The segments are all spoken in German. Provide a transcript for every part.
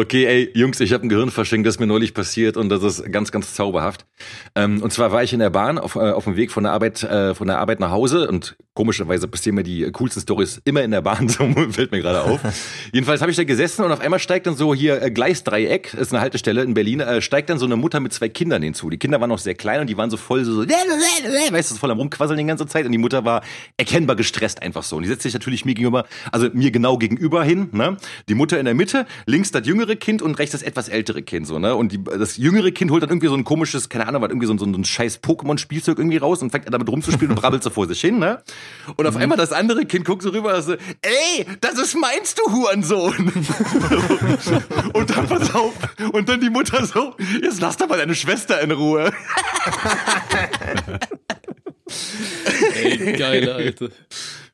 Okay, ey, Jungs, ich habe ein Gehirn verschenkt, das ist mir neulich passiert und das ist ganz, ganz zauberhaft. Ähm, und zwar war ich in der Bahn auf, äh, auf dem Weg von der Arbeit, äh, von der Arbeit nach Hause und komischerweise passieren mir die coolsten Stories immer in der Bahn, so fällt mir gerade auf. Jedenfalls habe ich da gesessen und auf einmal steigt dann so hier äh, Gleisdreieck, ist eine Haltestelle in Berlin, äh, steigt dann so eine Mutter mit zwei Kindern hinzu. Die Kinder waren noch sehr klein und die waren so voll so, so weißt du, voll am rumquasseln die ganze Zeit und die Mutter war erkennbar gestresst einfach so. Und die setzt sich natürlich mir gegenüber, also mir genau gegenüber hin, ne? Die Mutter in der Mitte, links das jüngere Kind und rechts das etwas ältere Kind so, ne? Und die, das jüngere Kind holt dann irgendwie so ein komisches, keine Ahnung, was irgendwie so, so, ein scheiß Pokémon-Spielzeug irgendwie raus und fängt damit rumzuspielen und brabbelt so vor sich hin, ne? Und auf mhm. einmal das andere Kind guckt so rüber und so, ey, das ist meinst du, Hurensohn? und dann pass auf, und dann die Mutter so, jetzt lass doch mal deine Schwester in Ruhe. ey, geil, Alter.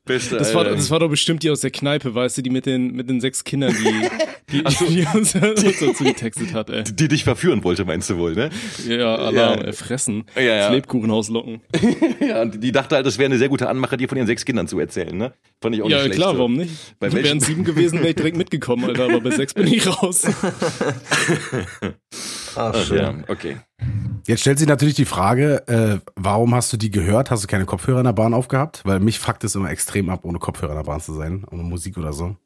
Beste, das, war, das war doch bestimmt die aus der Kneipe, weißt du, die mit den, mit den sechs Kindern, die, die, so. die uns, uns dazu getextet hat, ey. Die dich verführen wollte, meinst du wohl, ne? Ja, Alarm, ja. fressen. Ja, ja. Das Lebkuchenhaus locken. ja, und die dachte halt, das wäre eine sehr gute Anmache, dir von ihren sechs Kindern zu erzählen, ne? Fand ich auch ja, nicht schlecht. Ja, klar, warum nicht? Bei wären sieben gewesen, wäre ich direkt mitgekommen, Alter, aber bei sechs bin ich raus. Ach, schön. Ja, okay. Jetzt stellt sich natürlich die Frage, äh, warum hast du die gehört? Hast du keine Kopfhörer in der Bahn aufgehabt? Weil mich fuckt es immer extrem ab, ohne Kopfhörer in der Bahn zu sein, ohne Musik oder so.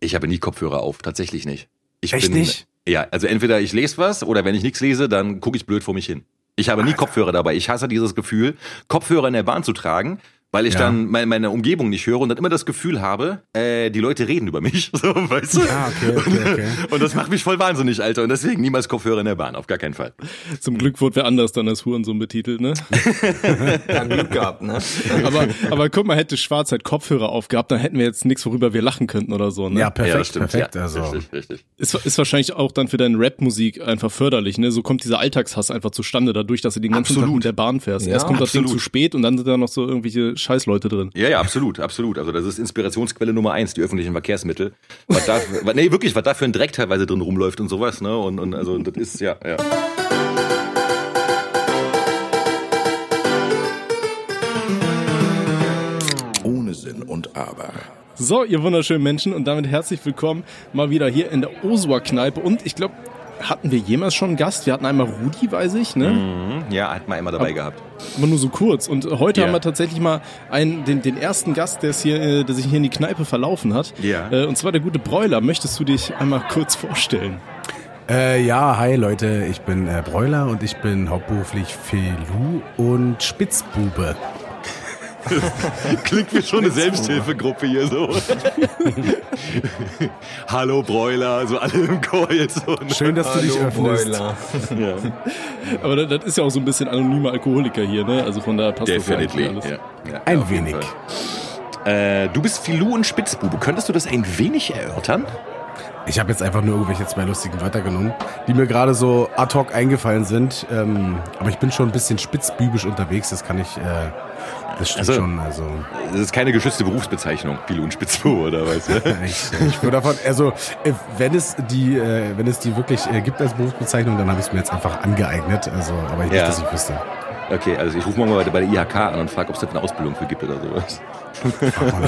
Ich habe nie Kopfhörer auf, tatsächlich nicht. Ich Echt bin, nicht? Ja, also entweder ich lese was oder wenn ich nichts lese, dann gucke ich blöd vor mich hin. Ich habe nie Kopfhörer dabei. Ich hasse dieses Gefühl, Kopfhörer in der Bahn zu tragen, weil ich ja. dann meine, meine Umgebung nicht höre und dann immer das Gefühl habe, äh, die Leute reden über mich, so, weißt du? Ja, okay, okay, okay. Und das macht mich voll wahnsinnig, Alter. Und deswegen niemals Kopfhörer in der Bahn, auf gar keinen Fall. Zum Glück wurde wer anders dann als Hurensohn betitelt, ne? ja, Glück gehabt, ne? aber, aber guck mal, hätte Schwarz halt Kopfhörer aufgehabt, dann hätten wir jetzt nichts, worüber wir lachen könnten oder so, ne? Ja, perfekt, ja, stimmt. perfekt, ja, also. Richtig, richtig. Ist, ist wahrscheinlich auch dann für deine Rap-Musik einfach förderlich, ne? So kommt dieser Alltagshass einfach zustande, dadurch, dass du den ganzen absolut. Tag mit der Bahn fährst. Ja, Erst kommt das absolut. Ding zu spät und dann sind da noch so irgendwelche Scheißleute drin. Ja, ja, absolut, absolut. Also das ist Inspirationsquelle Nummer eins, die öffentlichen Verkehrsmittel. Was da, was, nee, wirklich, was da für ein Dreck teilweise drin rumläuft und sowas, ne? Und, und also das ist, ja, ja. Ohne Sinn und Aber. So, ihr wunderschönen Menschen und damit herzlich willkommen mal wieder hier in der Osua-Kneipe. Und ich glaube, hatten wir jemals schon einen Gast? Wir hatten einmal Rudi, weiß ich, ne? Mhm, ja, hatten wir einmal dabei aber, gehabt. Aber nur so kurz. Und heute ja. haben wir tatsächlich mal einen, den, den ersten Gast, der, hier, äh, der sich hier in die Kneipe verlaufen hat. Ja. Äh, und zwar der gute Bräuler. Möchtest du dich einmal kurz vorstellen? Äh, ja, hi Leute, ich bin äh, Bräuler und ich bin hauptberuflich Felu und Spitzbube. Klingt wie schon eine Selbsthilfegruppe hier so. Hallo Bräuler, so alle im Chor jetzt so. Ne? Schön, dass Hallo, du dich öffnest. ja. Aber das, das, ist ja auch so ein bisschen anonymer Alkoholiker hier, ne? Also von da passt Definitely. das alles. Ja. Ja, ein wenig. Äh, du bist Filou und Spitzbube. Könntest du das ein wenig erörtern? Ich habe jetzt einfach nur irgendwelche zwei lustigen Wörter genommen, die mir gerade so ad hoc eingefallen sind. Ähm, aber ich bin schon ein bisschen spitzbübisch unterwegs, das kann ich äh, das stimmt also, schon. Also. Das ist keine geschützte Berufsbezeichnung, Pilot Spitzbo, oder weißt du? ich, ich würde davon, also äh, wenn es die, äh, wenn es die wirklich äh, gibt als Berufsbezeichnung, dann habe ich es mir jetzt einfach angeeignet. Also, aber ich ja. nicht, dass ich wüsste. Okay, also ich rufe mal bei der IHK an und frage, ob es da eine Ausbildung für gibt oder sowas.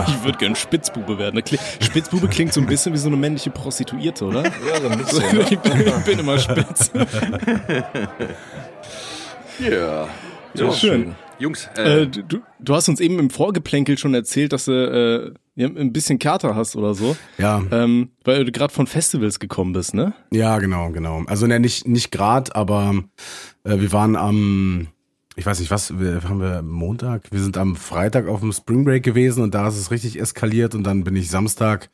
Ich würde gern Spitzbube werden. Spitzbube klingt so ein bisschen wie so eine männliche Prostituierte, oder? Ja, so ein bisschen. ich, bin, ich bin immer spitz. Ja. Ja, schön. schön. Jungs. Äh, äh, du, du hast uns eben im Vorgeplänkel schon erzählt, dass du äh, ein bisschen Kater hast oder so. Ja. Ähm, weil du gerade von Festivals gekommen bist, ne? Ja, genau, genau. Also ne, nicht, nicht gerade, aber äh, wir waren am, ich weiß nicht was, wir, haben wir Montag? Wir sind am Freitag auf dem Spring Break gewesen und da ist es richtig eskaliert und dann bin ich Samstag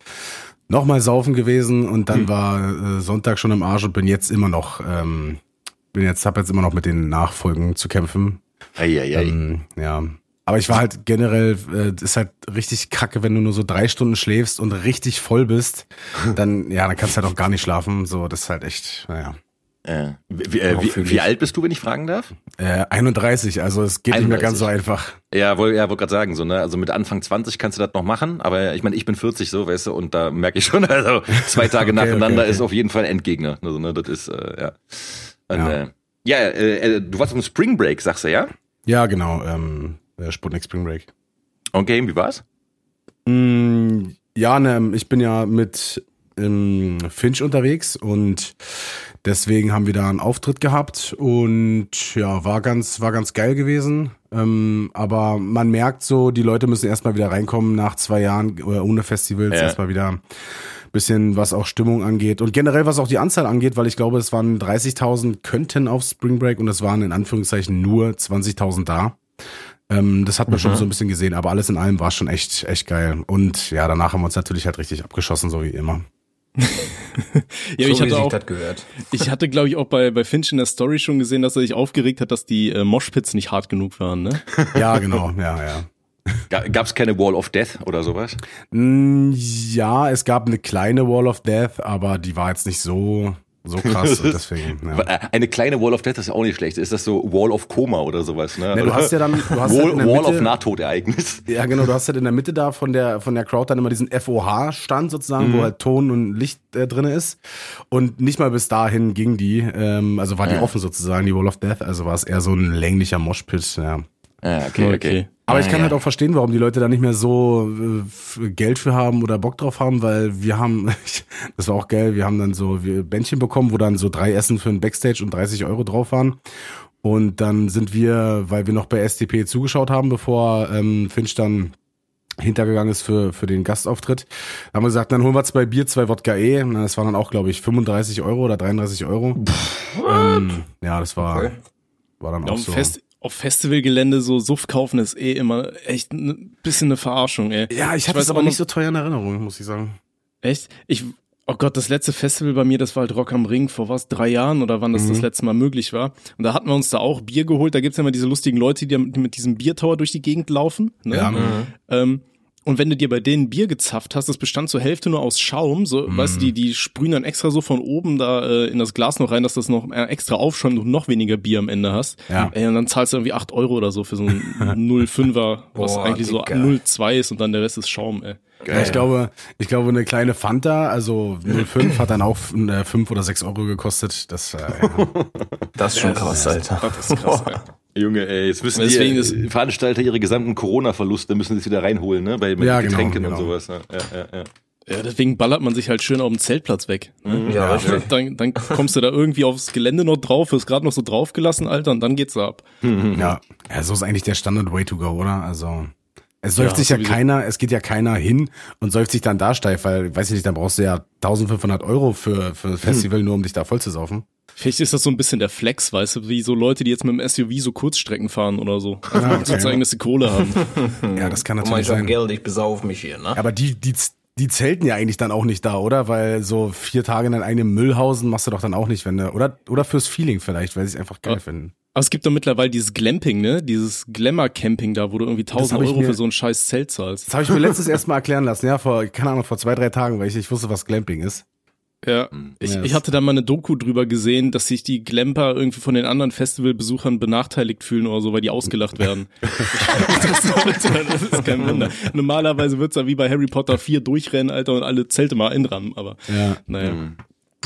nochmal saufen gewesen und dann hm. war äh, Sonntag schon im Arsch und bin jetzt immer noch, ähm, bin jetzt, hab jetzt immer noch mit den Nachfolgen zu kämpfen. Eieiei. Ähm, ja. Aber ich war halt generell, äh, ist halt richtig kacke, wenn du nur so drei Stunden schläfst und richtig voll bist, dann, ja, dann kannst du halt auch gar nicht schlafen. So, das ist halt echt, naja. Äh, wie, äh, wie, wie, alt bist du, wenn ich fragen darf? Äh, 31, also es geht 31. nicht mehr ganz so einfach. Ja, wollte ja, wollt gerade sagen, so, ne? Also mit Anfang 20 kannst du das noch machen, aber ich meine, ich bin 40 so, weißt du, und da merke ich schon, also zwei Tage okay, nacheinander okay, okay. ist auf jeden Fall Endgegner. Also, ne, das ist, äh, ja. Und, ja. Äh, ja, äh, äh, du warst auf dem Spring Break, sagst du, ja? Ja, genau. Ähm, Sputnik Spring Break. Okay, wie war's? Mm, ja, ne, ich bin ja mit im Finch unterwegs und deswegen haben wir da einen Auftritt gehabt und ja, war ganz, war ganz geil gewesen. Ähm, aber man merkt so, die Leute müssen erstmal wieder reinkommen nach zwei Jahren ohne Festivals, ja. erstmal wieder bisschen was auch Stimmung angeht und generell was auch die Anzahl angeht, weil ich glaube, es waren 30.000 könnten auf Spring Break und es waren in Anführungszeichen nur 20.000 da. Ähm, das hat man mhm. schon so ein bisschen gesehen, aber alles in allem war schon echt, echt geil. Und ja, danach haben wir uns natürlich halt richtig abgeschossen, so wie immer. ja, so ich hatte auch, ich hatte, glaube ich, auch bei, bei Finch in der Story schon gesehen, dass er sich aufgeregt hat, dass die äh, Moshpits nicht hart genug waren, ne? ja, genau, ja, ja. Gab es keine Wall of Death oder sowas? Ja, es gab eine kleine Wall of Death, aber die war jetzt nicht so so krass deswegen. Ja. Äh, eine kleine Wall of Death ist ja auch nicht schlecht. Ist das so Wall of Coma oder sowas? Ne? Nee, du hast ja dann du hast Wall, halt Wall of Nahtodereignis. Ja, genau. Du hast halt in der Mitte da von der von der Crowd dann immer diesen FOH-Stand sozusagen, mhm. wo halt Ton und Licht äh, drin ist. Und nicht mal bis dahin ging die. Ähm, also war die ja. offen sozusagen die Wall of Death. Also war es eher so ein länglicher Moshpit. Ja. Ah, okay, okay. Aber ich kann ja. halt auch verstehen, warum die Leute da nicht mehr so äh, Geld für haben oder Bock drauf haben, weil wir haben, das war auch geil, wir haben dann so Bändchen bekommen, wo dann so drei Essen für ein Backstage und 30 Euro drauf waren. Und dann sind wir, weil wir noch bei SDP zugeschaut haben, bevor ähm, Finch dann hintergegangen ist für, für den Gastauftritt. haben wir gesagt, dann holen wir zwei Bier, zwei Wodka E. Das waren dann auch, glaube ich, 35 Euro oder 33 Euro. Ähm, ja, das war, war dann auch so. Fest, auf Festivalgelände so Suff kaufen ist eh immer echt ein bisschen eine Verarschung, ey. Ja, ich, ich habe es aber nicht so teuer in Erinnerung, muss ich sagen. Echt? Ich, oh Gott, das letzte Festival bei mir, das war halt Rock am Ring vor was, drei Jahren oder wann das mhm. das letzte Mal möglich war. Und da hatten wir uns da auch Bier geholt. Da gibt's ja immer diese lustigen Leute, die mit diesem Biertower durch die Gegend laufen. Ne? Ja. Mhm. Ähm, und wenn du dir bei denen Bier gezapft hast, das bestand zur Hälfte nur aus Schaum, so, mm. weißt du, die, die sprühen dann extra so von oben da äh, in das Glas noch rein, dass das noch äh, extra aufschäumt und noch weniger Bier am Ende hast. Ja. Ey, und dann zahlst du irgendwie acht Euro oder so für so ein 0,5er, was Boah, eigentlich so 0,2 ist und dann der Rest ist Schaum, ey. Ja, ich glaube, ich glaube, eine kleine Fanta, also 05 hat dann auch äh, 5 oder 6 Euro gekostet. Das, äh, ja. das ist schon krass, Alter. Das ist krass, Alter. Junge, ey, jetzt müssen Deswegen die ist Veranstalter ihre gesamten Corona-Verluste müssen sie wieder reinholen, ne? Bei mit ja, genau, Getränken genau, genau. und sowas. Ja, ja, ja. Ja, deswegen ballert man sich halt schön auf dem Zeltplatz weg. Ne? Ja, ja. Dann, dann kommst du da irgendwie aufs Gelände noch drauf, wirst gerade noch so draufgelassen, Alter, und dann geht's da ab. Ja, ja, so ist eigentlich der Standard Way to go, oder? Also es säuft ja, sich ja keiner, es geht ja keiner hin und säuft sich dann da steif, weil, weiß ich nicht, dann brauchst du ja 1500 Euro für, für ein Festival, hm. nur um dich da voll zu saufen. Vielleicht ist das so ein bisschen der Flex, weißt du, wie so Leute, die jetzt mit dem SUV so Kurzstrecken fahren oder so. Ah, okay. zu zeigen, dass sie Kohle haben. ja, das kann natürlich sein. Geld, ich besauf mich hier, ne? Aber die, die, die zelten ja eigentlich dann auch nicht da, oder? Weil so vier Tage in einem Müllhausen machst du doch dann auch nicht, wenn du, oder, oder fürs Feeling vielleicht, weil sie es einfach geil ja. finden. Aber es gibt doch mittlerweile dieses Glamping, ne? Dieses Glamour-Camping da, wo du irgendwie 1000 Euro mir, für so ein scheiß Zelt zahlst. Das habe ich mir letztes erst mal erklären lassen, ja, vor, keine Ahnung, vor zwei, drei Tagen, weil ich nicht wusste, was Glamping ist. Ja, ich, yes. ich hatte da mal eine Doku drüber gesehen, dass sich die Glamper irgendwie von den anderen Festivalbesuchern benachteiligt fühlen oder so, weil die ausgelacht werden. das, das, ist kein Wunder. Normalerweise wird's ja wie bei Harry Potter 4 durchrennen, Alter, und alle Zelte mal einrammen, aber ja. naja. Mhm.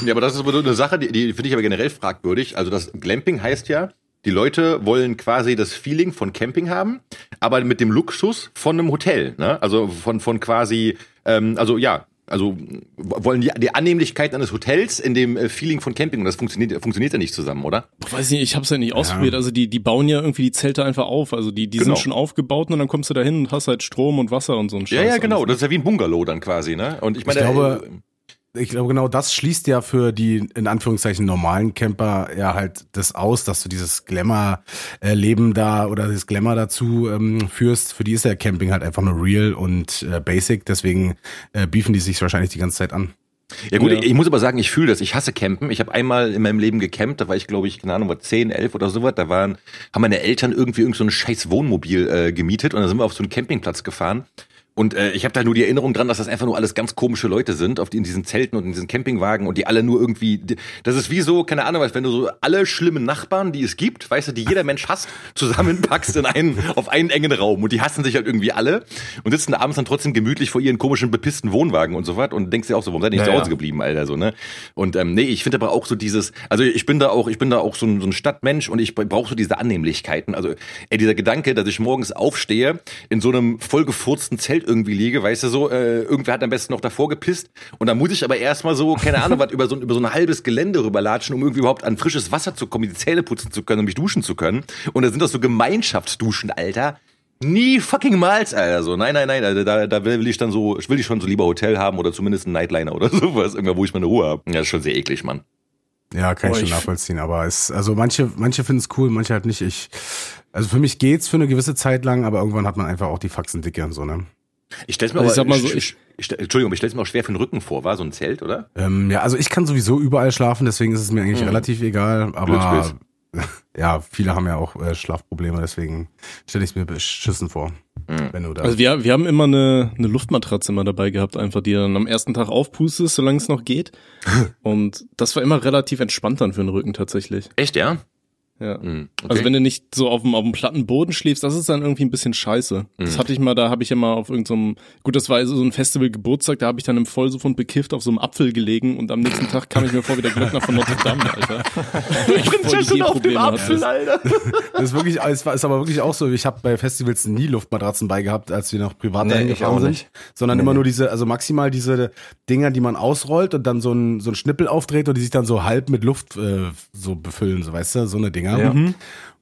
Ja, aber das ist aber eine Sache, die, die finde ich aber generell fragwürdig. Also das Glamping heißt ja, die Leute wollen quasi das Feeling von Camping haben, aber mit dem Luxus von einem Hotel. Ne? Also von, von quasi, ähm, also ja, also wollen die, die Annehmlichkeit eines Hotels in dem äh, Feeling von Camping und das funktioniert funktioniert ja nicht zusammen, oder? Ich weiß nicht, ich habe es ja nicht ausprobiert. Ja. Also die die bauen ja irgendwie die Zelte einfach auf. Also die die genau. sind schon aufgebaut und dann kommst du da hin und hast halt Strom und Wasser und so ein Scheiß. Ja, ja, genau. Alles. Das ist ja wie ein Bungalow dann quasi, ne? Und ich meine, ich glaube, äh, ich glaube, genau das schließt ja für die in Anführungszeichen normalen Camper ja halt das aus, dass du dieses Glamour-Leben da oder das Glamour dazu ähm, führst. Für die ist ja Camping halt einfach nur real und äh, basic, deswegen äh, beefen die sich wahrscheinlich die ganze Zeit an. Ja gut, ja. ich muss aber sagen, ich fühle das. Ich hasse Campen. Ich habe einmal in meinem Leben gecampt, da war ich, glaube ich, keine Ahnung, war 10, 11 oder sowas. Da waren, haben meine Eltern irgendwie irgend so ein scheiß Wohnmobil äh, gemietet und dann sind wir auf so einen Campingplatz gefahren. Und äh, ich habe da nur die Erinnerung dran, dass das einfach nur alles ganz komische Leute sind, auf die, in diesen Zelten und in diesen Campingwagen und die alle nur irgendwie. Das ist wie so, keine Ahnung, was, wenn du so alle schlimmen Nachbarn, die es gibt, weißt du, die jeder Mensch hasst, zusammenpackst in einen, auf einen engen Raum. Und die hassen sich halt irgendwie alle und sitzen abends dann trotzdem gemütlich vor ihren komischen, bepissten Wohnwagen und so was und denkst dir auch so, warum seid ihr nicht naja. zu Hause geblieben, Alter, so, ne? Und ähm, nee, ich finde aber auch so dieses, also ich bin da auch, ich bin da auch so ein, so ein Stadtmensch und ich brauche so diese Annehmlichkeiten. Also, ey, dieser Gedanke, dass ich morgens aufstehe in so einem vollgefurzten Zelt Zelt irgendwie liege, weißt du so, äh, irgendwer hat am besten noch davor gepisst und dann muss ich aber erstmal so, keine Ahnung, was über so, über so ein halbes Gelände rüberlatschen, um irgendwie überhaupt an frisches Wasser zu kommen, die Zähne putzen zu können, um mich duschen zu können. Und da sind das so Gemeinschaftsduschen, Alter. Nie fucking mals, Alter. So, nein, nein, nein, Alter, da, da will ich dann so, ich will ich schon so lieber Hotel haben oder zumindest einen Nightliner oder sowas, irgendwann, wo ich meine Ruhe habe. Ja, das ist schon sehr eklig, Mann. Ja, kann oh, ich schon nachvollziehen, aber es, also manche, manche finden es cool, manche halt nicht. Ich, also für mich geht's für eine gewisse Zeit lang, aber irgendwann hat man einfach auch die Faxen dicke und so, ne? Ich stell's mir also aber, ich so, ich, ich, Entschuldigung, ich stell's mir auch schwer für den Rücken vor, war so ein Zelt, oder? Ähm, ja, also ich kann sowieso überall schlafen, deswegen ist es mir eigentlich mhm. relativ egal, aber ja, viele haben ja auch äh, Schlafprobleme, deswegen stelle ich mir beschissen vor. Mhm. Wenn du da also wir, wir haben immer eine, eine Luftmatratze immer dabei gehabt, einfach die dann am ersten Tag aufpustest, solange es noch geht. Und das war immer relativ entspannt dann für den Rücken tatsächlich. Echt, ja? Ja. Mhm. Okay. Also wenn du nicht so auf dem, auf dem platten Boden schläfst, das ist dann irgendwie ein bisschen scheiße. Mhm. Das hatte ich mal, da habe ich ja mal auf irgendeinem, so gut, das war so ein Festival Geburtstag, da habe ich dann im Vollsuff bekifft auf so einem Apfel gelegen und am nächsten Tag kam ich mir vor wie der Glöckner von Notre Dame, Alter. ich bin schon auf dem Apfel, Alter. Das ist wirklich, es war, ist aber wirklich auch so, ich habe bei Festivals nie Luftmatratzen bei gehabt, als wir noch privat nee, eingefahren sind, sondern nee. immer nur diese, also maximal diese Dinger, die man ausrollt und dann so ein, so ein Schnippel aufdreht und die sich dann so halb mit Luft äh, so befüllen, so weißt du, so eine Dinger. Ja. Mhm.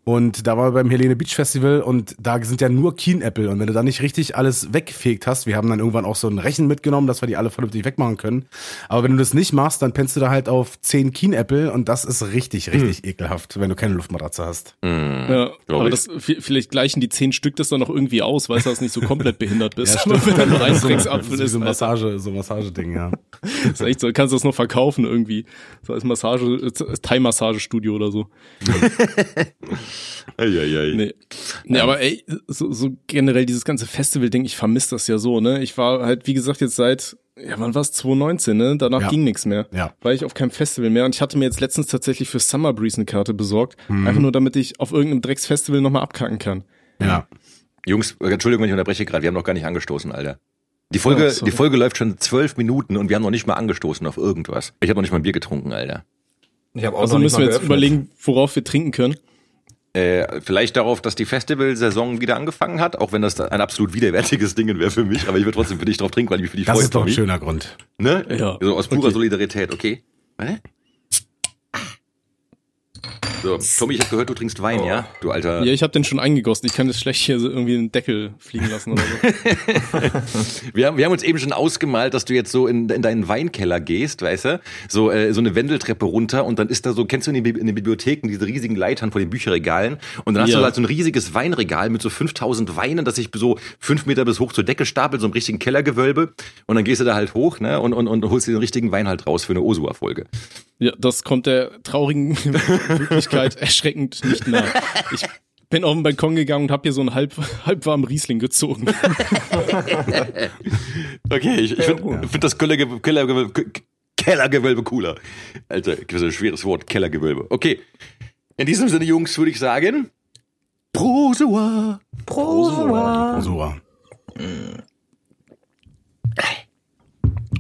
Und da war beim Helene Beach Festival und da sind ja nur Keen-Apple. Und wenn du da nicht richtig alles weggefegt hast, wir haben dann irgendwann auch so ein Rechen mitgenommen, dass wir die alle vernünftig wegmachen können. Aber wenn du das nicht machst, dann pennst du da halt auf 10 Keen-Apple und das ist richtig, richtig mhm. ekelhaft, wenn du keine Luftmatratze hast. Mhm, ja, aber das, vielleicht gleichen die 10 Stück das dann noch irgendwie aus, weil du das nicht so komplett behindert bist. ja, stimmt. wenn nur ein Drecksapfel ist. So Massage, so Massageding, ja. das ist echt so, kannst du das noch verkaufen irgendwie. So als Massage, Thai-Massagestudio oder so. Eieiei. Nee. nee, aber ey, so, so generell dieses ganze Festival-Ding, ich vermisse das ja so, ne? Ich war halt, wie gesagt, jetzt seit, ja, wann war es? 2019, ne? Danach ja. ging nichts mehr. Ja. War ich auf keinem Festival mehr und ich hatte mir jetzt letztens tatsächlich für Summer Breeze eine Karte besorgt. Mhm. Einfach nur, damit ich auf irgendeinem Drecksfestival nochmal abkacken kann. Ja. Jungs, Entschuldigung, wenn ich unterbreche gerade, wir haben noch gar nicht angestoßen, Alter. Die Folge, oh, die Folge läuft schon zwölf Minuten und wir haben noch nicht mal angestoßen auf irgendwas. Ich habe noch nicht mal ein Bier getrunken, Alter. Ich hab auch also müssen wir jetzt geöffnet. überlegen, worauf wir trinken können. Äh, vielleicht darauf, dass die Festivalsaison wieder angefangen hat, auch wenn das ein absolut widerwärtiges Ding wäre für mich, aber ich würde trotzdem für dich drauf trinken, weil ich für dich Das ist doch ein schöner Grund. Ne? Ja. So aus purer okay. Solidarität, okay. Warte. So, Tommy, ich habe gehört, du trinkst Wein, oh. ja? Du alter. Ja, ich habe den schon eingegossen. Ich kann das schlecht hier so irgendwie einen Deckel fliegen lassen oder so. wir, haben, wir haben uns eben schon ausgemalt, dass du jetzt so in, in deinen Weinkeller gehst, weißt du? So, äh, so eine Wendeltreppe runter und dann ist da so, kennst du in, die, in den Bibliotheken diese riesigen Leitern vor den Bücherregalen? Und dann hast ja. du halt so ein riesiges Weinregal mit so 5000 Weinen, das sich so fünf Meter bis hoch zur Decke stapelt, so einem richtigen Kellergewölbe. Und dann gehst du da halt hoch, ne? Und, und, und holst dir den richtigen Wein halt raus für eine Osua-Folge. Ja, das kommt der traurigen Wirklichkeit erschreckend nicht nah. Ich bin auf den Balkon gegangen und habe hier so einen halb, halb warmen Riesling gezogen. okay, ich, ich finde find das Kellergewölbe, Kellergewölbe, Kellergewölbe cooler. Alter, das ist ein schweres Wort, Kellergewölbe. Okay. In diesem Sinne, Jungs, würde ich sagen, Prosua. Prosua. Prosua.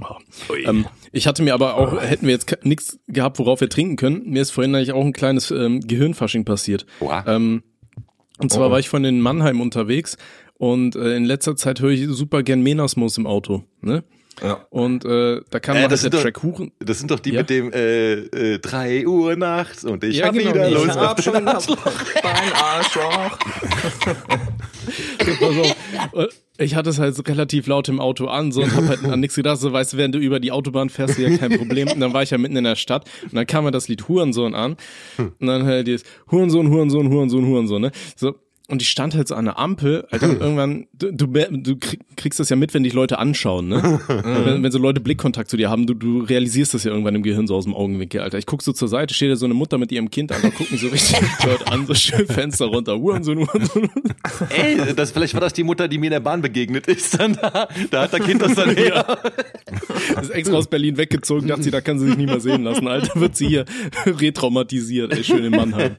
Oh, ähm, ich hatte mir aber auch, hätten wir jetzt nichts gehabt, worauf wir trinken können. Mir ist vorhin eigentlich auch ein kleines ähm, Gehirnfasching passiert. Ähm, und zwar oh. war ich von in Mannheim unterwegs und äh, in letzter Zeit höre ich super gern Menasmus im Auto. Ne? Ja. Und äh, da kam äh, das der doch, Track Huren. Das sind doch die ja? mit dem äh, äh, 3 Uhr nachts und ich ja, hab genau, wieder Lust auf den Arschloch. Dein Arschloch. ich hatte es halt so relativ laut im Auto an so und hab halt an nichts gedacht. So weißt du, während du über die Autobahn fährst, ja kein Problem. Und dann war ich ja mitten in der Stadt und dann kam mir das Lied Hurensohn an und dann halt dieses Hurensohn, Hurensohn, Hurensohn, Hurensohn. Ne? So und ich stand halt so an der Ampel, Alter, und irgendwann, du, du, kriegst das ja mit, wenn dich Leute anschauen, ne? wenn, wenn so Leute Blickkontakt zu dir haben, du, du realisierst das ja irgendwann im Gehirn so aus dem Augenwinkel, Alter. Ich guck so zur Seite, steht da so eine Mutter mit ihrem Kind, Alter, gucken so richtig Leute an, so schön Fenster runter, Hurensohn, Hurensohn. Ey, das, vielleicht war das die Mutter, die mir in der Bahn begegnet ist, dann da, da hat der Kind das dann her. Ja. Ist extra aus Berlin weggezogen, dachte sie, da kann sie sich nicht mehr sehen lassen, Alter, wird sie hier retraumatisiert, ey, schön in Mannheim.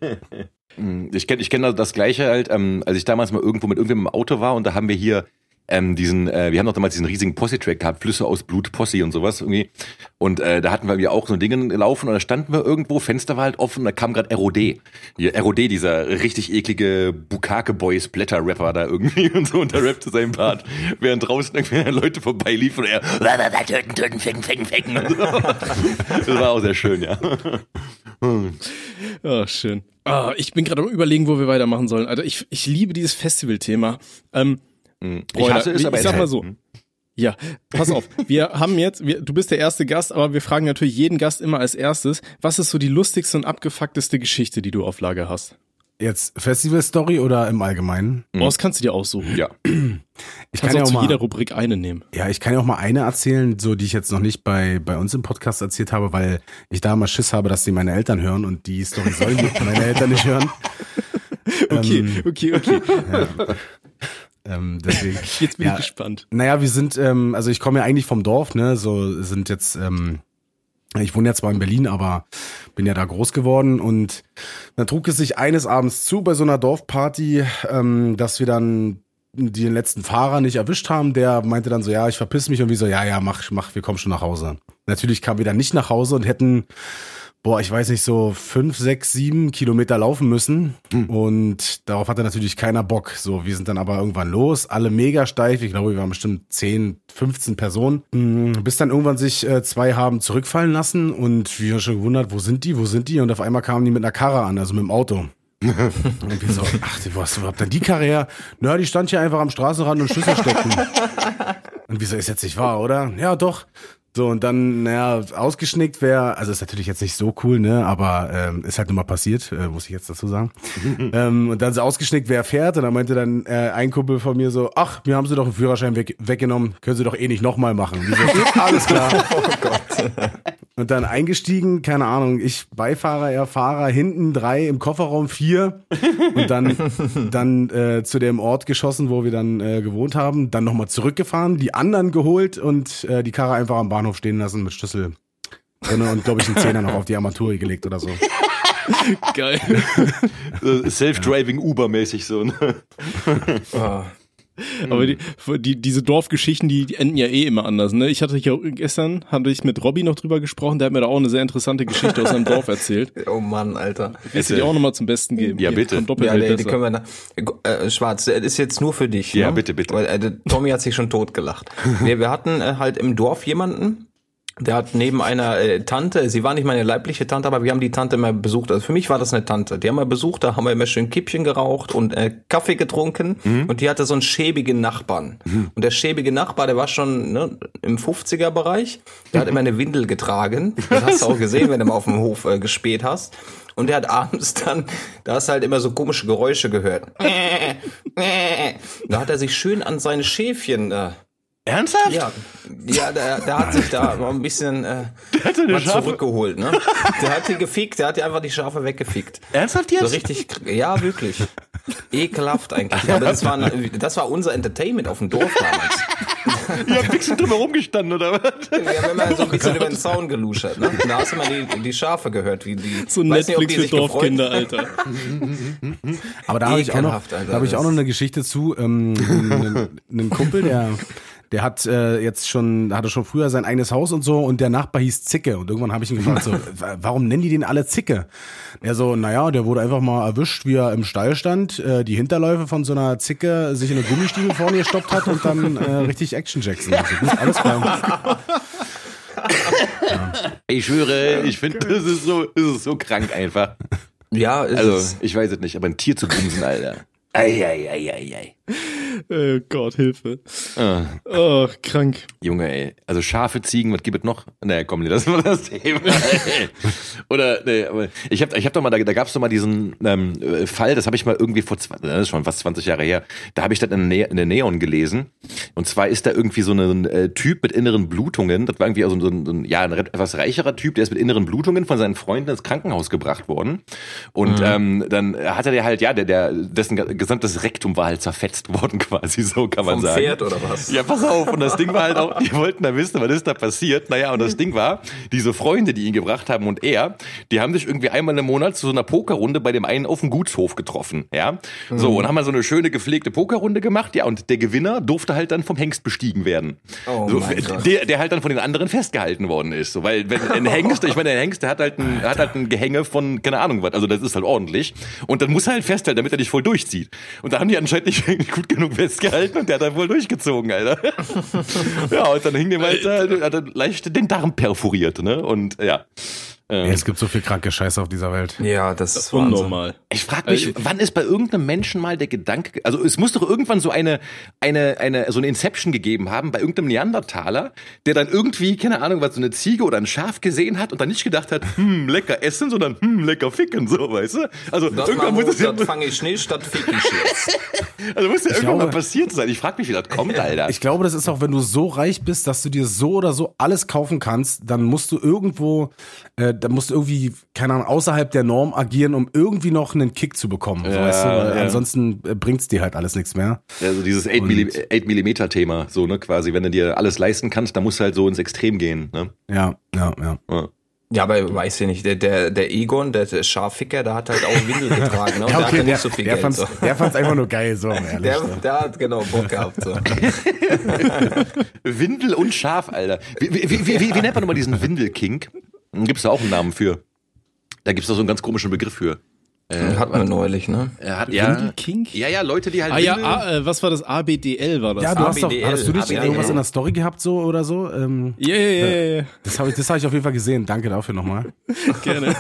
Ich kenne ich kenn das Gleiche halt, ähm, als ich damals mal irgendwo mit irgendjemandem im Auto war und da haben wir hier ähm, diesen, äh, wir haben noch damals diesen riesigen Posse-Track gehabt, Flüsse aus Blut, Posse und sowas irgendwie. Und äh, da hatten wir auch so Dinge laufen und da standen wir irgendwo, Fenster war halt offen, da kam gerade ROD. Hier, ROD, dieser richtig eklige Bukake Boys Blätter-Rapper da irgendwie und so und der rappte seinen Part, während draußen irgendwie Leute vorbeiliefen und er töten, töten, ficken, ficken, ficken. Das war auch sehr schön, ja. Oh, schön. Oh, ich bin gerade am überlegen, wo wir weitermachen sollen. Also ich, ich liebe dieses Festivalthema. Ähm, hm. ich hasse es, ich, aber ich sag mal so. Ja, pass auf. Wir haben jetzt, wir, du bist der erste Gast, aber wir fragen natürlich jeden Gast immer als erstes, was ist so die lustigste und abgefuckteste Geschichte, die du auf Lager hast? Jetzt Festival-Story oder im Allgemeinen? Oh, das kannst du dir aussuchen. Ja. Ich kann ja auch zu mal, jeder Rubrik eine nehmen. Ja, ich kann ja auch mal eine erzählen, so die ich jetzt noch nicht bei, bei uns im Podcast erzählt habe, weil ich da mal Schiss habe, dass die meine Eltern hören und die Story sollen meine Eltern nicht hören. Okay, ähm, okay, okay. Ja. Ähm, deswegen, jetzt bin ja, ich gespannt. Naja, wir sind, ähm, also ich komme ja eigentlich vom Dorf, ne, so sind jetzt, ähm, ich wohne ja zwar in Berlin, aber bin ja da groß geworden und dann trug es sich eines Abends zu bei so einer Dorfparty, ähm, dass wir dann den letzten Fahrer nicht erwischt haben, der meinte dann so, ja, ich verpiss mich und wie so, ja, ja, mach, mach, wir kommen schon nach Hause. Natürlich kamen wir dann nicht nach Hause und hätten boah, ich weiß nicht, so fünf, sechs, sieben Kilometer laufen müssen. Mhm. Und darauf hatte natürlich keiner Bock. So, wir sind dann aber irgendwann los, alle mega steif. Ich glaube, wir waren bestimmt zehn, 15 Personen. Mhm, bis dann irgendwann sich äh, zwei haben zurückfallen lassen und wir haben schon gewundert, wo sind die, wo sind die? Und auf einmal kamen die mit einer Karre an, also mit dem Auto. und wir so, ach, wo hast du überhaupt denn die Karre her? Na, die stand hier einfach am Straßenrand und Schlüssel stecken. und wieso ist jetzt nicht wahr, oder? Ja, doch. So, und dann, naja, ausgeschnickt wäre, also ist natürlich jetzt nicht so cool, ne, aber ähm, ist halt nur mal passiert, äh, muss ich jetzt dazu sagen. ähm, und dann so ausgeschnickt, wer fährt, und dann meinte dann äh, ein Kumpel von mir so, ach, mir haben sie doch einen Führerschein weg, weggenommen, können sie doch eh nicht nochmal machen. So, alles klar. oh Gott. Und dann eingestiegen, keine Ahnung, ich Beifahrer, er Fahrer, hinten drei, im Kofferraum vier und dann, dann äh, zu dem Ort geschossen, wo wir dann äh, gewohnt haben, dann nochmal zurückgefahren, die anderen geholt und äh, die Karre einfach am Bahnhof stehen lassen mit Schlüssel drin und glaube ich einen Zehner noch auf die Armatur gelegt oder so. Geil. Self-driving Uber-mäßig so. Ne? Oh. Aber die, die, diese Dorfgeschichten, die, enden ja eh immer anders. Ne? Ich hatte ja gestern, hatte ich mit Robby noch drüber gesprochen, der hat mir da auch eine sehr interessante Geschichte aus seinem Dorf erzählt. Oh Mann, Alter. Willst du die auch nochmal zum Besten geben? Ja, bitte. Ja, die, die können wir da, äh, Schwarz, das ist jetzt nur für dich. Ja, ne? bitte, bitte. Weil, äh, Tommy hat sich schon totgelacht. nee, wir hatten äh, halt im Dorf jemanden, der hat neben einer äh, Tante, sie war nicht meine leibliche Tante, aber wir haben die Tante immer besucht. Also für mich war das eine Tante. Die haben wir besucht, da haben wir immer schön Kippchen geraucht und äh, Kaffee getrunken. Mhm. Und die hatte so einen schäbigen Nachbarn. Mhm. Und der schäbige Nachbar, der war schon ne, im 50er-Bereich. Der hat immer eine Windel getragen. Das hast du auch gesehen, wenn du mal auf dem Hof äh, gespäht hast. Und der hat abends dann, da hast du halt immer so komische Geräusche gehört. Da hat er sich schön an seine Schäfchen äh, Ernsthaft? Ja, ja der, der hat sich da mal ein bisschen äh, mal zurückgeholt. Ne? Der hat die gefickt, der hat die einfach die Schafe weggefickt. Ernsthaft jetzt? So richtig, ja, wirklich. Ekelhaft eigentlich. Aber das war, das war unser Entertainment auf dem Dorf damals. Ihr habt fixen drüber rumgestanden, oder was? Wir haben immer so ein bisschen über den Zaun geluschert. Ne? Da hast du mal die, die Schafe gehört, wie die. So Netflix nicht, für Dorfkinder, Alter. Aber da habe ich, auch noch, da hab ich auch noch eine Geschichte zu. Ähm, einen, einen Kumpel, der der hat äh, jetzt schon, hatte schon früher sein eigenes Haus und so und der Nachbar hieß Zicke und irgendwann habe ich ihn gefragt, so, warum nennen die den alle Zicke? Er so, naja, der wurde einfach mal erwischt, wie er im Stall stand, äh, die Hinterläufe von so einer Zicke sich in eine Gummistiefel vorne gestoppt hat und dann äh, richtig Action Jackson. Also, gut, alles klar. ja. Ich schwöre, ich finde, das ist so, das ist so krank einfach. Ja, also ich weiß es nicht, aber ein Tier zu bumsen, Alter. Eieieiei. Oh Gott, Hilfe. Ah. Oh, krank. Junge, ey. Also Schafe, Ziegen, was gibt es noch? Naja, komm, das war das Thema. Oder, nee, aber ich hab, ich hab doch mal, da, da gab's doch mal diesen ähm, Fall, das habe ich mal irgendwie vor, das ist schon fast 20 Jahre her, da habe ich das in, in der Neon gelesen. Und zwar ist da irgendwie so ein äh, Typ mit inneren Blutungen, das war irgendwie so ein, so ein, ja, ein etwas reicherer Typ, der ist mit inneren Blutungen von seinen Freunden ins Krankenhaus gebracht worden. Und mhm. ähm, dann hat er der halt, ja, der, der, dessen gesamtes Rektum war halt zerfetzt worden quasi, so kann man Vom sagen. Pferd oder was? Ja, pass auf. Und das Ding war halt auch, die wollten da wissen, was ist da passiert. Naja, und das Ding war, diese Freunde, die ihn gebracht haben und er, die haben sich irgendwie einmal im Monat zu so einer Pokerrunde bei dem einen auf dem Gutshof getroffen. Ja, so, und haben mal so eine schöne gepflegte Pokerrunde gemacht. Ja, und der Gewinner durfte halt dann vom Hengst bestiegen werden. Oh so, mein Gott. der, der halt dann von den anderen festgehalten worden ist. So, weil wenn ein Hengst, ich meine, der Hengst, der hat halt ein, hat halt ein Gehänge von, keine Ahnung was, also das ist halt ordentlich. Und dann muss er halt festhalten, damit er nicht voll durchzieht. Und da haben die anscheinend nicht gut genug festgehalten und der hat dann wohl durchgezogen, Alter. ja, und dann hing dem halt, hat er leicht den Darm perforiert, ne? Und ja. Ja, es gibt so viel kranke Scheiße auf dieser Welt. Ja, das ist Wahnsinn. Unnormal. Ich frage mich, wann ist bei irgendeinem Menschen mal der Gedanke, also es muss doch irgendwann so eine, eine, eine, so eine Inception gegeben haben bei irgendeinem Neandertaler, der dann irgendwie, keine Ahnung, was so eine Ziege oder ein Schaf gesehen hat und dann nicht gedacht hat, hm, lecker essen, sondern hm, lecker ficken, so, weißt du? Also Das, irgendwann muss es ja, das fange ich nicht, das fick ich jetzt. also muss ja irgendwann glaube- mal passiert sein. Ich frage mich, wie das kommt, Alter. Ich glaube, das ist auch, wenn du so reich bist, dass du dir so oder so alles kaufen kannst, dann musst du irgendwo, äh, dann musst du irgendwie, keine Ahnung, außerhalb der Norm agieren, um irgendwie noch einen Kick zu bekommen. so, Ja, weißt du? Weil ja. Ansonsten äh, bringt's dir halt alles nichts mehr. Also dieses 8 mm Thema, so, ne, quasi. Wenn du dir alles leisten kannst, dann musst du halt so ins Extrem gehen, ne? Ja, ja, ja. Ja. Ja, aber weiß ich nicht, der, der, der Egon, der, der Scharficker, der hat halt auch Windel getragen, ne? Und Ja, der hatte okay, nicht der, so viel der, Geld. fand's, So. der fand's einfach nur geil, so ehrlich. Der, der hat genau Bock gehabt. So. Windel und Schaf, Alter. Wie, wie, wie, wie, wie nennt man nochmal diesen Windelkink? Gibt's da auch einen Namen für? Da gibt's da so einen ganz komischen Begriff für. Hatten wir neulich, ne? Er hat ja, Windelkink? ja, ja, Leute, die halt Ah ja, A, äh, was war das? ABDL war das. ja, du hast doch, hast du nicht ABDL. irgendwas in der Story gehabt so oder so? Ähm, Ja, ja, ja, ja, ja. das habe ich, das hab ich auf jeden Fall gesehen. Danke dafür nochmal. gerne.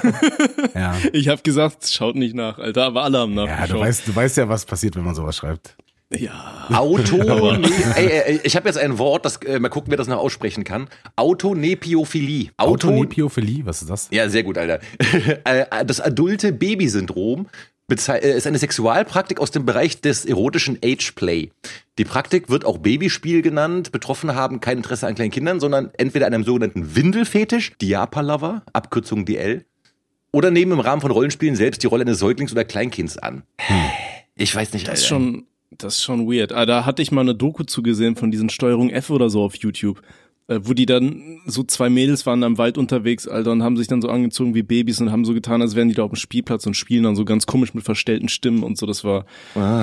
Ja. Ich habe gesagt, schaut nicht nach, Alter, aber alle haben Ja, nachgeschaut. du weißt, du weißt ja, was passiert, wenn man sowas schreibt. Ja. Auto. ey, ey, ich habe jetzt ein Wort, das äh, mal gucken, wer das noch aussprechen kann. Autonepiophilie. Auto. Autonepiophilie, was ist das? Ja, sehr gut, Alter. Äh, Das adulte Babysyndrom äh, ist eine Sexualpraktik aus dem Bereich des erotischen Ageplay. Die Praktik wird auch Babyspiel genannt. Betroffene haben kein Interesse an kleinen Kindern, sondern entweder an einem sogenannten Windelfetisch, Diapa-Lover, Abkürzung DL, oder nehmen im Rahmen von Rollenspielen selbst die Rolle eines Säuglings oder Kleinkinds an. Ich weiß nicht, Das ist Alter. schon, das ist schon weird. Ah, da hatte ich mal eine Doku zugesehen von diesen Steuerung F oder so auf YouTube. äh, Wo die dann, so zwei Mädels waren am Wald unterwegs, Alter, und haben sich dann so angezogen wie Babys und haben so getan, als wären die da auf dem Spielplatz und spielen dann so ganz komisch mit verstellten Stimmen und so. Das war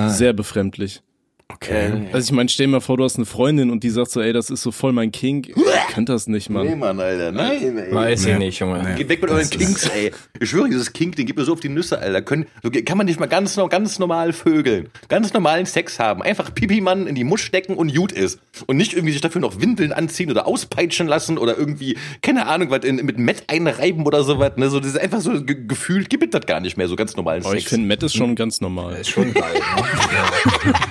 sehr befremdlich. Okay. Also ich meine, stell dir mal vor, du hast eine Freundin und die sagt so, ey, das ist so voll mein King. Ich könnte das nicht, Nee, Mann. Mann, Alter. Nein, ey. Weiß Nee. ich nicht, Junge. Nee. Geht weg mit euren Kinks, ey. Ich schwöre, dieses Kink, den gibt mir so auf die Nüsse, Alter. Können, so kann man nicht mal ganz, ganz normal vögeln. Ganz normalen Sex haben. Einfach Pipi-Mann in die Musch stecken und gut ist. Und nicht irgendwie sich dafür noch Windeln anziehen oder auspeitschen lassen oder irgendwie, keine Ahnung, was in, mit Met einreiben oder sowas. Ne? So, das ist einfach so ge gefühlt gibt es das gar nicht mehr, so ganz normalen Aber Sex. ich finde, Matt ist schon ganz normal. Ist schon geil.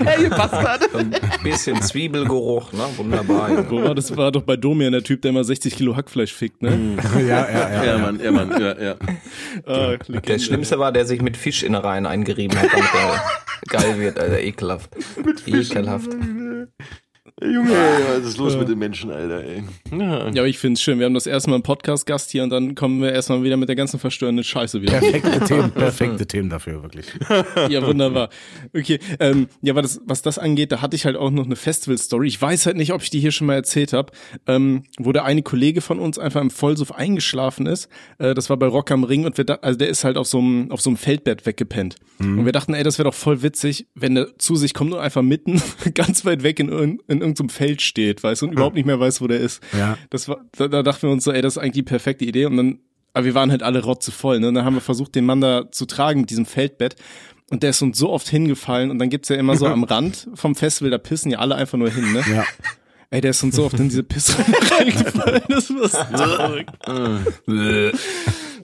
Ne? Ihr Bastard. Ein bisschen Zwiebelgeruch, ne? Wunderbar. War das? War doch bei Domian der Typ, der immer 60 Kilo Hackfleisch fickt, ne? Ja, ja, ja. Ja, Mann, ja, Mann, ja, ja. Ah. Der Schlimmste war, der sich mit Fischinnereien eingerieben hat, damit er geil wird, Alter. Ekelhaft. Ekelhaft. Junge, was ist los mit den Menschen, Alter, ey. Ja. Ja, aber ich finde es schön. Wir haben das erste Mal einen Podcast-Gast hier und dann kommen wir erstmal wieder mit der ganzen verstörenden Scheiße wieder. Perfekte Themen, perfekte Themen dafür, wirklich. ja, wunderbar. Okay, ähm, ja, was das, was das angeht, da hatte ich halt auch noch eine Festival-Story. Ich weiß halt nicht, ob ich die hier schon mal erzählt habe, ähm, wo der eine Kollege von uns einfach im Vollsuff eingeschlafen ist. Äh, das war bei Rock am Ring und wir da, also der ist halt auf so einem auf so einem Feldbett weggepennt. Und wir dachten, ey, das wäre doch voll witzig, wenn der zu sich kommt und einfach mitten ganz weit weg in, irgend- in irgendeinem Feld steht, weißt du, und überhaupt nicht mehr weiß, wo der ist. Ja. Das war, da, da dachten wir uns so, ey, das ist eigentlich die perfekte Idee. Und dann, aber wir waren halt alle rotzevoll, ne? Und dann haben wir versucht, den Mann da zu tragen mit diesem Feldbett. Und der ist uns so oft hingefallen. Und dann gibt's ja immer so am Rand vom Festival, da pissen ja alle einfach nur hin, ne? Ja. Ey, der ist uns so oft in diese Pisse reingefallen. Das war.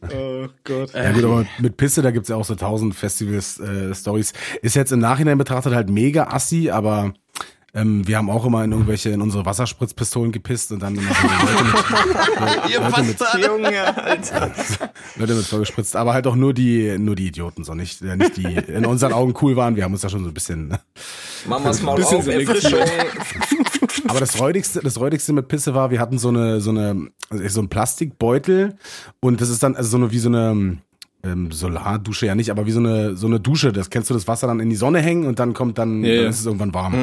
Oh Gott. Ja gut, aber mit Pisse, da gibt's ja auch so tausend Festival-Stories. Ist jetzt im Nachhinein betrachtet halt mega assi, aber ähm, wir haben auch immer in irgendwelche, in unsere Wasserspritzpistolen gepisst und dann immer so Leute mit, Ihr Leute mit. Junge, Alter. Leute mit vollgespritzt, aber halt auch nur die, nur die Idioten, so nicht, äh, nicht die in unseren Augen cool waren. Wir haben uns da schon so ein bisschen, ne? Mamas Maul Bisschen auf. Erfrischung. Aber das räudigste, das räudigste mit Pisse war, wir hatten so eine, so eine, so ein Plastikbeutel und das ist dann also so eine, wie so eine, ähm, Solardusche ja nicht, aber wie so eine so eine Dusche. Das kennst du das Wasser dann in die Sonne hängen und dann kommt dann, Ja, dann ja. ist es irgendwann warm.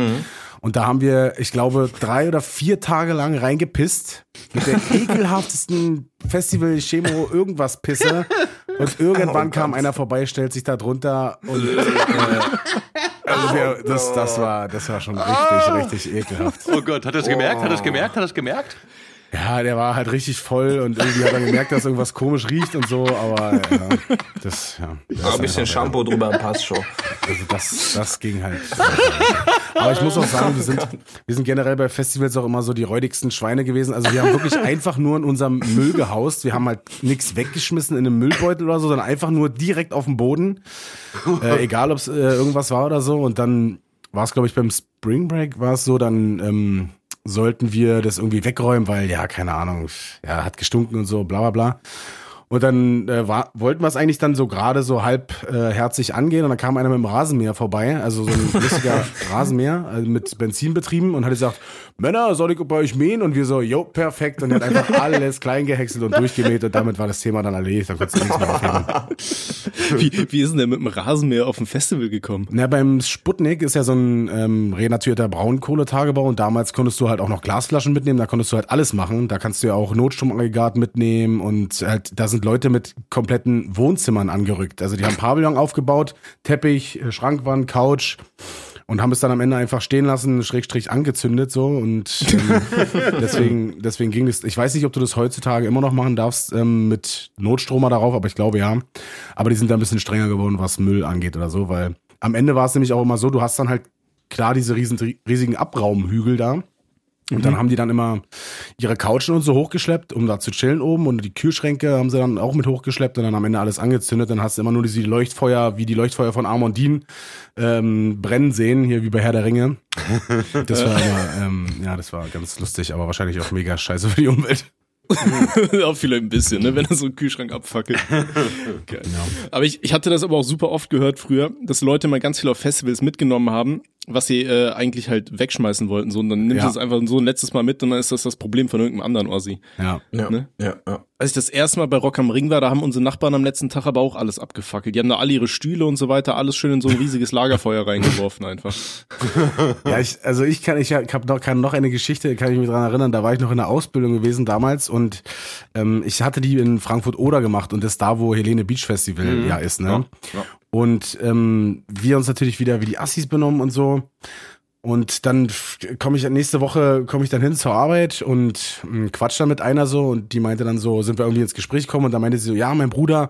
Und da haben wir, ich glaube, drei oder vier Tage lang reingepisst mit der ekelhaftesten Festival Chemo irgendwas Pisse. Und irgendwann kam einer vorbei, stellt sich da drunter und äh, also wir, das, das war das war schon richtig richtig ekelhaft. Oh Gott, hat er es gemerkt? Hat er es gemerkt? Hat er es gemerkt? Ja, der war halt richtig voll und irgendwie hat er gemerkt, dass irgendwas komisch riecht und so, aber ja, das, ja. Das Aber ein bisschen Shampoo drüber passt schon. Also das, das ging halt. Aber ich muss auch sagen, wir sind, wir sind generell bei Festivals auch immer so die räudigsten Schweine gewesen. Also wir haben wirklich einfach nur in unserem Müll gehaust. Wir haben halt nichts weggeschmissen in einem Müllbeutel oder so, sondern einfach nur direkt auf dem Boden. Äh, egal, ob es äh, irgendwas war oder so. Und dann war es, glaube ich, beim Spring Break war es so, dann ähm, sollten wir das irgendwie wegräumen, weil, ja, keine Ahnung, ja, hat gestunken und so, bla bla bla. Und dann äh, war, wollten wir es eigentlich dann so gerade so halb äh, angehen und dann kam einer mit dem Rasenmäher vorbei, also so ein lustiger Rasenmäher also mit Benzin betrieben und hat gesagt, Männer, soll ich bei euch mähen? Und wir so, jo, perfekt. Und er hat einfach alles klein gehäckselt und durchgemäht und damit war das Thema dann erledigt. Da konntest du nichts mehr aufheben. Wie, wie ist denn der mit dem Rasenmäher auf dem Festival gekommen? Na, beim Sputnik ist ja so ein ähm, renaturierter Braunkohletagebau und damals konntest du halt auch noch Glasflaschen mitnehmen, da konntest du halt alles machen. Da kannst du ja auch Notstromaggregat mitnehmen und halt, da sind Leute mit kompletten Wohnzimmern angerückt. Also die haben Pavillon aufgebaut, Teppich, äh, Schrankwand, Couch und haben es dann am Ende einfach stehen lassen, Schrägstrich angezündet so und ähm, deswegen, deswegen ging es. Ich weiß nicht, ob du das heutzutage immer noch machen darfst ähm, mit Notstromer darauf, aber ich glaube ja. Aber die sind da ein bisschen strenger geworden, was Müll angeht oder so, weil am Ende war es nämlich auch immer so, du hast dann halt klar diese riesen, riesigen Abraumhügel da. Und dann haben die dann immer ihre Couchen und so hochgeschleppt, um da zu chillen oben. Und die Kühlschränke haben sie dann auch mit hochgeschleppt und dann am Ende alles angezündet. Dann hast du immer nur diese Leuchtfeuer, wie die Leuchtfeuer von Amondin ähm, brennen sehen, hier wie bei Herr der Ringe. Das war immer, ähm, ja, das war ganz lustig, aber wahrscheinlich auch mega scheiße für die Umwelt. auch vielleicht ein bisschen, ne, wenn er so einen Kühlschrank abfackelt. Geil. Aber ich, ich hatte das aber auch super oft gehört früher, dass Leute mal ganz viel auf Festivals mitgenommen haben, was sie äh, eigentlich halt wegschmeißen wollten. So, und dann nimmst Ja. du es einfach so ein letztes Mal mit und dann ist das das Problem von irgendeinem anderen Ossi. Ja. Ja, Ne? ja, ja. Als ich das erste Mal bei Rock am Ring war, da haben unsere Nachbarn am letzten Tag aber auch alles abgefackelt. Die haben da alle ihre Stühle und so weiter, alles schön in so ein riesiges Lagerfeuer reingeworfen einfach. Ja, ich, also ich kann, ich habe noch, kann noch eine Geschichte, kann ich mich dran erinnern, da war ich noch in der Ausbildung gewesen damals und ähm, ich hatte die in Frankfurt-Oder gemacht und das ist da, wo Helene Beach Festival ja ist, ne? ja. Und ähm, wir uns natürlich wieder wie die Assis benommen und so. Und dann komme ich nächste Woche komme ich dann hin zur Arbeit und mh, quatsch dann mit einer so und die meinte dann so, sind wir irgendwie ins Gespräch gekommen und da meinte sie so, ja, mein Bruder,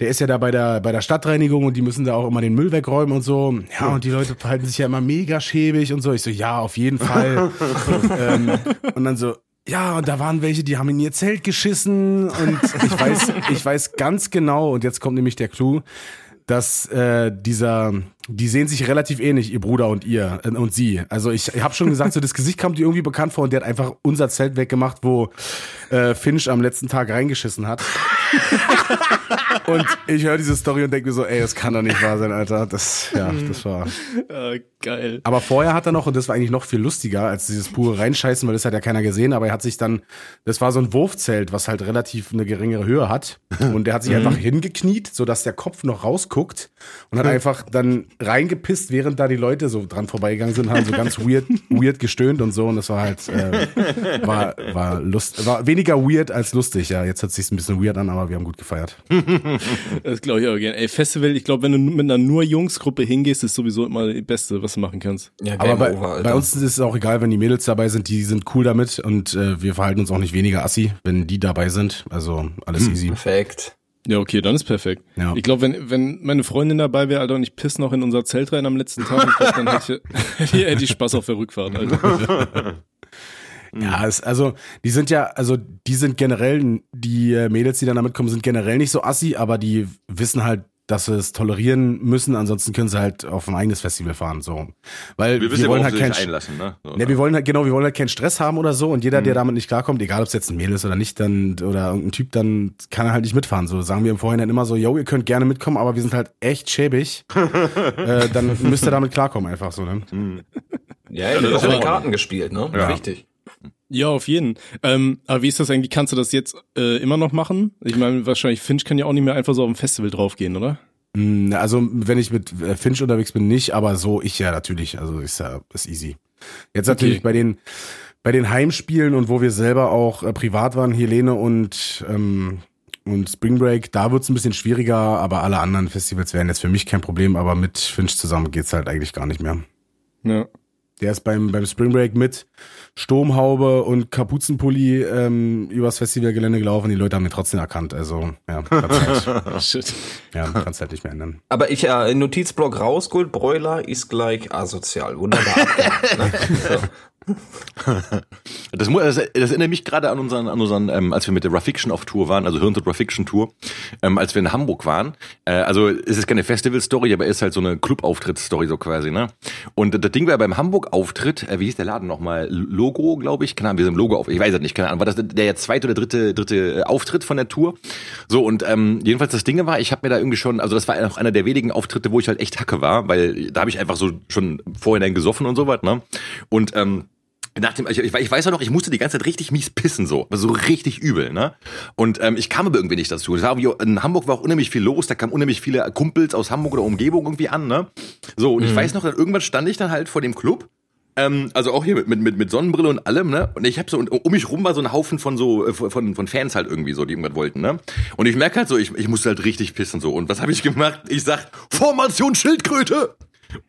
der ist ja da bei der bei der Stadtreinigung und die müssen da auch immer den Müll wegräumen und so. Ja, und die Leute verhalten sich ja immer mega schäbig und so. Ich so, ja, auf jeden Fall. ähm, und dann so, ja, und da waren welche, die haben in ihr Zelt geschissen und ich weiß, ich weiß ganz genau und jetzt kommt nämlich der Clou dass äh, dieser, die sehen sich relativ ähnlich, ihr Bruder und ihr äh, und sie. Also ich, ich habe schon gesagt, so das Gesicht kam dir irgendwie bekannt vor und der hat einfach unser Zelt weggemacht, wo äh, Finch am letzten Tag reingeschissen hat. und ich höre diese Story und denke mir so, ey, das kann doch nicht wahr sein, Alter. Das, ja, das war. äh, geil. Aber vorher hat er noch, und das war eigentlich noch viel lustiger, als dieses pure Reinscheißen, weil das hat ja keiner gesehen, aber er hat sich dann, das war so ein Wurfzelt, was halt relativ eine geringere Höhe hat. Und der hat sich einfach hingekniet, sodass der Kopf noch rausguckt und hat einfach dann reingepisst, während da die Leute so dran vorbeigegangen sind, haben so ganz weird, weird gestöhnt und so. Und das war halt, äh, war, war lust, war weniger weird als lustig, ja. Jetzt hört sich's ein bisschen weird an, aber wir haben gut gefeiert. Das glaube ich auch gerne. Ey, Festival, ich glaube, wenn du mit einer nur Jungsgruppe hingehst, ist sowieso immer das Beste, was du machen kannst. ja Aber bei, over, bei uns ist es auch egal, wenn die Mädels dabei sind, die sind cool damit und äh, wir verhalten uns auch nicht weniger assi, wenn die dabei sind. Also alles easy. Perfekt. Ja, okay, dann ist perfekt. Ja. Ich glaube, wenn, wenn meine Freundin dabei wäre, Alter, und ich piss noch in unser Zelt rein am letzten Tag, glaub, dann hätte ich, hätte ich Spaß auf der Rückfahrt, Alter. Ja, es, also die sind ja, also die sind generell, die äh, Mädels, die dann damit kommen, sind generell nicht so assi, aber die wissen halt, dass sie es tolerieren müssen, ansonsten können sie halt auf ein eigenes Festival fahren, so. Weil Wir wir, wissen ja, wollen halt keinen einlassen, ne? So, Ne, wir wollen halt, genau, wir wollen halt keinen Stress haben oder so und jeder, Mhm. der damit nicht klarkommt, egal ob es jetzt ein Mädel ist oder nicht, dann, oder irgendein Typ, dann kann er halt nicht mitfahren. So sagen wir im Vorhinein immer so, yo, ihr könnt gerne mitkommen, aber wir sind halt echt schäbig. äh, dann müsst ihr damit klarkommen einfach so, ne? Mhm. Ja, ja, das das ist die Karten gespielt, ne? Ja. Richtig. Ja, auf jeden. Ähm, aber wie ist das eigentlich? Kannst du das jetzt äh, immer noch machen? Ich meine, wahrscheinlich Finch kann ja auch nicht mehr einfach so auf ein Festival draufgehen, oder? Mm, Also, wenn ich mit äh, Finch unterwegs bin, nicht, aber so ich ja natürlich. Also ist ja ist easy. Jetzt natürlich Okay. bei den bei den Heimspielen und wo wir selber auch äh, privat waren, Helene und ähm, und Spring Break, da wird's ein bisschen schwieriger, aber alle anderen Festivals wären jetzt für mich kein Problem, aber mit Finch zusammen geht's halt eigentlich gar nicht mehr. Ja. Der ist beim, beim Spring Break mit Sturmhaube und Kapuzenpulli ähm, übers Festivalgelände gelaufen. Die Leute haben ihn trotzdem erkannt. Also, ja, kannst halt, Shit. ja, kannst halt nicht mehr ändern. Aber ich, äh, Notizblock rausgeholt, Broiler ist gleich asozial. Wunderbar. ne? so. Das, das, das erinnert mich gerade an unseren, an unseren ähm, als wir mit der Rafiction auf Tour waren, also Hirn to Rafiction Tour, ähm, als wir in Hamburg waren. Äh, also es ist keine Festival-Story, aber es ist halt so eine Club-Auftritt-Story so quasi, ne? Und das Ding war beim Hamburg-Auftritt, äh, wie hieß der Laden nochmal? Logo, glaube ich. Keine Ahnung, wir sind im Logo auf, ich weiß es nicht, keine Ahnung. War das der zweite oder dritte, dritte äh, Auftritt von der Tour? So, und ähm, jedenfalls das Ding war, ich habe mir da irgendwie schon, also das war auch einer der wenigen Auftritte, wo ich halt echt Hacke war, weil da habe ich einfach so schon vorhinein gesoffen und so was, ne? Und ähm, nach dem, ich, ich weiß auch noch, ich musste die ganze Zeit richtig mies pissen, so. So richtig übel, ne? Und ähm, ich kam aber irgendwie nicht dazu. In Hamburg war auch unheimlich viel los, da kamen unheimlich viele Kumpels aus Hamburg oder Umgebung irgendwie an, ne? So, und ich weiß noch, dann irgendwann stand ich dann halt vor dem Club. Ähm, also auch hier mit, mit, mit, Sonnenbrille und allem, ne? Und ich hab so, und um mich rum war so ein Haufen von so, äh, von, von Fans halt irgendwie so, die irgendwas wollten, ne? Und ich merke halt so, ich, ich musste halt richtig pissen so. Und was habe ich gemacht? Ich sag, Formation Schildkröte!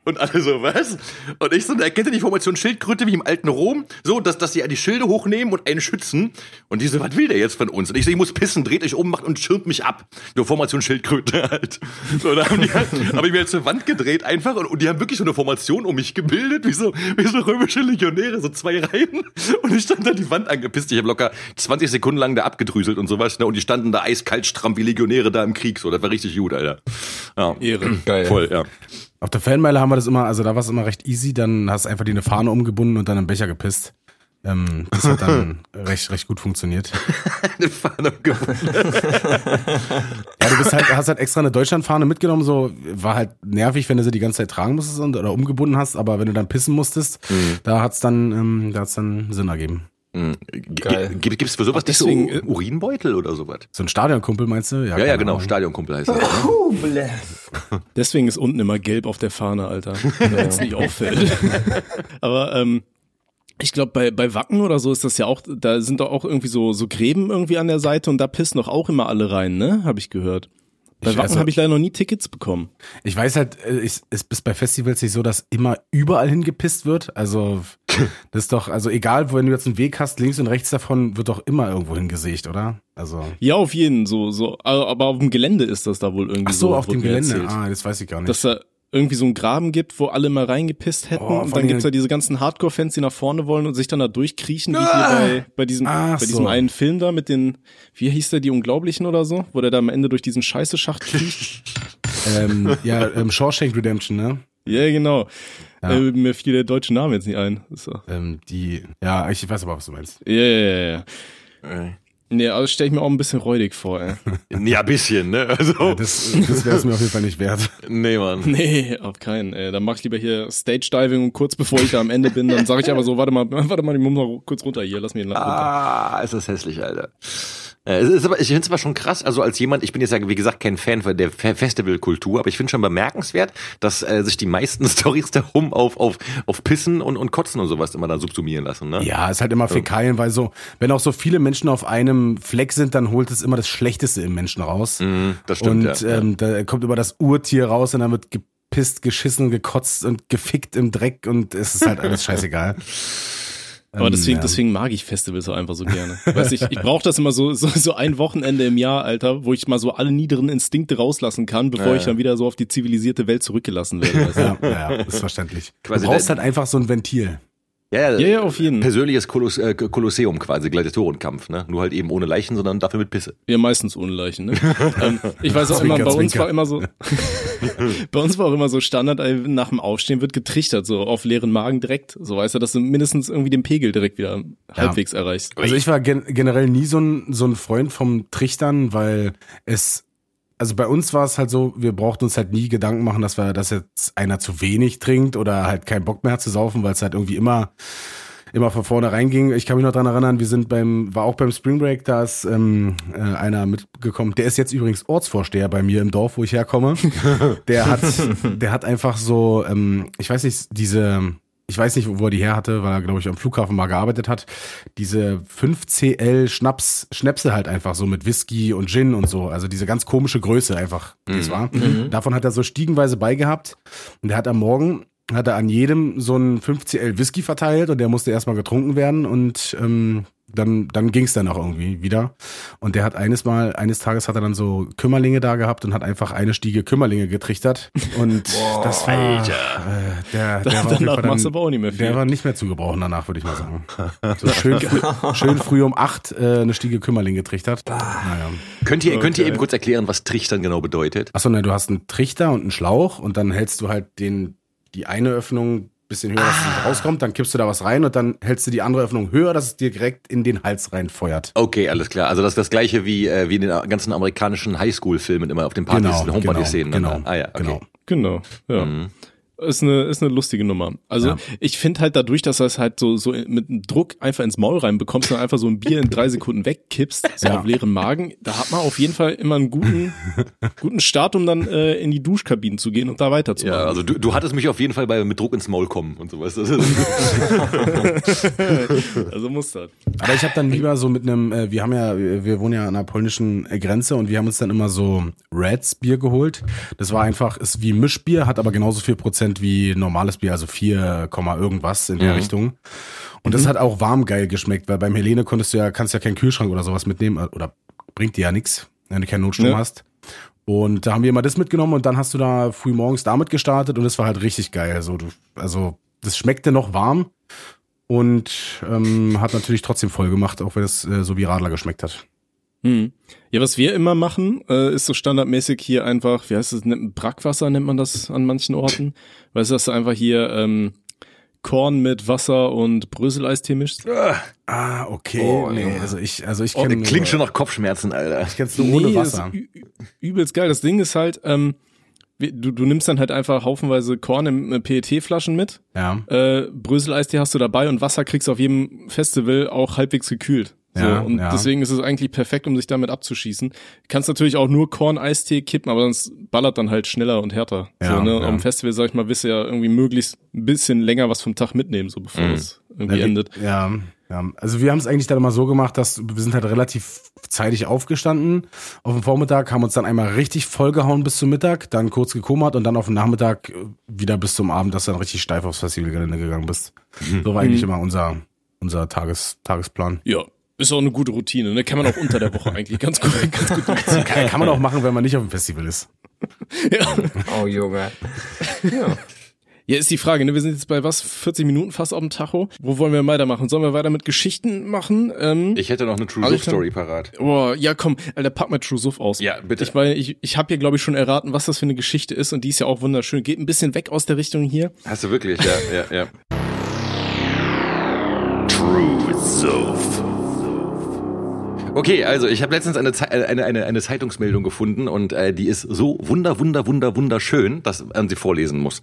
Und alle so, was? Und ich so, da kennt ihr die Formation Schildkröte wie im alten Rom? So, dass, dass sie die Schilde hochnehmen und einen schützen. Und die so, was will der jetzt von uns? Und ich so, ich muss pissen, dreht euch um, macht und schirmt mich ab. So, Formation Schildkröte halt. So, da haben die halt, hab ich mir halt zur Wand gedreht einfach und, und die haben wirklich so eine Formation um mich gebildet, wie so, wie so römische Legionäre, so zwei Reihen. Und ich stand da die Wand angepisst. Ich habe locker 20 Sekunden lang da abgedrüselt und sowas, ne? Und die standen da eiskalt stramm wie Legionäre da im Krieg. So, das war richtig gut, Alter. Ja. Ehre. Geil. Voll, ja. Auf der Fanmeile haben wir das immer, also da war es immer recht easy, dann hast du einfach die eine Fahne umgebunden und dann einen Becher gepisst. Ähm, das hat dann recht, recht gut funktioniert. Eine Fahne gefunden. Ja, du bist halt, hast halt extra eine Deutschlandfahne mitgenommen, so war halt nervig, wenn du sie die ganze Zeit tragen musstest und, oder umgebunden hast, aber wenn du dann pissen musstest, da hat's dann, ähm, da hat's dann Sinn ergeben. Geil. Gibt es für sowas nicht deswegen, so Urinbeutel oder sowas? So ein Stadionkumpel meinst du? Ja, keine ja, genau. Ahnung. Stadionkumpel heißt das. Ne? Deswegen ist unten immer gelb auf der Fahne, Alter. Wenn es nicht auffällt. Aber ähm, ich glaube, bei, bei Wacken oder so ist das ja auch, da sind doch auch irgendwie so, so Gräben irgendwie an der Seite und da pissen doch auch immer alle rein, ne? Habe ich gehört. Bei Ich- Wacken also- habe ich leider noch nie Tickets bekommen. Ich weiß halt, äh, ich, es ist bei Festivals nicht so, dass immer überall hingepisst wird. Also das ist doch, also egal, wenn du jetzt einen Weg hast, links und rechts davon wird doch immer irgendwo hingesägt, oder? Also Ja, auf jeden, so, so, aber auf dem Gelände ist das da wohl irgendwie ach so, auf wurde dem Gelände. erzählt. Ah, das weiß ich gar nicht. Dass da irgendwie so einen Graben gibt, wo alle mal reingepisst hätten Oh, und dann gibt's ja diese ganzen Hardcore-Fans, die nach vorne wollen und sich dann da durchkriechen, wie hier bei, bei diesem, bei diesem so. einen Film da mit den, wie hieß der, die Unglaublichen oder so, wo der da am Ende durch diesen Scheiße-Schacht kriecht. ähm, ja, ähm, Shawshank Redemption, ne? Ja, genau. Ja. Äh, mir fiel der deutsche Name jetzt nicht ein. So. Ähm, die, ja, ich weiß aber, was du meinst. Ja, ja, ja, ja. Nee, also stelle ich mir auch ein bisschen räudig vor, ey. Ja, bisschen, ne? Also, Das, das wäre es mir auf jeden Fall nicht wert. nee, Mann. Nee, auf keinen. Ey. Dann mach ich lieber hier Stage Diving und kurz bevor ich da am Ende bin, dann sage ich aber so, warte mal, warte mal, ich muss mal kurz runter hier, lass mich runter. Ah, ist das hässlich, Alter. Äh, ist aber, ich finde es aber schon krass, also als jemand, ich bin jetzt ja wie gesagt kein Fan von der Fe- Festivalkultur, aber ich finde schon bemerkenswert, dass äh, sich die meisten Stories darum auf, auf, auf Pissen und, und Kotzen und sowas immer dann subsumieren lassen, ne? Ja, ist halt immer Fäkalien, weil so, wenn auch so viele Menschen auf einem Fleck sind, dann holt es immer das Schlechteste im Menschen raus. Mhm, das stimmt, und ja. ähm, da kommt über das Urtier raus und dann wird gepisst, geschissen, gekotzt und gefickt im Dreck und es ist halt alles scheißegal. Aber Ähm, deswegen, ja. deswegen mag ich Festivals auch einfach so gerne. Weiß ich, ich brauche das immer so, so, so ein Wochenende im Jahr, Alter, wo ich mal so alle niederen Instinkte rauslassen kann, bevor Ja, ich dann wieder so auf die zivilisierte Welt zurückgelassen werde. Du? Ja, ja, ist verständlich. Quasi du brauchst halt einfach so ein Ventil. Ja, Ja, ja, auf jeden. Persönliches Koloss äh, Kolosseum quasi, Gladiatorenkampf, ne? Nur halt eben ohne Leichen, sondern dafür mit Pisse. Ja, meistens ohne Leichen, ne? ähm, ich weiß auch immer, bei uns war immer so, bei uns war auch immer so Standard, nach dem Aufstehen wird getrichtert, so auf leeren Magen direkt. So weißt du, dass du mindestens irgendwie den Pegel direkt wieder halbwegs erreichst. Also ich war gen generell nie so ein, so ein Freund vom Trichtern, weil es, also bei uns war es halt so, wir brauchten uns halt nie Gedanken machen, dass wir, dass jetzt einer zu wenig trinkt oder halt keinen Bock mehr hat zu saufen, weil es halt irgendwie immer immer von vorne reinging. Ich kann mich noch dran erinnern, wir sind beim, war auch beim Spring Break, da ist ähm, äh, einer mitgekommen. Der ist jetzt übrigens Ortsvorsteher bei mir im Dorf, wo ich herkomme. Der hat, der hat einfach so, ähm, ich weiß nicht, diese, ich weiß nicht, wo er die her hatte, weil er, glaube ich, am Flughafen mal gearbeitet hat. Diese 5CL Schnaps, Schnäpse halt einfach so mit Whisky und Gin und so. Also diese ganz komische Größe einfach, die es war. Davon hat er so stiegenweise beigehabt. Und der hat am Morgen hat er an jedem so ein 5CL Whisky verteilt und der musste erstmal getrunken werden und ähm, dann, dann ging es dann auch irgendwie wieder. Und der hat eines Mal, eines Tages hat er dann so Kümmerlinge da gehabt und hat einfach eine Stiege Kümmerlinge getrichtert. Und das war, Äh, der, der war Danach dann, machst du aber auch nicht mehr viel. Der war nicht mehr zu gebrauchen danach, würde ich mal sagen. So schön, früh, schön früh um acht äh, eine Stiege Kümmerling getrichtert. Naja. Könnt ihr, könnt ihr Okay. eben kurz erklären, was Trichtern genau bedeutet? Achso, ne, du hast einen Trichter und einen Schlauch und dann hältst du halt den, die eine Öffnung bisschen höher, dass es nicht rauskommt, dann kippst du da was rein und dann hältst du die andere Öffnung höher, dass es dir direkt in den Hals reinfeuert. Okay, alles klar. Also das ist das gleiche wie, äh, wie in den ganzen amerikanischen Highschool-Filmen immer auf den Partys, Genau, den Homeparty-Szenen. genau, dann. Ah ja, okay. genau. Genau, ja. Mhm. Ist eine, ist eine lustige Nummer. Also Ja. ich finde halt dadurch, dass du es halt so, so mit einem Druck einfach ins Maul reinbekommst und einfach so ein Bier in drei Sekunden wegkippst, so Ja. auf leeren Magen, da hat man auf jeden Fall immer einen guten, guten Start, um dann äh, in die Duschkabinen zu gehen und da weiterzumachen. Ja, also du, du hattest mich auf jeden Fall bei mit Druck ins Maul kommen und sowas. Das also muss das. Aber ich habe dann lieber so mit einem, äh, wir haben ja, wir wir wohnen ja an der polnischen äh, Grenze und wir haben uns dann immer so Reds Bier geholt. Das war einfach, ist wie Mischbier, hat aber genauso viel Prozent wie normales Bier, also 4, Komma irgendwas in der Mhm. Richtung. Und das hat auch warm geil geschmeckt, weil beim Helene konntest du ja, kannst ja keinen Kühlschrank oder sowas mitnehmen, äh, oder bringt dir ja nichts, wenn du keinen Notstrom Ja. hast. Und da haben wir immer das mitgenommen und dann hast du da früh morgens damit gestartet und das war halt richtig geil. Also, du, also das schmeckte noch warm und ähm, hat natürlich trotzdem voll gemacht, auch wenn es äh, so wie Radler geschmeckt hat. Hm. Ja, was wir immer machen, äh, ist so standardmäßig hier einfach, wie heißt es, nennt- Brackwasser nennt man das an manchen Orten. Weißt du, dass du einfach hier ähm, Korn mit Wasser und Bröseleistee mischst? Ah, okay. Oh, nee, Junge. also ich, also ich Oh, kenne klingt schon nach Kopfschmerzen, Alter. Ich kenn's nur ohne Nee, Wasser. ist ü- ü- übelst geil. Das Ding ist halt, ähm, du, du nimmst dann halt einfach haufenweise Korn in äh, PET-Flaschen mit. Ja. Äh, Bröseleistee hast du dabei und Wasser kriegst du auf jedem Festival auch halbwegs gekühlt. So, Ja, und ja. deswegen ist es eigentlich perfekt, um sich damit abzuschießen. Du kannst natürlich auch nur Korn-Eistee kippen, aber sonst ballert dann halt schneller und härter. Ja, so, ne? Am Festival, sag ich mal, willst du ja irgendwie möglichst ein bisschen länger was vom Tag mitnehmen, so bevor Mhm. es irgendwie Ja, endet. Ja, ja. Also wir haben es eigentlich dann immer so gemacht, dass wir sind halt relativ zeitig aufgestanden auf dem Vormittag, haben uns dann einmal richtig vollgehauen bis zum Mittag, dann kurz gekummert und dann auf den Nachmittag äh, wieder bis zum Abend, dass du dann richtig steif aufs Festivalgelände gegangen bist. So war eigentlich immer unser, unser Tages, Tagesplan. Ja. Ist auch eine gute Routine, ne? Kann man auch unter der Woche eigentlich ganz gut, ganz gut durchziehen. Kann, kann man auch machen, wenn man nicht auf dem Festival ist. Ja. Oh, Junge. Ja. Ja, ist die Frage, ne? Wir sind jetzt bei was? 40 Minuten fast auf dem Tacho. Wo wollen wir weitermachen? Sollen wir weiter mit Geschichten machen? Ähm, Ich hätte noch eine True. Love Story parat. boah, ja, komm, Alter, pack mal True Suff aus. Ja, bitte. Ich meine, ich, ich habe hier, glaube ich, schon erraten, was das für eine Geschichte ist und die ist ja auch wunderschön. Geht ein bisschen weg aus der Richtung hier. Hast du wirklich? Ja, ja, ja. True Soph. Okay, also ich habe letztens eine, äh, eine, eine, eine Zeitungsmeldung gefunden und äh, die ist so wunder, wunder, wunder, wunderschön, dass man sie vorlesen muss.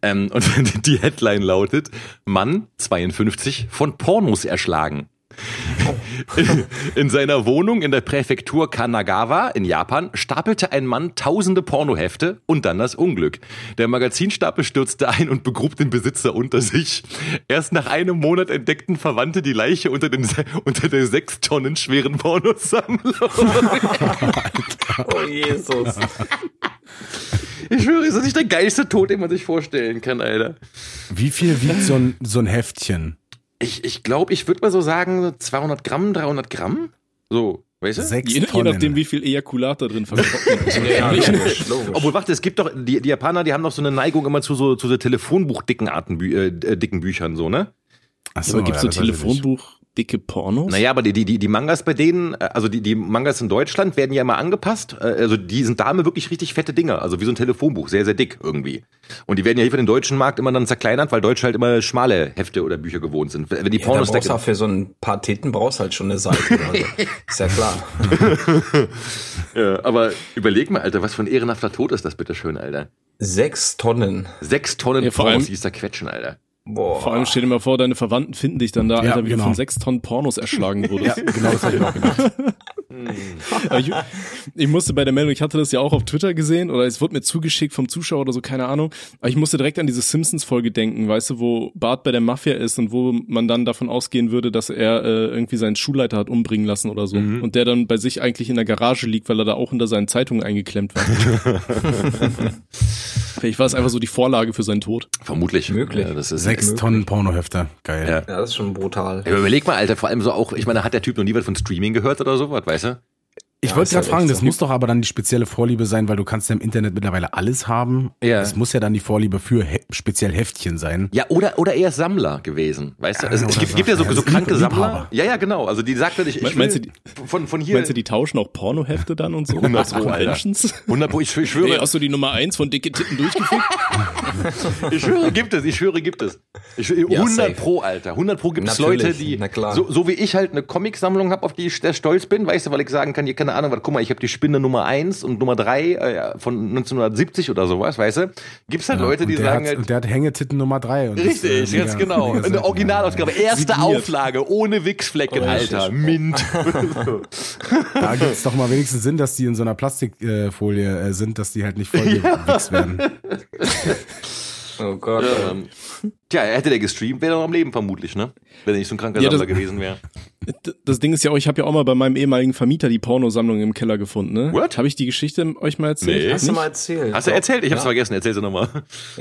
Ähm, und die Headline lautet, Mann 52 von Pornos erschlagen. In seiner Wohnung in der Präfektur Kanagawa in Japan stapelte ein Mann tausende Pornohefte und dann das Unglück. Der Magazinstapel stürzte ein und begrub den Besitzer unter sich. Erst nach einem Monat entdeckten Verwandte die Leiche unter, den, unter der sechs Tonnen schweren Pornosammlung. Oh, Jesus. Ich schwöre, ist das nicht der geilste Tod, den man sich vorstellen kann, Alter. Wie viel wiegt so ein, so ein Heftchen? Ich ich, glaube, ich würde mal so sagen, 200 Gramm, 300 Gramm? So, weißt du? Sechs Je, je nachdem, wie viel Ejakulat da drin verstopft ist. Ja, logisch, logisch. Obwohl, warte, es gibt doch, die, die Japaner, die haben doch so eine Neigung immer zu so, zu so Telefonbuch-dicken Arten, äh, äh, dicken Büchern, so, ne? Ach aber gibt's so das weiß ich nicht. Telefonbuch dicke Pornos? Naja, aber die, die, die, die Mangas bei denen, äh, also die, die Mangas in Deutschland werden ja immer angepasst. äh, Also die sind da immer wirklich richtig fette Dinger. Also wie so ein Telefonbuch, sehr, sehr dick irgendwie. Und die werden ja hier für den deutschen Markt immer dann zerkleinert, weil Deutsche halt immer schmale Hefte oder Bücher gewohnt sind. Wenn die Ja, da Pornos brauchst du da, auch für so ein paar Titten brauchst halt schon eine Seite. Also. Ist ja klar. ja, aber überleg mal, Alter, was für ein ehrenhafter Tod ist das bitte schön, Alter. Sechs Tonnen. Sechs Tonnen Ja, Pornos, die ist da quetschen, Alter. Boah. Vor allem stell dir mal vor, deine Verwandten finden dich dann da, Alter, ja, wie genau. du von sechs Tonnen Pornos erschlagen wurdest. ja, genau das habe ich auch gedacht. ich, ich, musste bei der Meldung, ich hatte das ja auch auf Twitter gesehen oder es wurde mir zugeschickt vom Zuschauer oder so, keine Ahnung. Aber ich musste direkt an diese Simpsons-Folge denken, weißt du, wo Bart bei der Mafia ist und wo man dann davon ausgehen würde, dass er äh, irgendwie seinen Schulleiter hat umbringen lassen oder so. Mhm. Und der dann bei sich eigentlich in der Garage liegt, weil er da auch unter seinen Zeitungen eingeklemmt war. Vielleicht war es einfach so die Vorlage für seinen Tod. Vermutlich. Möglich. Ja, das ist Sechs möglich. Tonnen Pornohefte. Geil. Ja. ja, das ist schon brutal. Ja, überleg mal, Alter, vor allem so auch, ich meine, hat der Typ noch nie was von Streaming gehört oder sowas, weißt du? Ich ja, wollte gerade fragen, das muss doch aber dann die spezielle Vorliebe sein, weil du kannst ja im Internet mittlerweile alles haben. Ja. Es muss ja dann die Vorliebe für he speziell Heftchen sein. Ja, oder, oder eher Sammler gewesen, weißt du? Ja, es, es gibt, gibt, ja so, ja, so kranke Sammler. Ja, ja, genau. Also die sagt ich, ich meinst, will, du, von, von hier. Meinst du, die tauschen auch Pornohefte dann und so? 100 Pro, Alter. 100 Pro, ich, ich schwöre. Hey, hast du die Nummer 1 von dicke Titten durchgeführt? ich schwöre, gibt es, ich schwöre, gibt es. Ich, 100 Pro, Alter. 100 Pro gibt es Leute, die, so, so wie ich halt eine Comicsammlung habe, auf die ich sehr stolz bin, weißt du, weil ich sagen kann, hier, keine Ahnung, was, guck mal, ich habe die Spinne Nummer 1 und Nummer 3 äh, von 1970 oder sowas, weißt du? Gibt's halt ja, Leute, die sagen halt. Und der hat Hängetitten Nummer 3. richtig, das, äh, ganz genau. Eine Originalausgabe. Erste Signiert. Auflage, ohne Wichsflecken, oh, Alter. Mint. da gibt's doch mal wenigstens Sinn, dass die in so einer Plastikfolie äh, sind, dass die halt nicht voll gewichst werden. Oh Gott. Ähm, tja, hätte der gestreamt, wäre er noch am Leben vermutlich, ne? Wenn er nicht so ein kranker ja, Sammler gewesen wäre. Das Ding ist ja auch, ich habe ja auch mal bei meinem ehemaligen Vermieter die Pornosammlung im Keller gefunden, ne? What? Habe ich die Geschichte euch mal erzählt? Nee. Hast du mal erzählt? Hast du erzählt? Ich hab's ja. vergessen, erzähl sie nochmal.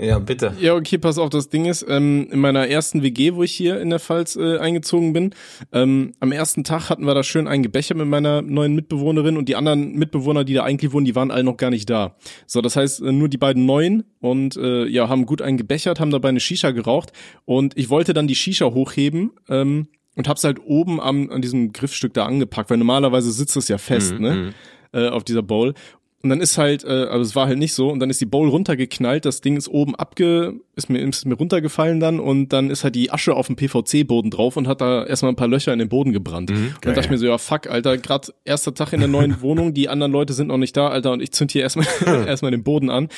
Ja, bitte. Ja, okay, pass auf, das Ding ist, ähm, in meiner ersten WG, wo ich hier in der Pfalz äh, eingezogen bin, ähm, am ersten Tag hatten wir da schön einen Gebächer mit meiner neuen Mitbewohnerin und die anderen Mitbewohner, die da eigentlich wohnen, die waren alle noch gar nicht da. So, das heißt, äh, nur die beiden neuen und äh, ja, haben gut einen gebechert, haben dabei eine Shisha geraucht und ich wollte dann die Shisha hochheben, ähm, und hab's halt oben am, an diesem Griffstück da angepackt, weil normalerweise sitzt es ja fest, mm, ne? Mm. Äh, auf dieser Bowl. Und dann ist halt, äh, also es war halt nicht so, und dann ist die Bowl runtergeknallt, das Ding ist oben abge, ist mir, ist mir runtergefallen dann und dann ist halt die Asche auf dem PVC-Boden drauf und hat da erstmal ein paar Löcher in den Boden gebrannt. Mhm, und dann dachte ich mir so, ja fuck, Alter, grad erster Tag in der neuen Wohnung, die anderen Leute sind noch nicht da, Alter, und ich zünd hier erstmal erstmal den Boden an. Und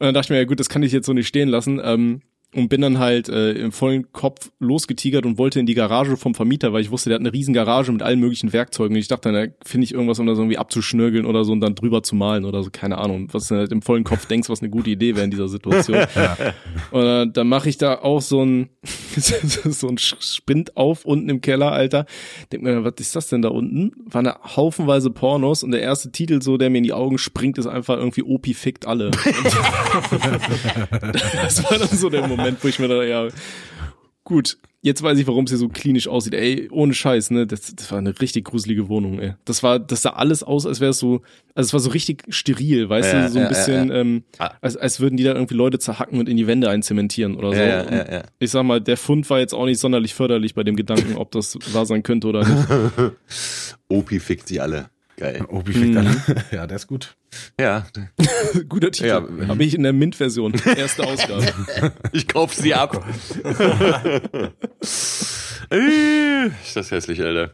dann dachte ich mir, ja gut, das kann ich jetzt so nicht stehen lassen. Ähm, und bin dann halt äh, im vollen Kopf losgetigert und wollte in die Garage vom Vermieter, weil ich wusste, der hat eine riesen Garage mit allen möglichen Werkzeugen. Und ich dachte, dann finde ich irgendwas, um das irgendwie abzuschnörgeln oder so und dann drüber zu malen oder so, keine Ahnung. Was du halt im vollen Kopf denkst, was eine gute Idee wäre in dieser Situation. ja. Und äh, dann mache ich da auch so ein so ein Sprint auf unten im Keller, Alter. Denk mir, was ist das denn da unten? War eine haufenweise Pornos und der erste Titel so, der mir in die Augen springt, ist einfach irgendwie Opi fickt alle. das war dann so der Moment Moment, wo ich mir da, ja, gut, jetzt weiß ich, warum es hier so klinisch aussieht. Ey, ohne Scheiß, ne? Das, das war eine richtig gruselige Wohnung, ey. Das war, das sah alles aus, als wäre es so, also es war so richtig steril, weißt ja, du, so ein ja, bisschen, ja, ähm, ah. als, als würden die da irgendwie Leute zerhacken und in die Wände einzementieren oder so. Ich sag mal, der Fund war jetzt auch nicht sonderlich förderlich bei dem Gedanken, ob das wahr sein könnte oder nicht. Opi fickt sie alle. Geil. Obi fickt alle. Ja, der ist gut. Ja. Guter Titel. Ja. Habe ich in der Mint-Version. Erste Ausgabe. ich kauf sie ab. ist das hässlich, Alter.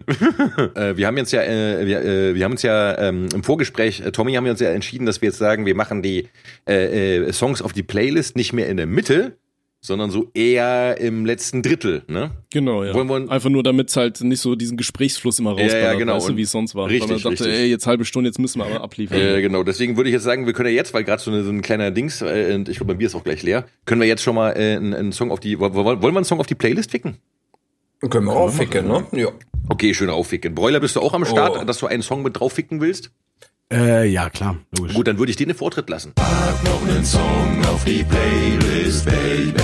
äh, wir haben jetzt ja, äh, wir, äh, wir haben uns ja ähm, im Vorgespräch, äh, Tommy, haben wir uns ja entschieden, dass wir jetzt sagen, wir machen die äh, äh, Songs auf die Playlist nicht mehr in der Mitte, sondern so eher im letzten Drittel, ne? Genau, ja. Wollen wir Einfach nur, damit es halt nicht so diesen Gesprächsfluss immer rausballert, ja, ja, genau. weißt du, wie es sonst war. Richtig, Weil man dachte, ey, jetzt halbe Stunde, jetzt müssen wir aber abliefern. Ja, genau. Deswegen würde ich jetzt sagen, wir können ja jetzt, weil gerade so, so ein kleiner Dings, äh, und ich glaube, bei mir ist auch gleich leer, können wir jetzt schon mal äh, einen, einen Song auf die, wollen, wollen wir einen Song auf die Playlist ficken? Können wir aufficken, ne? Ja. Okay, schön aufficken. Broiler, bist du auch am Start, oh. dass du einen Song mit draufficken willst? Äh, ja, klar, logisch. Gut, dann würde ich dir den Vortritt lassen. Pack noch einen Song auf die Playlist, Baby.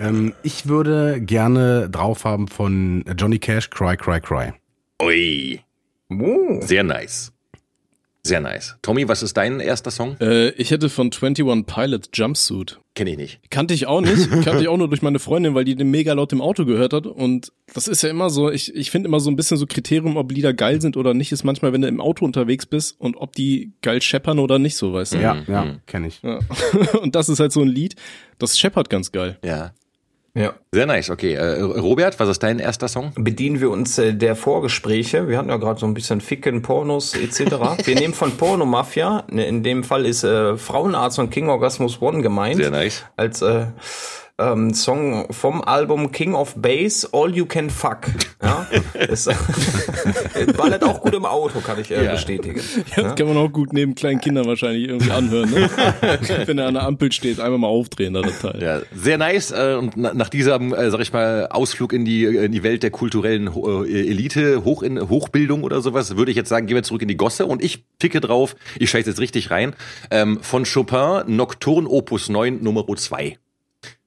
Ähm, ich würde gerne drauf haben von Johnny Cash, Cry, Cry, Cry. Ui. Uh. Sehr nice. Sehr nice. Tommy, was ist dein erster Song? Äh, ich hätte von 21 Pilot Jumpsuit. Kenne ich nicht. Kannte ich auch nicht. Kannte ich auch nur durch meine Freundin, weil die den mega laut im Auto gehört hat. Und das ist ja immer so, ich, ich finde immer so ein bisschen so Kriterium, ob Lieder geil sind oder nicht, ist manchmal, wenn du im Auto unterwegs bist und ob die geil scheppern oder nicht so, weißt du? Ja, ja, mhm. kenne ich. Ja. Und das ist halt so ein Lied, das scheppert ganz geil. Ja. Ja. Sehr nice, okay. Äh, Robert, was ist dein erster Song? Bedienen wir uns äh, der Vorgespräche. Wir hatten ja gerade so ein bisschen Ficken, Pornos etc. wir nehmen von Porno Mafia, ne, in dem Fall ist äh, Frauenarzt und King Orgasmus One gemeint. Sehr nice. Als äh, ähm, Song vom Album King of Bass, All You Can Fuck. Ja, ist, ballert auch gut im Auto, kann ich äh, Ja. bestätigen. Ja, das kann man auch gut neben kleinen Kindern wahrscheinlich irgendwie anhören. Ne? Wenn er an der Ampel steht, einfach mal aufdrehen, da das Teil. Ja, sehr nice. Äh, und na, nach diesem, äh, sag ich mal, Ausflug in die, in die Welt der kulturellen äh, Elite, Hoch in, Hochbildung oder sowas, würde ich jetzt sagen, gehen wir zurück in die Gosse und ich ticke drauf, ich scheiße jetzt richtig rein, ähm, von Chopin, Nocturne Opus 9, Nummer 2.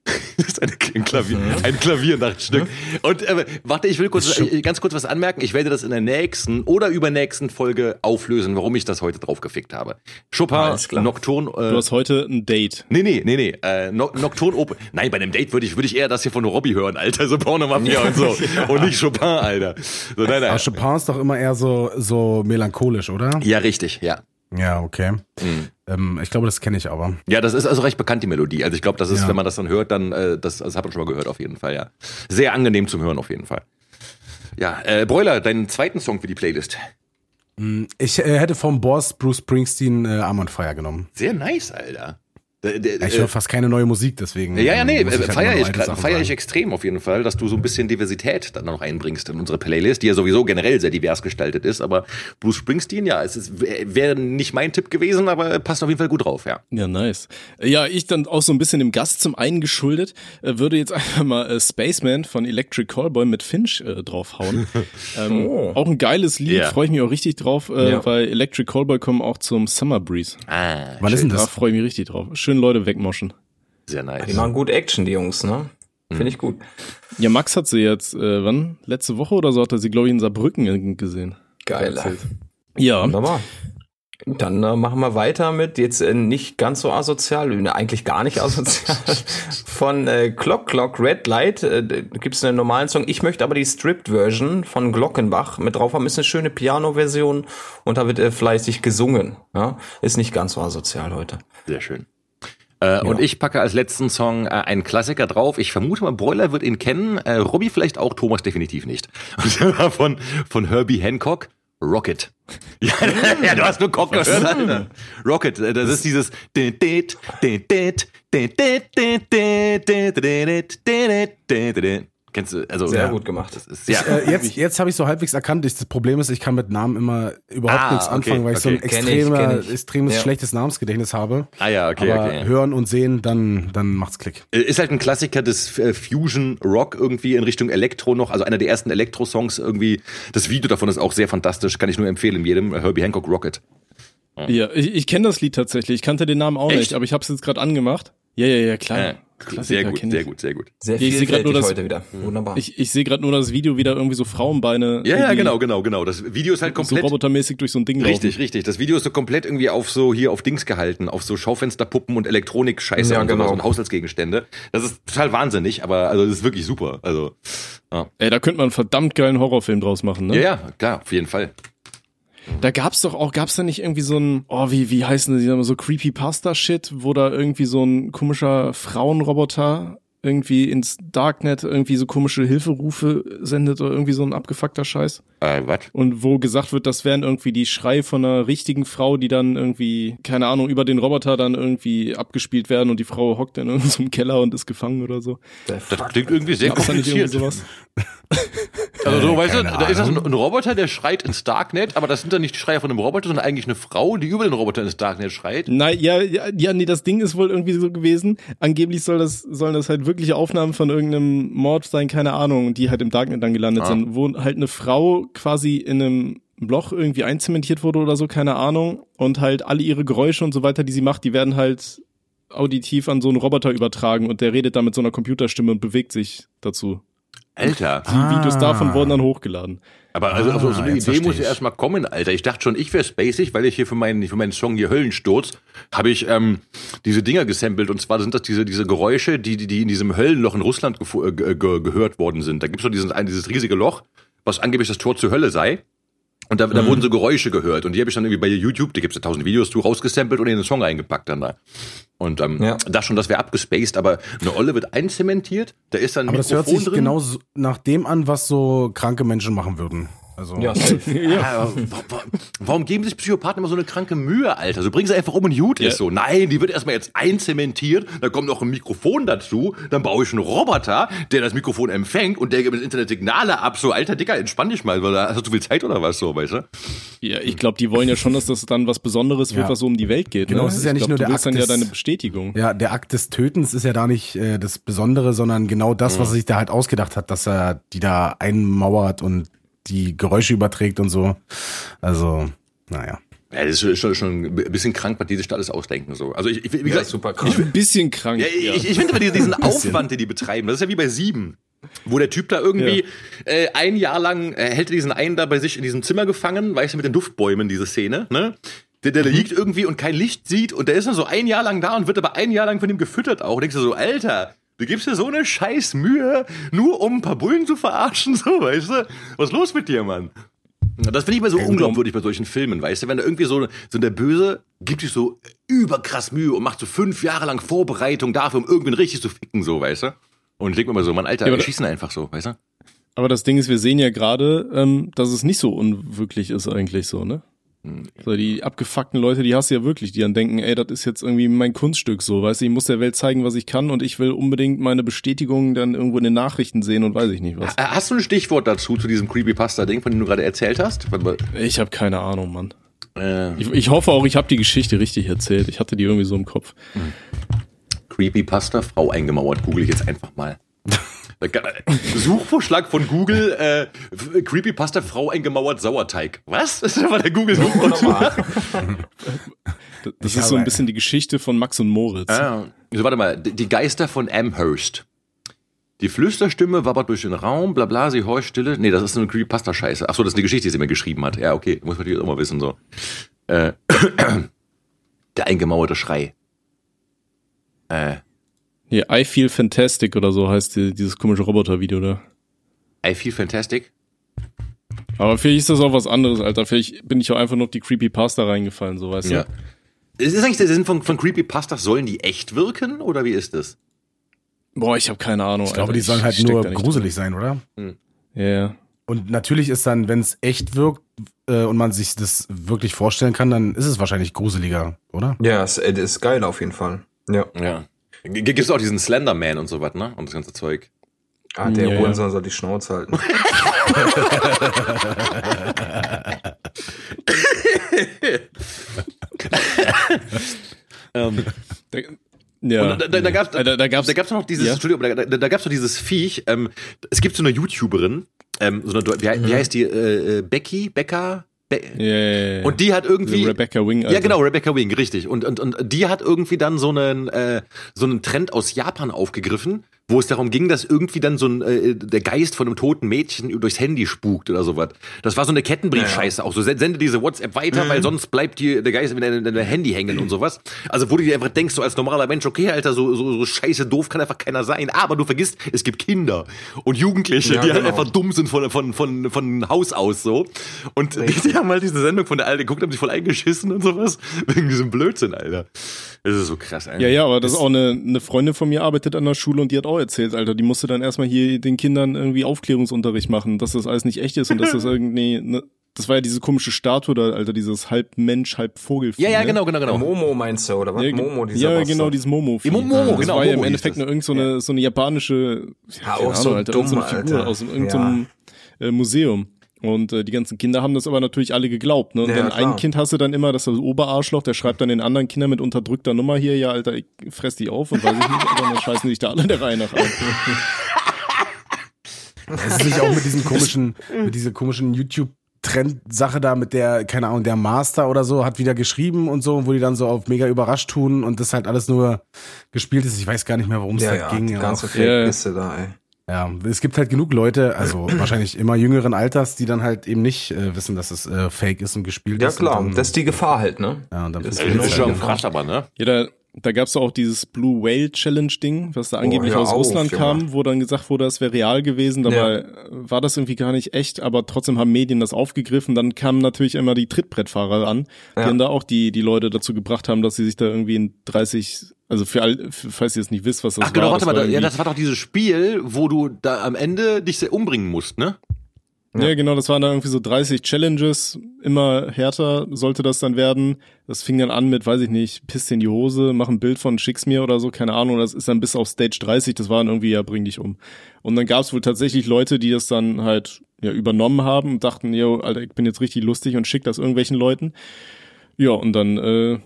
Das ist eine, ein Klavier, ein Klaviernachtstück. Und äh, warte, ich will kurz, äh, ganz kurz was anmerken. Ich werde das in der nächsten oder übernächsten Folge auflösen, warum ich das heute drauf gefickt habe. Chopin. Nocturne. Äh, Du hast heute ein Date. Nee, nee, nee, nee. Äh, no Nocturne Open. Nein, bei einem Date würde ich, würde ich eher das hier von Robbie hören, Alter. So Pornomafia und so. Und nicht Chopin, Alter. So, nein, nein. Aber Chopin ist doch immer eher so, so melancholisch, oder? Ja, richtig, ja. Ja, okay. Ähm, ich glaube, das kenne ich aber. Ja, das ist also recht bekannt, die Melodie. Also ich glaube, das ist, Ja. wenn man das dann hört, dann, äh, das, das hat man schon mal gehört, auf jeden Fall, ja. Sehr angenehm zum Hören, auf jeden Fall. Ja, äh, Broiler, deinen zweiten Song für die Playlist. Ich äh, hätte vom Boss Bruce Springsteen äh, Arm on Fire genommen. Sehr nice, Alter. Der, der, Ich äh, höre fast keine neue Musik, deswegen. Ja, ja, nee, äh, halt feiere ich, feier ich extrem auf jeden Fall, dass du so ein bisschen Diversität dann noch einbringst in unsere Playlist, die ja sowieso generell sehr divers gestaltet ist. Aber Bruce Springsteen, ja, es ist- wäre wär nicht mein Tipp gewesen, aber passt auf jeden Fall gut drauf, ja. Ja, nice. Ja, ich dann auch so ein bisschen dem Gast zum einen geschuldet, äh, würde jetzt einfach mal äh, Spaceman von Electric Callboy mit Finch äh, draufhauen. ähm, Oh. Auch ein geiles Lied, Ja. freue ich mich auch richtig drauf, äh, Ja. weil Electric Callboy kommen auch zum Summer Breeze. Ah, Wann ist denn Da das? freue ich mich richtig drauf. Schön Leute wegmoschen. sehr nice. Die machen gut Action, die Jungs, ne? Finde ich gut. Ja, Max hat sie jetzt, äh, wann? Letzte Woche oder so hat er sie, glaube ich, in Saarbrücken gesehen. Geil. Ja. Wunderbar. Dann äh, machen wir weiter mit jetzt äh, nicht ganz so asozial, ne, eigentlich gar nicht asozial. Von äh, Clock Clock Red Light äh, gibt es einen normalen Song. Ich möchte aber die Stripped Version von Glockenbach mit drauf haben. Ist eine schöne Piano-Version und da wird äh, fleißig gesungen. Ja? Ist nicht ganz so asozial heute. Sehr schön. Äh, Und ich packe als letzten Song äh, einen Klassiker drauf. Ich vermute mal, Broiler wird ihn kennen. Äh, Robbie vielleicht auch, Thomas definitiv nicht. Und von, von Herbie Hancock. Rocket. Ja, ja, du hast nur Cock gehört. Alter. Rocket, äh, das ist dieses Kennst du, also Sehr ja, gut gemacht. Das ist, ja. Äh, jetzt jetzt habe ich so halbwegs erkannt. Ich, das Problem ist, ich kann mit Namen immer überhaupt Ah, nichts okay, anfangen, weil ich so ein okay. Kenn ich, extremer, kenn ich. extremes Ja. schlechtes Namensgedächtnis habe. Ah ja, okay, Aber okay. hören und sehen, dann, dann macht's Klick. Äh, Ist halt ein Klassiker des äh, Fusion Rock irgendwie in Richtung Elektro noch, also einer der ersten Elektro-Songs irgendwie. Das Video davon ist auch sehr fantastisch, kann ich nur empfehlen jedem. Herbie Hancock Rocket. Ja, ich, ich kenne das Lied tatsächlich. Ich kannte den Namen auch Echt? nicht, aber ich habe es jetzt gerade angemacht. Ja, ja, ja, klar. Äh, Klassiker sehr gut, sehr gut, sehr gut. Sehr Ich sehe grad nur das- heute wieder. Wunderbar. Ich, ich sehe gerade nur das Video wieder irgendwie so Frauenbeine. Ja, ja, genau, genau, genau. Das Video ist halt So komplett. robotermäßig durch so ein Ding Richtig, richtig. Das Video ist so komplett irgendwie auf so hier auf Dings gehalten, auf so Schaufensterpuppen und Elektronik-Scheiße Ja, und genau. und Haushaltsgegenstände. Das ist total wahnsinnig, aber also das ist wirklich super. Also laufen. Ey, da könnte man einen verdammt geilen Horrorfilm draus machen, ne? ja, ja, klar, auf jeden Fall. Da gab's doch auch, gab's da nicht irgendwie so ein, oh, wie, wie heißen die, so Creepypasta-Shit, wo da irgendwie so ein komischer Frauenroboter irgendwie ins Darknet irgendwie so komische Hilferufe sendet oder irgendwie so ein abgefuckter Scheiß. Äh, was? Und wo gesagt wird, das wären irgendwie die Schreie von einer richtigen Frau, die dann irgendwie, keine Ahnung, über den Roboter dann irgendwie abgespielt werden und die Frau hockt in irgendeinem Keller und ist gefangen oder so. Das klingt irgendwie sehr Gab's da nicht irgendwie kompliziert. sowas? Also so, Äh, weißt du, da ist das ein, ein Roboter, der schreit ins Darknet, aber das sind dann nicht die Schreie von einem Roboter, sondern eigentlich eine Frau, die über den Roboter ins Darknet schreit. Nein, ja, ja, ja, nee, das Ding ist wohl irgendwie so gewesen. Angeblich soll das, sollen das halt wirkliche Aufnahmen von irgendeinem Mord sein, keine Ahnung, die halt im Darknet dann gelandet Ah. sind, wo halt eine Frau quasi in einem Loch irgendwie einzementiert wurde oder so, keine Ahnung, und halt alle ihre Geräusche und so weiter, die sie macht, die werden halt auditiv an so einen Roboter übertragen und der redet dann mit so einer Computerstimme und bewegt sich dazu. Alter. Die Ah. Videos davon wurden dann hochgeladen. Aber also auf so Ah, eine Idee muss ja erstmal kommen, Alter. Ich dachte schon, ich wäre spacig, weil ich hier für meinen, für meinen Song hier Höllensturz habe ich ähm, diese Dinger gesampelt. Und zwar sind das diese, diese Geräusche, die, die, die in diesem Höllenloch in Russland äh, ge ge gehört worden sind. Da gibt's doch diesen, ein, dieses riesige Loch, was angeblich das Tor zur Hölle sei. Und da, da wurden so Geräusche gehört. Und die habe ich dann irgendwie bei YouTube, da gibt's ja tausend Videos zu, rausgesampelt und in den Song eingepackt dann da. Und ähm, Ja. da schon, das wäre abgespaced, aber eine Olle wird einzementiert, da ist dann ein Aber das hört Mikrofon sich drin. genau nach dem an, was so kranke Menschen machen würden. Also Ja. Ja. warum geben sich Psychopathen immer so eine kranke Mühe, Alter? So bringen sie einfach um und gut Ja. ist so. Nein, die wird erstmal jetzt einzementiert, dann kommt noch ein Mikrofon dazu, dann baue ich einen Roboter, der das Mikrofon empfängt und der gibt das Internet Signale ab. So, alter Dicker, entspann dich mal, weil da hast du zu viel Zeit oder was so, weißt du? Ja, ich glaube, die wollen ja schon, dass das dann was Besonderes wird, Ja. was so um die Welt geht. Genau, ne? es ist ja Ich nicht glaub, nur der Akt dann ja des- deine Bestätigung. Ja, der Akt des Tötens ist ja da nicht äh, das Besondere, sondern genau das, was er sich da halt ausgedacht hat, dass er die da einmauert und die Geräusche überträgt und so. Also, naja. Ja, das ist schon, schon ein bisschen krank, was die sich da alles ausdenken. So. Also ich, ich wie Ja, gesagt, super krass. Ein bisschen krank. Ja, ich, ich finde aber diesen, diesen Aufwand, den die betreiben, das ist ja wie bei Sieben. Wo der Typ da irgendwie äh, ein Jahr lang äh, hält diesen einen da bei sich in diesem Zimmer gefangen, weißt du, mit den Duftbäumen, diese Szene, ne? Der, der liegt irgendwie und kein Licht sieht und der ist dann so ein Jahr lang da und wird aber ein Jahr lang von ihm gefüttert auch. Und denkst du so, Alter, du gibst dir so eine scheiß Mühe, nur um ein paar Bullen zu verarschen, so, weißt du? Was ist los mit dir, Mann? Das finde ich immer so unglaubwürdig bei solchen Filmen, weißt du, wenn da irgendwie so, so der Böse gibt sich so überkrass Mühe und macht so fünf Jahre lang Vorbereitung dafür, um irgendwen richtig zu ficken, so, weißt du? Und ich denke mir immer so, Mann, Alter, Ja, wir schießen einfach so, weißt du? Aber das Ding ist, wir sehen ja gerade, ähm, dass es nicht so unwirklich ist eigentlich so, ne? So, die abgefuckten Leute, die hast du ja wirklich, die dann denken, ey, das ist jetzt irgendwie mein Kunststück so, weißt du, ich muss der Welt zeigen, was ich kann und ich will unbedingt meine Bestätigung dann irgendwo in den Nachrichten sehen und weiß ich nicht was. Hast du ein Stichwort dazu, zu diesem Creepypasta-Ding, von dem du gerade erzählt hast? Ich habe keine Ahnung, Mann. Äh, Ich, ich hoffe auch, ich habe die Geschichte richtig erzählt. Ich hatte die irgendwie so im Kopf. Creepypasta, Frau eingemauert, google ich jetzt einfach mal. Suchvorschlag von Google, äh, Creepypasta, Frau eingemauert, Sauerteig. Was? Das war der Google-Suchvorschlag. Das, das ist so ein bisschen die Geschichte von Max und Moritz. Ah, also warte mal, die Geister von Amherst. Die Flüsterstimme wabbert durch den Raum, bla bla, sie horcht stille. Nee, das ist so eine Creepypasta-Scheiße. Achso, das ist eine Geschichte, die sie mir geschrieben hat. Ja, okay, muss man natürlich auch mal wissen, so. Äh, der eingemauerte Schrei. Äh, Hier, I Feel Fantastic oder so heißt die, dieses komische Roboter-Video da. I feel fantastic. Aber vielleicht ist das auch was anderes, Alter. Vielleicht bin ich auch einfach nur auf die Creepypasta reingefallen, so weißt Ja. du. Ist das eigentlich der Sinn von, von Creepypastas? Sollen die echt wirken oder wie ist das? Boah, ich habe keine Ahnung. Ich glaube, Alter. die sollen halt nur gruselig sein, oder? drin. Ja, ja. Und natürlich ist dann, wenn es echt wirkt äh, und man sich das wirklich vorstellen kann, dann ist es wahrscheinlich gruseliger, oder? Ja, es es ist geil auf jeden Fall. Ja. Ja. G- Gibt's auch diesen Slenderman und so was, ne? Und das ganze Zeug. Ah, der Ja, ja. Hurensohn soll die Schnauze halten. Ähm, Da, ja. Und da, da, da gab's, da, da gab's, da gab's noch dieses, Ja? Entschuldigung, da, da, da gab's noch dieses Viech. Ähm, es gibt so eine YouTuberin, ähm, so eine, wie, wie heißt die? Äh, äh, Becky, Becca, Be ja, ja, ja. und die hat irgendwie Rebecca Wing, Ja, Alter. genau, Rebecca Wing, richtig. Und, und, und die hat irgendwie dann so einen, äh, so einen Trend aus Japan aufgegriffen, wo es darum ging, dass irgendwie dann so ein, äh, der Geist von einem toten Mädchen durchs Handy spukt oder sowas. Das war so eine Kettenbriefscheiße auch. So sen- sende diese WhatsApp weiter, weil sonst bleibt die, der Geist in deinem Handy hängen und sowas. Also wo du dir einfach denkst, so als normaler Mensch, okay, Alter, so, so, so scheiße doof kann einfach keiner sein. Aber du vergisst, es gibt Kinder und Jugendliche, Ja, die halt genau. einfach dumm sind von, von, von, von Haus aus so. Und die, die haben halt diese Sendung von der Alten geguckt, haben sich voll eingeschissen und sowas. Wegen diesem Blödsinn, Alter. Das ist so krass, Alter. Ja, ja, aber das ist auch eine, eine Freundin von mir arbeitet an der Schule und die hat auch erzählt, Alter, die musste dann erstmal hier den Kindern irgendwie Aufklärungsunterricht machen, dass das alles nicht echt ist und dass das irgendwie, ne, das war ja diese komische Statue da, Alter, dieses halb Mensch, halb Vogel. Ja, ja, genau, genau, genau. Momo meinst du, oder was? Ja, Momo, dieser ja Bastard. genau, dieses Momo. Ja, Momo, das genau, war ja im Endeffekt das. nur irgend so eine, so eine japanische, Ja, auch so Alter, dumm, so eine Figur Alter. aus irgendeinem äh, Museum. Und äh, die ganzen Kinder haben das aber natürlich alle geglaubt. Ne? Und Ja, dann klar. ein Kind hast du dann immer, das ist das Oberarschloch, der schreibt dann den anderen Kindern mit unterdrückter Nummer hier, ja, Alter, ich fress die auf und weiß ich nicht, aber dann scheißen sich da alle der Reihe nach an. Es ist nicht auch mit diesem komischen, mit dieser komischen YouTube Trend-Sache da mit der, keine Ahnung, der Master oder so hat wieder geschrieben und so, wo die dann so auf mega überrascht tun und das halt alles nur gespielt ist. Ich weiß gar nicht mehr, worum es Ja, da ja, ging. die ganze Ja. Fake-Liste da, ey. Ja, es gibt halt genug Leute, also wahrscheinlich immer jüngeren Alters, die dann halt eben nicht äh, wissen, dass es äh, fake ist und gespielt Ja ist. klar, und dann, das ist die Gefahr halt, ne? ja, und dann das Das ist ist schon Ja. krass, aber, ne? Ja, da, gab's doch auch dieses Blue Whale Challenge Ding, was da angeblich hör aus auf, Russland Junge. kam, wo dann gesagt wurde, das wäre real gewesen, dabei war das irgendwie gar nicht echt, aber trotzdem haben Medien das aufgegriffen. Dann kamen natürlich immer die Trittbrettfahrer an, die Ja. dann da auch die, die Leute dazu gebracht haben, dass sie sich da irgendwie in 30, also für all, für, falls ihr es nicht wisst, was das Ach genau, war. warte das mal, war da, ja, das war doch dieses Spiel, wo du da am Ende dich sehr umbringen musst, ne? Ja. ja, genau, das waren dann irgendwie so 30 Challenges, immer härter sollte das dann werden. Das fing dann an mit, weiß ich nicht, piss in die Hose, mach ein Bild von, schick's mir oder so, keine Ahnung. Das ist dann bis auf Stage 30, das war dann irgendwie, ja, bring dich um. Und dann gab's wohl tatsächlich Leute, die das dann halt ja, übernommen haben und dachten, yo, Alter, ich bin jetzt richtig lustig und schick das irgendwelchen Leuten. Ja, und dann äh,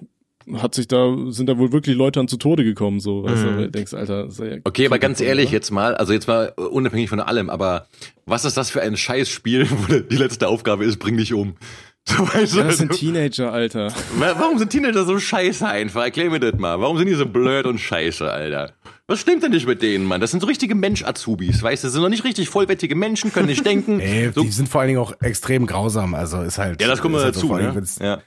hat sich da, sind da wohl wirklich Leute an zu Tode gekommen, so. Weißt mhm. du, denkst, Alter, ja Okay, aber ganz ehrlich oder? jetzt mal, also jetzt mal unabhängig von allem, aber was ist das für ein Scheißspiel, wo die letzte Aufgabe ist, bring dich um? So, weißt ja, das sind Teenager, Alter. Warum sind Teenager so scheiße einfach? Erklär mir das mal. Warum sind die so blöd und scheiße, Alter? Was stimmt denn nicht mit denen, Mann? Das sind so richtige Mensch-Azubis, weißt du? Das sind noch nicht richtig vollwertige Menschen, können nicht denken. Ey, so. die sind vor allen Dingen auch extrem grausam, also ist halt. Ja, das kommt mal halt dazu, so, ne? ja.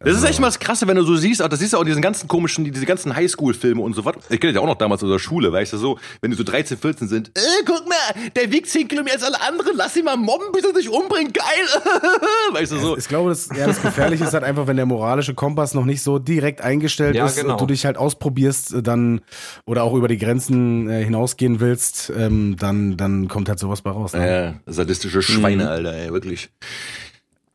Das ist echt mal das Krasse, wenn du so siehst, auch das siehst du auch diesen ganzen komischen, diese ganzen Highschool-Filme und so was. Ich kenne ja auch noch damals aus der Schule, weißt du, so, wenn die so 13, 14 sind, äh, guck mal, der wiegt 10 Kilometer als alle anderen, lass ihn mal mobben, bis er sich umbringt, geil, weißt du, so. Ich glaube, das, ja, das Gefährliche ist halt einfach, wenn der moralische Kompass noch nicht so direkt eingestellt ja, ist genau. und du dich halt ausprobierst, äh, dann, oder auch über die Grenzen äh, hinausgehen willst, ähm, dann, dann kommt halt sowas bei raus. Ne? Ja, sadistische Schweine, mhm. Alter, ey, wirklich.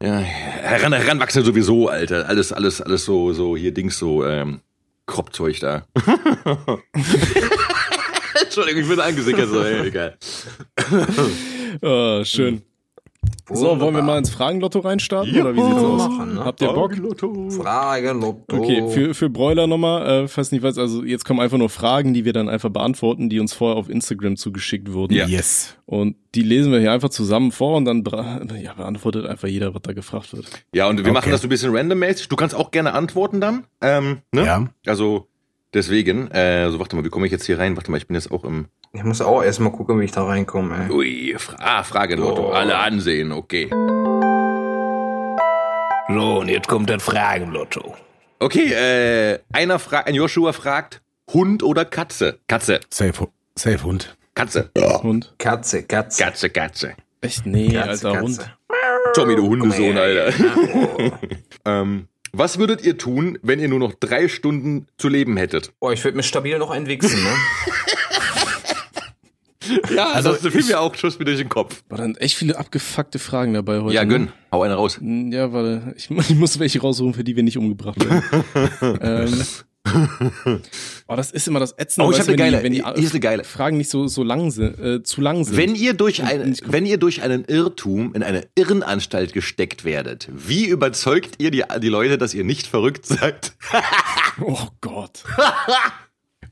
Ja, heran, heranwachsen sowieso, Alter. Alles, alles, alles so, so hier Dings, so, ähm, Kropfzeug da. Entschuldigung, ich bin angesickert, so, ey, egal. oh, schön. So, wollen wir mal ins Fragenlotto reinstarten? Juhu. Oder wie sieht's aus? Machen, ne? Habt ihr Bock? Fragenlotto. Okay, für, für Broiler nochmal, äh, falls nicht weiß, also jetzt kommen einfach nur Fragen, die wir dann einfach beantworten, die uns vorher auf Instagram zugeschickt wurden. Ja. Yes. Und die lesen wir hier einfach zusammen vor und dann ja, beantwortet einfach jeder, was da gefragt wird. Ja, und wir okay. machen das so ein bisschen randommäßig. Du kannst auch gerne antworten dann. Ähm, ne? Ja. Also deswegen, äh, so warte mal, wie komme ich jetzt hier rein? Warte mal, ich bin jetzt auch im ich muss auch erstmal gucken, wie ich da reinkomme. Ey. Ui, Fra ah, Fragenlotto. Oh. Alle ansehen, okay. So, und jetzt kommt das Fragenlotto. Okay, äh, einer fragt, ein Joshua fragt, Hund oder Katze? Katze. Safe, safe Hund. Katze. Ja. Hund. Katze, Katze. Katze, Katze. Echt? Nee, Katze, Alter, Katze. Hund. Tommy, du Hundesohn, Alter. ähm, was würdet ihr tun, wenn ihr nur noch drei Stunden zu leben hättet? Boah, ich würde mir stabil noch einwichsen, ne? Ja, also das fiel mir auch Schuss mir durch den Kopf. War dann echt viele abgefuckte Fragen dabei heute. Ja, gönn. Ne? Hau eine raus. Ja, warte. Ich, ich muss welche raussuchen, für die wir nicht umgebracht werden. ähm, oh, das ist immer das Ätzende. Oh, ich habe eine geile. Die, wenn die, eine geile. Fragen nicht so so lang sind, äh, zu lang sind. Wenn ihr durch ein, wenn ihr durch einen Irrtum in eine Irrenanstalt gesteckt werdet, wie überzeugt ihr die die Leute, dass ihr nicht verrückt seid? oh Gott.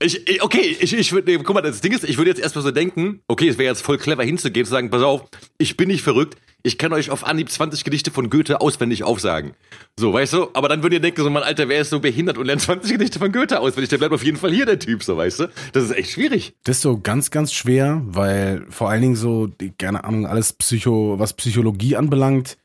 Ich, ich, okay, ich, ich würde, guck mal, das Ding ist, ich würde jetzt erstmal so denken, okay, es wäre jetzt voll clever hinzugehen, zu sagen, pass auf, ich bin nicht verrückt, ich kann euch auf Anhieb 20 Gedichte von Goethe auswendig aufsagen. So, weißt du? Aber dann würdet ihr denken, so, mein Alter, wer ist so behindert und lernt 20 Gedichte von Goethe auswendig, der bleibt auf jeden Fall hier der Typ, so, weißt du? Das ist echt schwierig. Das ist so ganz, ganz schwer, weil vor allen Dingen so, keine Ahnung, alles Psycho, was Psychologie anbelangt,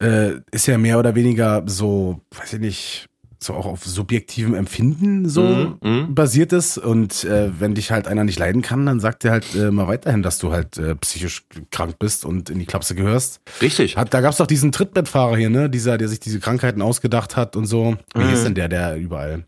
äh, ist ja mehr oder weniger so, weiß ich nicht, so auch auf subjektivem Empfinden so mhm, mhm, basiert ist. Und äh, wenn dich halt einer nicht leiden kann, dann sagt er halt äh, mal weiterhin, dass du halt äh, psychisch krank bist und in die Klapse gehörst. Richtig. Hat, da gab's doch diesen Trittbettfahrer hier, ne? Dieser, der sich diese Krankheiten ausgedacht hat und so. Wie mhm. ist denn der, der überall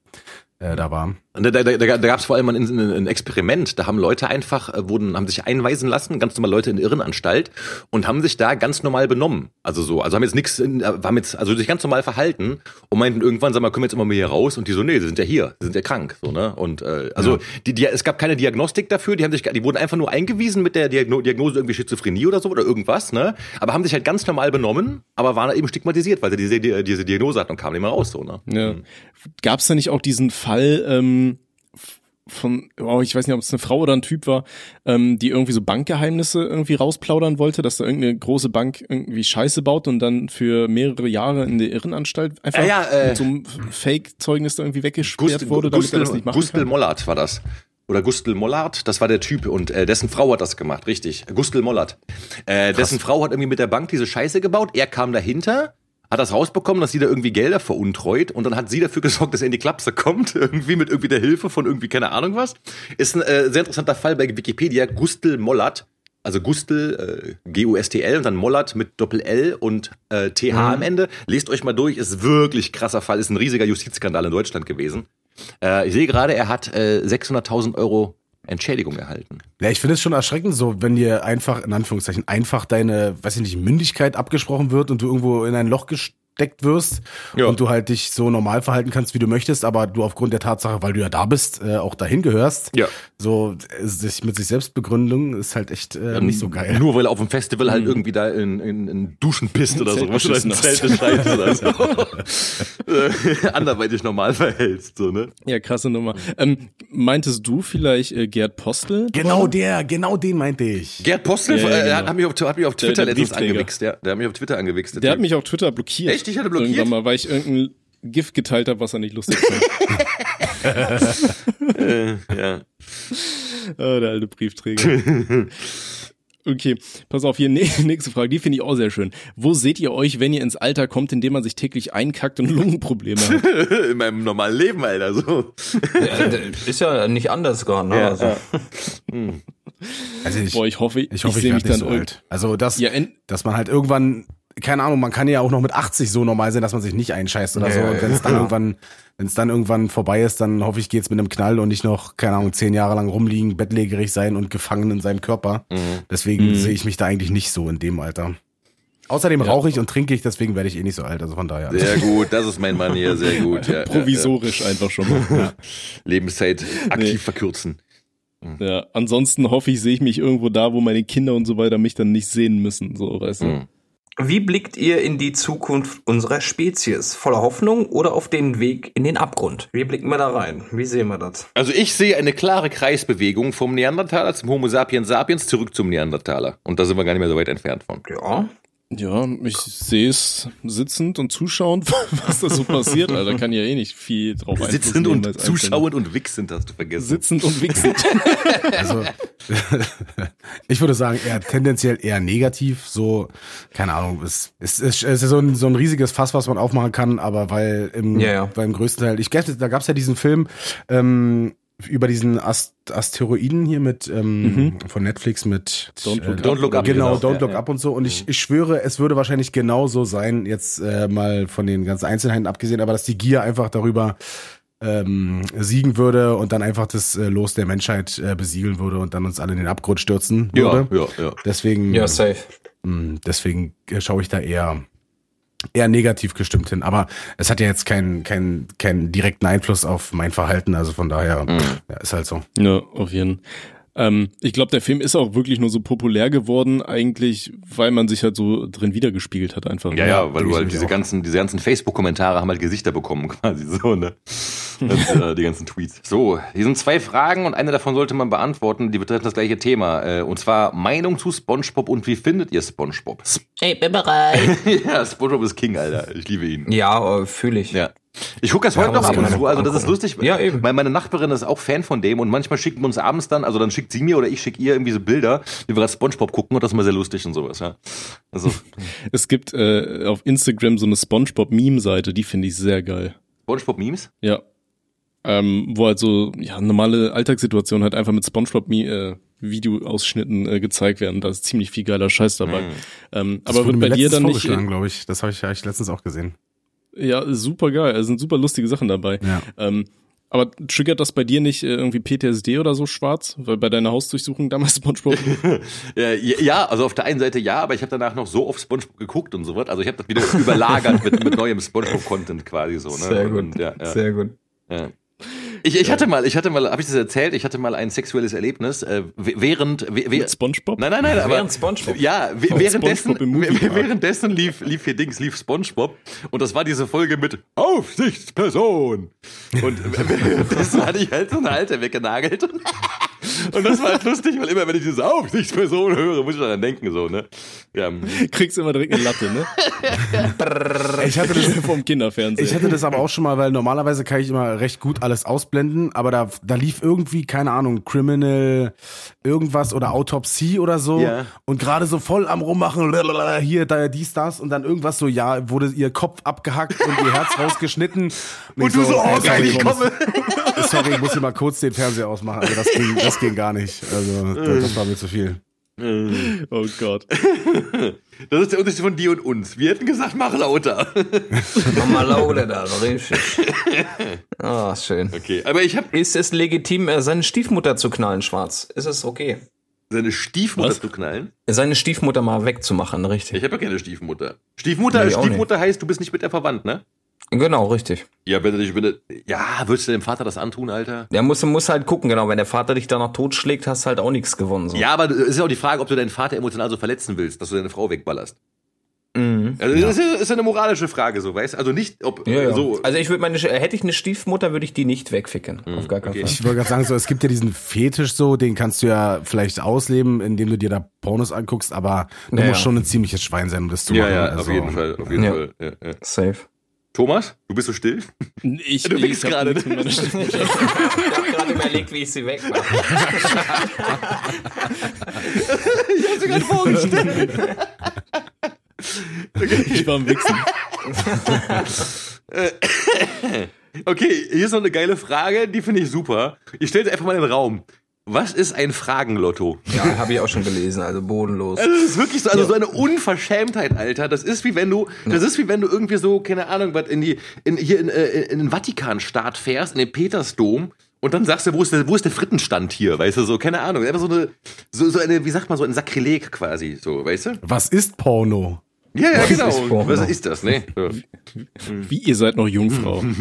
äh, da war? Da, da, da, da gab es vor allem ein, ein, Experiment. Da haben Leute einfach, äh, wurden, haben sich einweisen lassen, ganz normal Leute in Irrenanstalt und haben sich da ganz normal benommen. Also so, also haben jetzt nichts, haben jetzt, also sich ganz normal verhalten und meinten irgendwann, sag mal, können wir jetzt immer mal hier raus? Und die so, nee, sie sind ja hier, sie sind ja krank, so, ne? Und äh, also ja. die, die, es gab keine Diagnostik dafür, die haben sich, die wurden einfach nur eingewiesen mit der Diagnose irgendwie Schizophrenie oder so oder irgendwas, ne? Aber haben sich halt ganz normal benommen, aber waren eben stigmatisiert, weil sie diese, diese Diagnose hatten und kamen nicht mehr raus, so, ne? Ja. Gab es da nicht auch diesen Fall, ähm von, oh, ich weiß nicht, ob es eine Frau oder ein Typ war, ähm, die irgendwie so Bankgeheimnisse irgendwie rausplaudern wollte, dass da irgendeine große Bank irgendwie Scheiße baut und dann für mehrere Jahre in der Irrenanstalt einfach ja, ja, äh, mit so einem Fake-Zeugnis da irgendwie weggesperrt Gust, wurde, damit Gustel, er das nicht machen Gustel kann. Mollard war das. Oder Gustel Mollard, das war der Typ und äh, dessen Frau hat das gemacht, richtig. Gustel Mollard. Äh, dessen Frau hat irgendwie mit der Bank diese Scheiße gebaut, er kam dahinter hat das rausbekommen, dass sie da irgendwie Gelder veruntreut und dann hat sie dafür gesorgt, dass er in die Klapse kommt, irgendwie mit irgendwie der Hilfe von irgendwie keine Ahnung was. Ist ein äh, sehr interessanter Fall bei Wikipedia. Gustel Mollert, also Gustel, äh, G-U-S-T-L und dann Mollert mit Doppel-L und äh, TH mhm. am Ende. Lest euch mal durch, ist wirklich krasser Fall, ist ein riesiger Justizskandal in Deutschland gewesen. Äh, ich sehe gerade, er hat äh, 600.000 Euro Entschädigung erhalten. Ja, ich finde es schon erschreckend so, wenn dir einfach, in Anführungszeichen, einfach deine, weiß ich nicht, Mündigkeit abgesprochen wird und du irgendwo in ein Loch gesteckt wirst Ja. und du halt dich so normal verhalten kannst, wie du möchtest, aber du aufgrund der Tatsache, weil du ja da bist, äh, auch dahin gehörst. Ja. So, äh, sich mit sich selbst begründung ist halt echt äh, nicht so geil. Nur weil du auf dem Festival halt irgendwie da in, in, in Duschen bist oder so, was da in Zelte scheißt oder so. Anderweitig normal verhältst, so, ne? Ja, krasse Nummer. Ähm, meintest du vielleicht äh, Gerd Postel? Genau der, genau den meinte ich. Gerd Postel Ja, ja, äh, genau. hat, hat mich auf, hat mich auf Twitter der letztens Briefträger. angewichst, ja. Der hat mich auf Twitter angewichst. Der hat mich auf Twitter blockiert. Echt? Ich hatte blockiert? Irgendwann mal, weil ich irgendein GIF geteilt habe, was er nicht lustig fand. äh, ja. oh, der alte Briefträger. Okay, pass auf, hier ne- nächste Frage, die finde ich auch sehr schön. Wo seht ihr euch, wenn ihr ins Alter kommt, in dem man sich täglich einkackt und Lungenprobleme hat? In meinem normalen Leben, Alter, so. Ja, ist ja nicht anders gar, ne? Ja, also, ja. Also ich, Boah, ich hoffe, ich, ich hoffe, ich, sehe mich werde dann nicht so alt. Also das, Ja, dass man halt irgendwann, keine Ahnung, man kann ja auch noch mit 80 so normal sein, dass man sich nicht einscheißt oder Ja, so. ja, Und wenn es ja. dann irgendwann, wenn es dann irgendwann vorbei ist, dann hoffe ich, geht's mit einem Knall und nicht noch, keine Ahnung, zehn Jahre lang rumliegen, bettlägerig sein und gefangen in seinem Körper. Deswegen Mhm. sehe ich mich da eigentlich nicht so in dem Alter. Außerdem rauche ich und trinke ich, deswegen werde ich eh nicht so alt. Also von daher. Sehr gut, das ist mein Mann hier, sehr gut. Ja, ja, provisorisch einfach schon mal. ja. Lebenszeit aktiv Nee. verkürzen. Ja, ansonsten hoffe ich, sehe ich mich irgendwo da, wo meine Kinder und so weiter mich dann nicht sehen müssen, so, weißt du. Mhm. Wie blickt ihr in die Zukunft unserer Spezies? Voller Hoffnung oder auf den Weg in den Abgrund? Wie blicken wir da rein? Wie sehen wir das? Also ich sehe eine klare Kreisbewegung vom Neandertaler zum Homo sapiens sapiens zurück zum Neandertaler. Und da sind wir gar nicht mehr so weit entfernt von. Ja. Ja, ich sehe es sitzend und zuschauend, was da so passiert, Alter. Kann ja eh nicht viel drauf Einfluss Sitzend nehmen und zuschauend und wichsend hast du vergessen. Sitzend und wichsend. Also, ich würde sagen, eher tendenziell eher negativ. So, keine Ahnung, es, es, es ist so ein, so ein riesiges Fass, was man aufmachen kann, aber weil im, Ja, ja. beim größten Teil, ich glaube, da gab es ja diesen Film ähm, über diesen Ast Asteroiden hier mit ähm, von Netflix mit Don't Look Don't Look Up, genau, genau. Don't Look Up und so. Und ich, ich schwöre, es würde wahrscheinlich genauso sein, jetzt äh, mal von den ganzen Einzelheiten abgesehen, aber dass die Gier einfach darüber ähm, siegen würde und dann einfach das äh, Los der Menschheit äh, besiegeln würde und dann uns alle in den Abgrund stürzen ja, würde. ja, ja. Deswegen, Ja, safe. mh, deswegen äh, schaue ich da eher eher negativ gestimmt hin. Aber es hat ja jetzt keinen keinen keinen direkten Einfluss auf mein Verhalten. Also von daher ja, ist halt so. ja, auf jeden Fall. Ähm, ich glaube, der Film ist auch wirklich nur so populär geworden, eigentlich, weil man sich halt so drin wiedergespiegelt hat, einfach. Ja, ja, weil du halt diese auch. ganzen, diese ganzen Facebook-Kommentare haben halt Gesichter bekommen, quasi so, ne? Und, äh, die ganzen Tweets. So, hier sind zwei Fragen und eine davon sollte man beantworten, die betreffen das gleiche Thema. Äh, und zwar Meinung zu SpongeBob und wie findet ihr SpongeBob? Ich bin bereit. ja, SpongeBob ist King, Alter. Ich liebe ihn. Ja, äh, fühle ich. Ja. Ich gucke das heute Ja, noch ab und mal zu, also das ist lustig. Ja, eben. Weil meine Nachbarin ist auch Fan von dem und manchmal schicken wir uns abends dann, also dann schickt sie mir oder ich schicke ihr irgendwie so Bilder, wie wir gerade Spongebob gucken und das ist immer sehr lustig und sowas, ja. Also Es gibt äh, auf Instagram so eine SpongeBob-Meme-Seite, die finde ich sehr geil. Spongebob-Memes? Ja. Ähm, wo halt so ja, normale Alltagssituationen halt einfach mit SpongeBob-Videoausschnitten äh, gezeigt werden. Da ist ziemlich viel geiler Scheiß dabei. Mhm. Ähm, Das aber wird bei dir dann nicht. glaube ich. Das habe ich, hab ich letztens auch gesehen. Ja, super geil. Es sind super lustige Sachen dabei. Ja. Ähm, aber triggert das bei dir nicht äh, irgendwie PTSD oder so schwarz? Weil bei deiner Hausdurchsuchung damals SpongeBob. Ja, ja, also auf der einen Seite ja, aber ich habe danach noch so oft SpongeBob geguckt und so was. Also ich habe das wieder überlagert mit, mit neuem SpongeBob-Content quasi so. Ne? Sehr gut. Und, ja, ja, Sehr gut. ja. Ich, ich hatte mal, ich hatte mal, habe ich das erzählt? Ich hatte mal ein sexuelles Erlebnis äh, während, we, we, SpongeBob? Nein, nein, nein, aber Während SpongeBob. Ja, währenddessen, SpongeBob währenddessen lief, lief hier Dings, lief SpongeBob und das war diese Folge mit Aufsichtsperson. Und währenddessen hatte ich halt so eine alte weggenagelt. Und, das war halt lustig, weil immer wenn ich diese Aufsichtsperson höre, muss ich daran denken, so, ne? Ja, Kriegst immer direkt eine Latte, ne? Ich hatte das, Vom Kinderfernsehen. ich hatte das aber auch schon mal, weil normalerweise kann ich immer recht gut alles ausblenden, aber da, da lief irgendwie, keine Ahnung, Criminal irgendwas oder Autopsie oder so Ja. und gerade so voll am rummachen, hier, da, dies, das und dann irgendwas so, ja, wurde ihr Kopf abgehackt und ihr Herz rausgeschnitten. Und, Und du so, oh, ey, geil, ich komm, komme. Sorry, ich muss hier mal kurz den Fernseher ausmachen. Also das ging, das ging gar nicht. Also das, das war mir zu viel. Oh Gott. Das ist der Unterschied von dir und uns. Wir hätten gesagt, mach lauter. Mach mal lauter da, richtig. Ah, schön. Okay, aber ich habe Ist es legitim, äh, seine Stiefmutter zu knallen, Schwarz? Ist es okay? seine Stiefmutter Was? zu knallen. Seine Stiefmutter mal wegzumachen, richtig. Ich habe ja keine Stiefmutter. Stiefmutter, Nee, Stiefmutter heißt, du bist nicht mit der verwandt, ne? Genau, richtig. Ja, wenn du dich, wenn du, ja, würdest du dem Vater das antun, Alter? Der muss, muss halt gucken, genau. Wenn der Vater dich danach totschlägt, hast du halt auch nichts gewonnen. So. Ja, aber es ist ja auch die Frage, ob du deinen Vater emotional so verletzen willst, dass du deine Frau wegballerst. Mhm. Also das ist, ist eine moralische Frage, so, weißt? Also nicht, ob Ja, ja. so. Also ich würde meine, hätte ich eine Stiefmutter, würde ich die nicht wegficken. Auf gar keinen okay. Fall. Ich wollte gerade sagen, so, es gibt ja diesen Fetisch so, den kannst du ja vielleicht ausleben, indem du dir da Pornos anguckst, aber du Ja, musst ja. schon ein ziemliches Schwein sein, um das zu ja, machen. ja, also, auf jeden Fall, auf jeden Ja. Fall. Ja, ja. Safe. Thomas, du bist so still? Ich, Du ich winkst gerade. Ich habe gerade überlegt, wie ich sie wegmache. Ich hab's mir gerade vorgestellt. Ich war am Wichsen. Okay, hier ist noch eine geile Frage, die finde ich super. Ich stelle sie einfach mal in den Raum. Was ist ein Fragenlotto? Ja, habe ich auch schon gelesen, also bodenlos. Also das ist wirklich so, also so eine Unverschämtheit, Alter. Das ist wie wenn du, das ist wie wenn du irgendwie so, keine Ahnung, was in die, in, hier in, äh, in den Vatikanstaat fährst, in den Petersdom und dann sagst du, wo ist der, wo ist der Frittenstand hier, weißt du, so, keine Ahnung. Einfach so eine, so, so eine, wie sagt man, so ein Sakrileg quasi, so, weißt du? Was ist Porno? Ja, ja, Was genau. ist Porno? Was ist das, ne? Wie, ihr seid noch Jungfrau.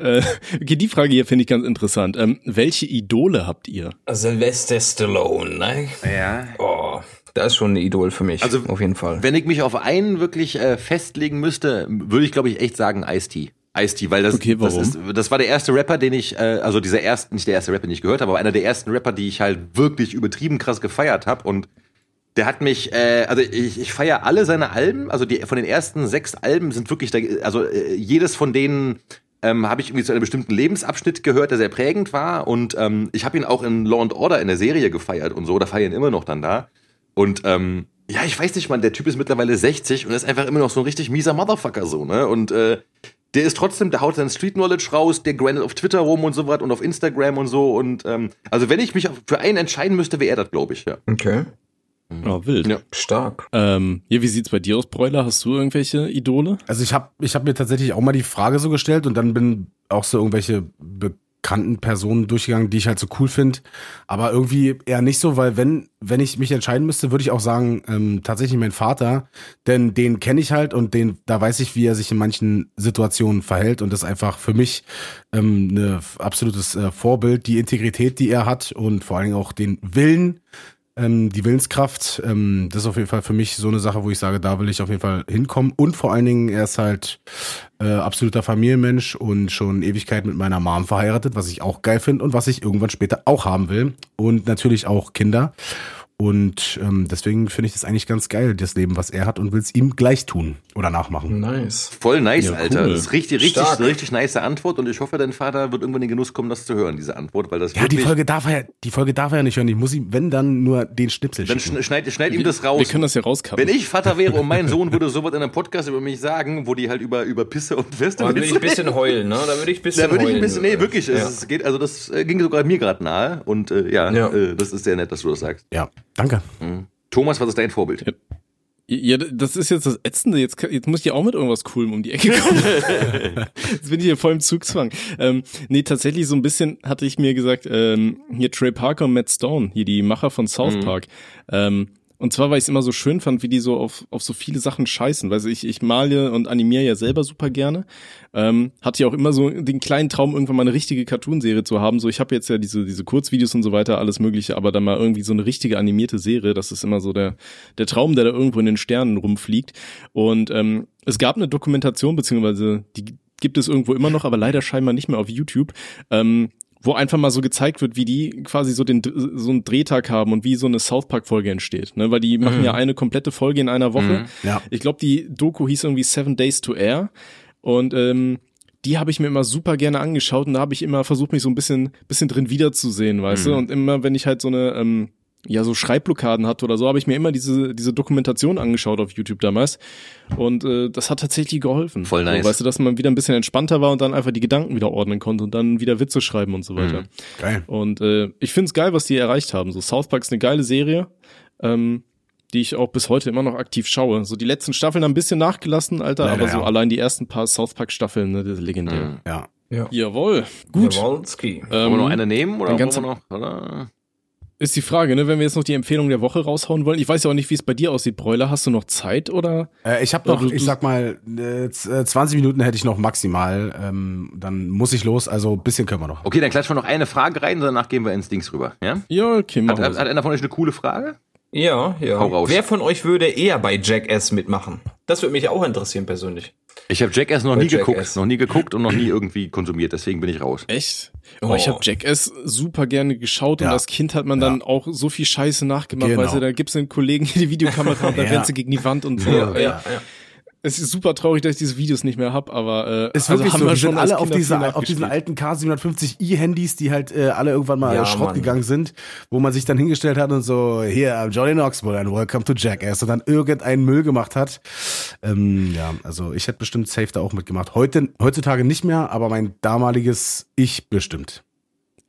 äh, okay, die Frage hier finde ich ganz interessant. Ähm, welche Idole habt ihr? Sylvester Stallone, ne? Ja. Oh, das ist schon ein Idol für mich. Also, auf jeden Fall. Wenn ich mich auf einen wirklich äh, festlegen müsste, würde ich, glaube ich, echt sagen Ice-T. Ice-T, weil das, Okay, das, ist, das war der erste Rapper, den ich, äh, also dieser erste, nicht der erste Rapper, den ich gehört habe, aber einer der ersten Rapper, die ich halt wirklich übertrieben krass gefeiert habe und der hat mich, äh, also ich, ich feiere alle seine Alben, also die von den ersten sechs Alben sind wirklich, da, also äh, jedes von denen ähm, habe ich irgendwie zu einem bestimmten Lebensabschnitt gehört, der sehr prägend war und ähm, ich habe ihn auch in Law and Order in der Serie gefeiert und so, da feiern immer noch dann da und ähm, ja, ich weiß nicht, man, der Typ ist mittlerweile 60 und ist einfach immer noch so ein richtig mieser Motherfucker so, ne? Und äh, der ist trotzdem, der haut sein Street Knowledge raus, der grindet auf Twitter rum und so was und auf Instagram und so und ähm, also wenn ich mich für einen entscheiden müsste, wäre er das, glaube ich, ja. Okay. Oh, wild. Ja. Stark. Ähm, ja, wie sieht's bei dir aus, Bräuler? Hast du irgendwelche Idole? Also ich habe ich hab mir tatsächlich auch mal die Frage so gestellt und dann bin auch so irgendwelche bekannten Personen durchgegangen, die ich halt so cool finde. Aber irgendwie eher nicht so, weil wenn, wenn ich mich entscheiden müsste, würde ich auch sagen, ähm, tatsächlich mein Vater, denn den kenne ich halt und den, da weiß ich, wie er sich in manchen Situationen verhält und das ist einfach für mich ähm, eine absolutes äh, Vorbild, die Integrität, die er hat und vor allen Dingen auch den Willen, ähm, die Willenskraft, ähm, das ist auf jeden Fall für mich so eine Sache, wo ich sage, da will ich auf jeden Fall hinkommen. Und vor allen Dingen, er ist halt äh, absoluter Familienmensch und schon Ewigkeit mit meiner Mom verheiratet, was ich auch geil finde und was ich irgendwann später auch haben will. Und natürlich auch Kinder. Und ähm, deswegen finde ich das eigentlich ganz geil, das Leben, was er hat und will es ihm gleich tun oder nachmachen. Nice. Voll nice, Ja, Alter. cool. Das ist richtig, richtig, Stark. richtig nice Antwort und ich hoffe, dein Vater wird irgendwann in den Genuss kommen, das zu hören, diese Antwort, weil das Ja, die Folge darf er, die Folge darf er ja nicht hören. Ich muss ihm, wenn dann nur den Schnipsel dann schicken. schneid, schneid ihm das Wir raus. können das ja rauscutten. Wenn ich Vater wäre und mein Sohn würde sowas in einem Podcast über mich sagen, wo die halt über, über Pisse und Da würde ich ein bisschen heulen, ne? Da würde ich ein bisschen Da würde ich ein bisschen, nee, wirklich, Ja. es geht, also das äh, ging sogar mir gerade nahe und äh, ja, Ja. Äh, das ist sehr nett, dass du das sagst. Ja, danke. Thomas, was ist dein Vorbild? Ja. Ja, das ist jetzt das Ätzende. Jetzt, jetzt muss ich ja auch mit irgendwas Coolem um die Ecke kommen. jetzt bin ich hier voll im Zugzwang. Ähm, nee, tatsächlich so ein bisschen hatte ich mir gesagt, ähm, hier Trey Parker und Matt Stone, hier die Macher von South Park. Ähm, und zwar, weil ich es immer so schön fand, wie die so auf, auf so viele Sachen scheißen. Weil ich, ich male und animiere ja selber super gerne. Ähm, hatte ja auch immer so den kleinen Traum, irgendwann mal eine richtige Cartoonserie zu haben. So, ich habe jetzt ja diese, diese Kurzvideos und so weiter, alles mögliche, aber dann mal irgendwie so eine richtige animierte Serie, das ist immer so der, der Traum, der da irgendwo in den Sternen rumfliegt. Und ähm, es gab eine Dokumentation, beziehungsweise die gibt es irgendwo immer noch, aber leider scheinbar nicht mehr auf YouTube. Ähm, wo einfach mal so gezeigt wird, wie die quasi so den so einen Drehtag haben und wie so eine South Park Folge entsteht, ne, weil die machen ja eine komplette Folge in einer Woche. Ja. Ich glaube, die Doku hieß irgendwie Seven Days to Air und ähm, die habe ich mir immer super gerne angeschaut und da habe ich immer versucht, mich so ein bisschen bisschen drin wiederzusehen, weißt du? Und immer, wenn ich halt so eine ähm, ja so Schreibblockaden hatte oder so, habe ich mir immer diese diese Dokumentation angeschaut auf YouTube damals und äh, das hat tatsächlich geholfen. Voll nice. So, weißt du, dass man wieder ein bisschen entspannter war und dann einfach die Gedanken wieder ordnen konnte und dann wieder Witze schreiben und so weiter. Mhm. Geil. Und äh, ich find's geil, was die erreicht haben. So South Park ist eine geile Serie, ähm, die ich auch bis heute immer noch aktiv schaue. So die letzten Staffeln haben ein bisschen nachgelassen, Alter, Leider, aber so ja. allein die ersten paar South Park Staffeln, ne, das ist legendär. Mhm. Ja. Jawohl, gut. Jawolski. Wollen wir noch Ähm, eine nehmen oder wir noch? Oder? Ist die Frage, ne, wenn wir jetzt noch die Empfehlung der Woche raushauen wollen. Ich weiß ja auch nicht, wie es bei dir aussieht, Bräuler. Hast du noch Zeit oder? Äh, ich habe noch, du- ich sag mal, äh, z- äh, 20 Minuten hätte ich noch maximal. Ähm, dann muss ich los, also ein bisschen können wir noch. Okay, dann klatschen wir noch eine Frage rein, danach gehen wir ins Dings rüber. Ja? Ja, okay, Hat, machen wir hat, so. hat einer von euch eine coole Frage? Ja, ja. Hau raus. Wer von euch würde eher bei Jackass mitmachen? Das würde mich auch interessieren persönlich. Ich habe Jackass noch Bei nie geguckt, Jackass. noch nie geguckt und noch nie irgendwie konsumiert, deswegen bin ich raus. Echt? Oh, ich Oh. habe Jackass super gerne geschaut und Ja. als Kind hat man dann auch so viel Scheiße nachgemacht, Genau. weißt du, da gibt's einen Kollegen, der die Videokamera hat, da Ja. rennt sie gegen die Wand und so. Ja, ja. Es ist super traurig, dass ich diese Videos nicht mehr hab, aber äh, Ist wirklich so, wir die sind alle auf, diese, auf diesen alten K750i-Handys, die halt äh, alle irgendwann mal Ja, Schrott Mann. gegangen sind, wo man sich dann hingestellt hat und so, hier, I'm Johnny Knoxville and welcome to Jackass und dann irgendeinen Müll gemacht hat. Ähm, ja, also ich hätte bestimmt safe da auch mitgemacht. Heute, heutzutage nicht mehr, aber mein damaliges Ich bestimmt.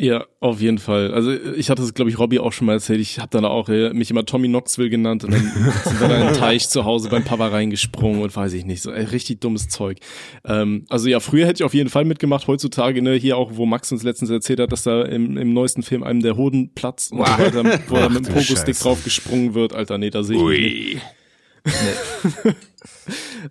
Ja, auf jeden Fall. Also ich hatte es, glaube ich, Robby auch schon mal erzählt. Ich habe dann auch äh, mich immer Tommy Knoxville genannt und dann sind wir da in den Teich zu Hause beim Papa reingesprungen und weiß ich nicht, so äh, richtig dummes Zeug. Ähm, also ja, früher hätte ich auf jeden Fall mitgemacht. Heutzutage, ne, hier auch, wo Max uns letztens erzählt hat, dass da im, im neuesten Film einem der Hoden platzt und so weiter, wo er mit dem Pogo-Stick drauf gesprungen wird. Alter, nee, da sehe ich mich nicht.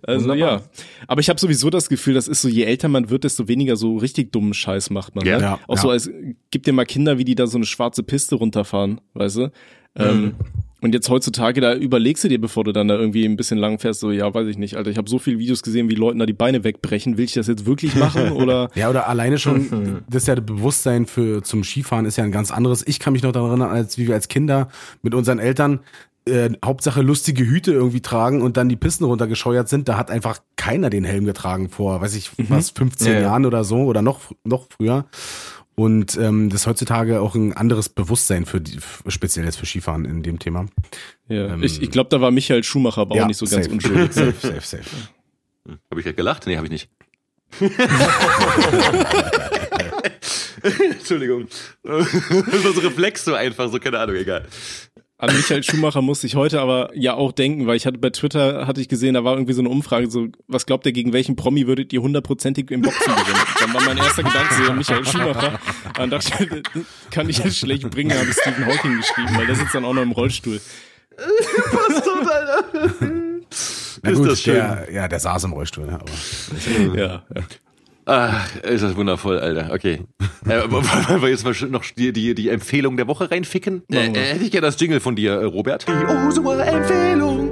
Also Wunderbar. ja, aber ich habe sowieso das Gefühl, das ist so, je älter man wird, desto weniger so richtig dummen Scheiß macht man. Ja. ne? Ja, Auch ja. so als, gib dir mal Kinder, wie die da so eine schwarze Piste runterfahren, weißt du? Ähm, und jetzt heutzutage, da überlegst du dir, bevor du dann da irgendwie ein bisschen lang fährst, so, ja, weiß ich nicht, Alter, ich habe so viele Videos gesehen, wie Leuten da die Beine wegbrechen, will ich das jetzt wirklich machen oder? Ja, oder alleine schon, das ist ja das Bewusstsein für zum Skifahren ist ja ein ganz anderes. Ich kann mich noch daran erinnern, als wie wir als Kinder mit unseren Eltern äh, Hauptsache lustige Hüte irgendwie tragen und dann die Pisten runtergescheuert sind. Da hat einfach keiner den Helm getragen vor, weiß ich, was, 15 Ja, ja. Jahren oder so oder noch, noch früher. Und ähm, das ist heutzutage auch ein anderes Bewusstsein für die, speziell jetzt für Skifahren in dem Thema. Ja, ich ich glaube, da war Michael Schumacher aber auch nicht so ganz safe. unschuldig. safe, safe, safe. Habe ich gerade gelacht? Nee, habe ich nicht. Entschuldigung. Das war so Reflex so einfach, so keine Ahnung, egal. An Michael Schumacher musste ich heute aber ja auch denken, weil ich hatte bei Twitter, hatte ich gesehen, da war irgendwie so eine Umfrage, so, was glaubt ihr, gegen welchen Promi würdet ihr hundertprozentig im Boxen gewinnen? Dann war mein erster Gedanke so, Michael Schumacher. Dann dachte ich, kann ich jetzt schlecht bringen, habe ich Stephen Hawking geschrieben, weil der sitzt dann auch noch im Rollstuhl. Na Ist gut, das schön. der, ja, der saß im Rollstuhl, ne, aber Ja, ja. Ah, ist das wundervoll, Alter. Okay. äh, wollen wir jetzt mal noch die, die, die Empfehlung der Woche reinficken? Äh, hätte ich gerne das Jingle von dir, äh, Robert. Die Osua-Empfehlung.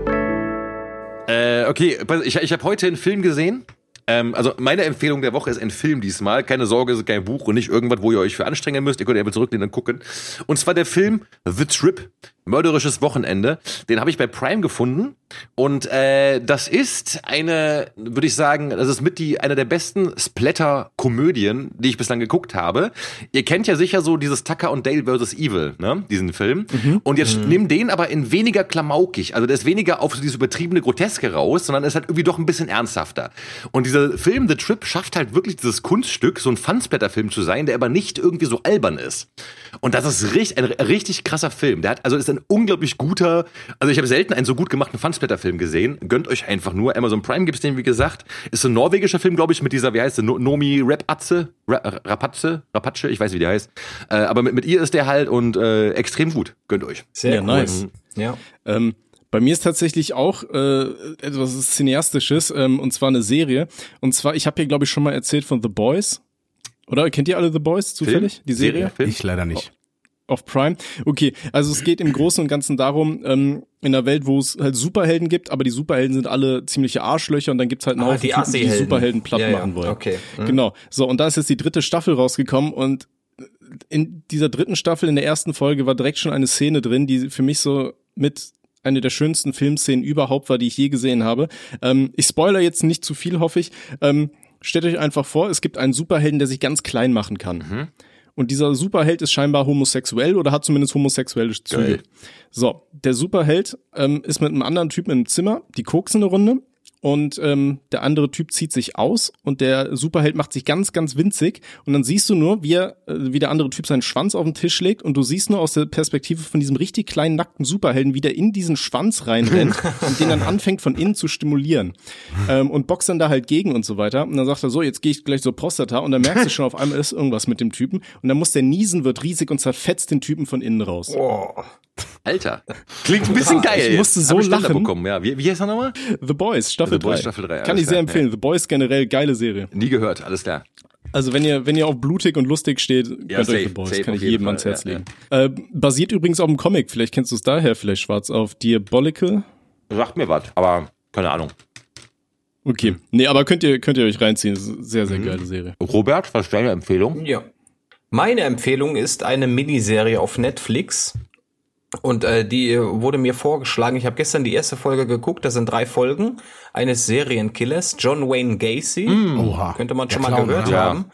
Äh, okay, ich, ich habe heute einen Film gesehen. Ähm, also meine Empfehlung der Woche ist ein Film diesmal. Keine Sorge, es ist kein Buch und nicht irgendwas, wo ihr euch für anstrengen müsst. Ihr könnt einfach zurücklehnen und gucken. Und zwar der Film The Trip. Mörderisches Wochenende. Den habe ich bei Prime gefunden. Und äh, das ist eine, würde ich sagen, das ist mit die eine der besten Splatter-Komödien, die ich bislang geguckt habe. Ihr kennt ja sicher so dieses Tucker und Dale vs. Evil, ne? Diesen Film. Und jetzt nimm den aber in weniger klamaukig. Also der ist weniger auf so dieses übertriebene Groteske raus, sondern ist halt irgendwie doch ein bisschen ernsthafter. Und dieser Film The Trip schafft halt wirklich dieses Kunststück, so ein Fun-Splatter-Film zu sein, der aber nicht irgendwie so albern ist. Und das ist richtig, ein richtig krasser Film. Der hat, also ist ein unglaublich guter, also ich habe selten einen so gut gemachten Fun-Splatter-Film gesehen. Gönnt euch einfach nur. Amazon Prime gibt's den, wie gesagt. Ist ein norwegischer Film, glaube ich, mit dieser, wie heißt der, No- Nomi Rapatze? Ra Rapatze? Rapatsche? Ich weiß, wie der heißt. Äh, aber mit, mit ihr ist der halt und äh, extrem gut. Gönnt euch. Sehr Ja, cool. nice. Ja. Ähm, bei mir ist tatsächlich auch äh, etwas Cineastisches, ähm, und zwar eine Serie. Und zwar, ich habe hier, glaube ich, schon mal erzählt von The Boys. Oder kennt ihr alle The Boys zufällig? Die Serie? Film? ich leider nicht. Auf Prime. Okay, also es geht im Großen und Ganzen darum, ähm, in einer Welt, wo es halt Superhelden gibt, aber die Superhelden sind alle ziemliche Arschlöcher und dann gibt's halt einen Ah, Haufen die Typen, die. Superhelden platt Ja, ja, machen wollen. okay. Mhm. Genau. So, und da ist jetzt die dritte Staffel rausgekommen und in dieser dritten Staffel, in der ersten Folge, war direkt schon eine Szene drin, die für mich so mit eine der schönsten Filmszenen überhaupt war, die ich je gesehen habe. Ähm, ich spoiler jetzt nicht zu viel, hoffe ich. Ähm, stellt euch einfach vor, es gibt einen Superhelden, der sich ganz klein machen kann. Und dieser Superheld ist scheinbar homosexuell oder hat zumindest homosexuelle Züge. Geil. So, der Superheld ähm, ist mit einem anderen Typen im Zimmer, die koksen eine Runde und ähm, der andere Typ zieht sich aus und der Superheld macht sich ganz, ganz winzig. Und dann siehst du nur, wie, er, äh, wie der andere Typ seinen Schwanz auf den Tisch legt. Und du siehst nur aus der Perspektive von diesem richtig kleinen, nackten Superhelden, wie der in diesen Schwanz reinrennt und den dann anfängt von innen zu stimulieren. Ähm, und boxt dann da halt gegen und so weiter. Und dann sagt er so, jetzt gehe ich gleich zur Prostata. Und dann merkst du schon, auf einmal ist irgendwas mit dem Typen. Und dann muss der niesen, wird riesig und zerfetzt den Typen von innen raus. Boah. Alter. Klingt ein bisschen geil. ich musste so lachen. bekommen, ja. Wie, wie heißt er nochmal? The Boys, Staffel The Boys, 3. Staffel drei, Kann alles ich sehr klar, empfehlen. The Boys generell geile Serie. Nie gehört, alles klar. Also wenn ihr, wenn ihr auf blutig und lustig steht, könnt Ja, euch safe, The Boys, safe kann ich jedem Fall, ans Herz ja, legen. Äh, basiert übrigens auf dem Comic, vielleicht kennst du es daher, vielleicht schwarz auf Diabolical. Sagt mir was, aber keine Ahnung. Okay. Nee, aber könnt ihr, könnt ihr euch reinziehen. Das ist eine sehr, sehr geile Serie. Robert, was ist deine Empfehlung? Ja. Meine Empfehlung ist eine Miniserie auf Netflix. Und äh, die äh, wurde mir vorgeschlagen. Ich habe gestern die erste Folge geguckt. Das sind drei Folgen eines Serienkillers, John Wayne Gacy. Oha. Könnte man Der schon mal Clown, gehört ja. haben.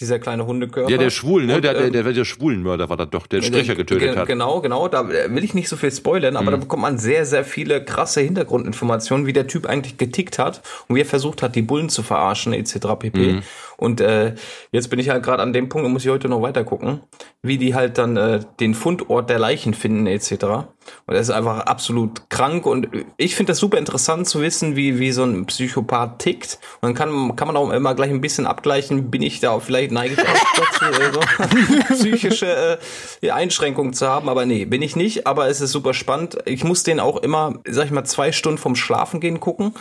Dieser kleine Hundekörper. Ja, der Schwul, ne? Und, Der, der, ähm, der, der Schwulenmörder war das doch, der Stricher getötet Ge- hat. Genau, genau. Da will ich nicht so viel spoilern, aber da bekommt man sehr, sehr viele krasse Hintergrundinformationen, wie der Typ eigentlich getickt hat und wie er versucht hat, die Bullen zu verarschen, etc. pp. Und äh, jetzt bin ich halt gerade an dem Punkt, da muss ich heute noch weiter gucken, wie die halt dann äh, den Fundort der Leichen finden, etc. Und das ist einfach absolut krank und ich finde das super interessant zu wissen, wie, wie so ein Psychopath tickt. Und dann kann, kann man auch immer gleich ein bisschen abgleichen, bin ich da, vielleicht neige ich auch dazu, so psychische äh, Einschränkungen zu haben, aber nee, bin ich nicht, aber es ist super spannend. Ich muss den auch immer, sag ich mal, zwei Stunden vom Schlafen gehen gucken.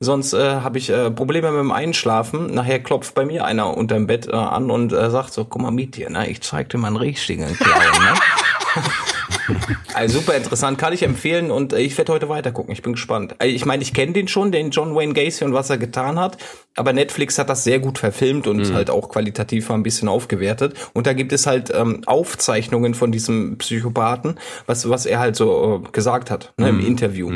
Sonst äh, habe ich äh, Probleme mit dem Einschlafen. Nachher klopft bei mir einer unterm Bett äh, an und äh, sagt so, guck mal mit dir, ne? ich zeig dir mal einen richtigen Clown. Ne? Also super interessant, kann ich empfehlen und äh, ich werde heute weiter gucken. Ich bin gespannt. Äh, Ich meine, ich kenne den schon, den John Wayne Gacy und was er getan hat, aber Netflix hat das sehr gut verfilmt und halt auch qualitativ ein bisschen aufgewertet. Und da gibt es halt ähm, Aufzeichnungen von diesem Psychopathen, was was er halt so äh, gesagt hat ne, im Interview.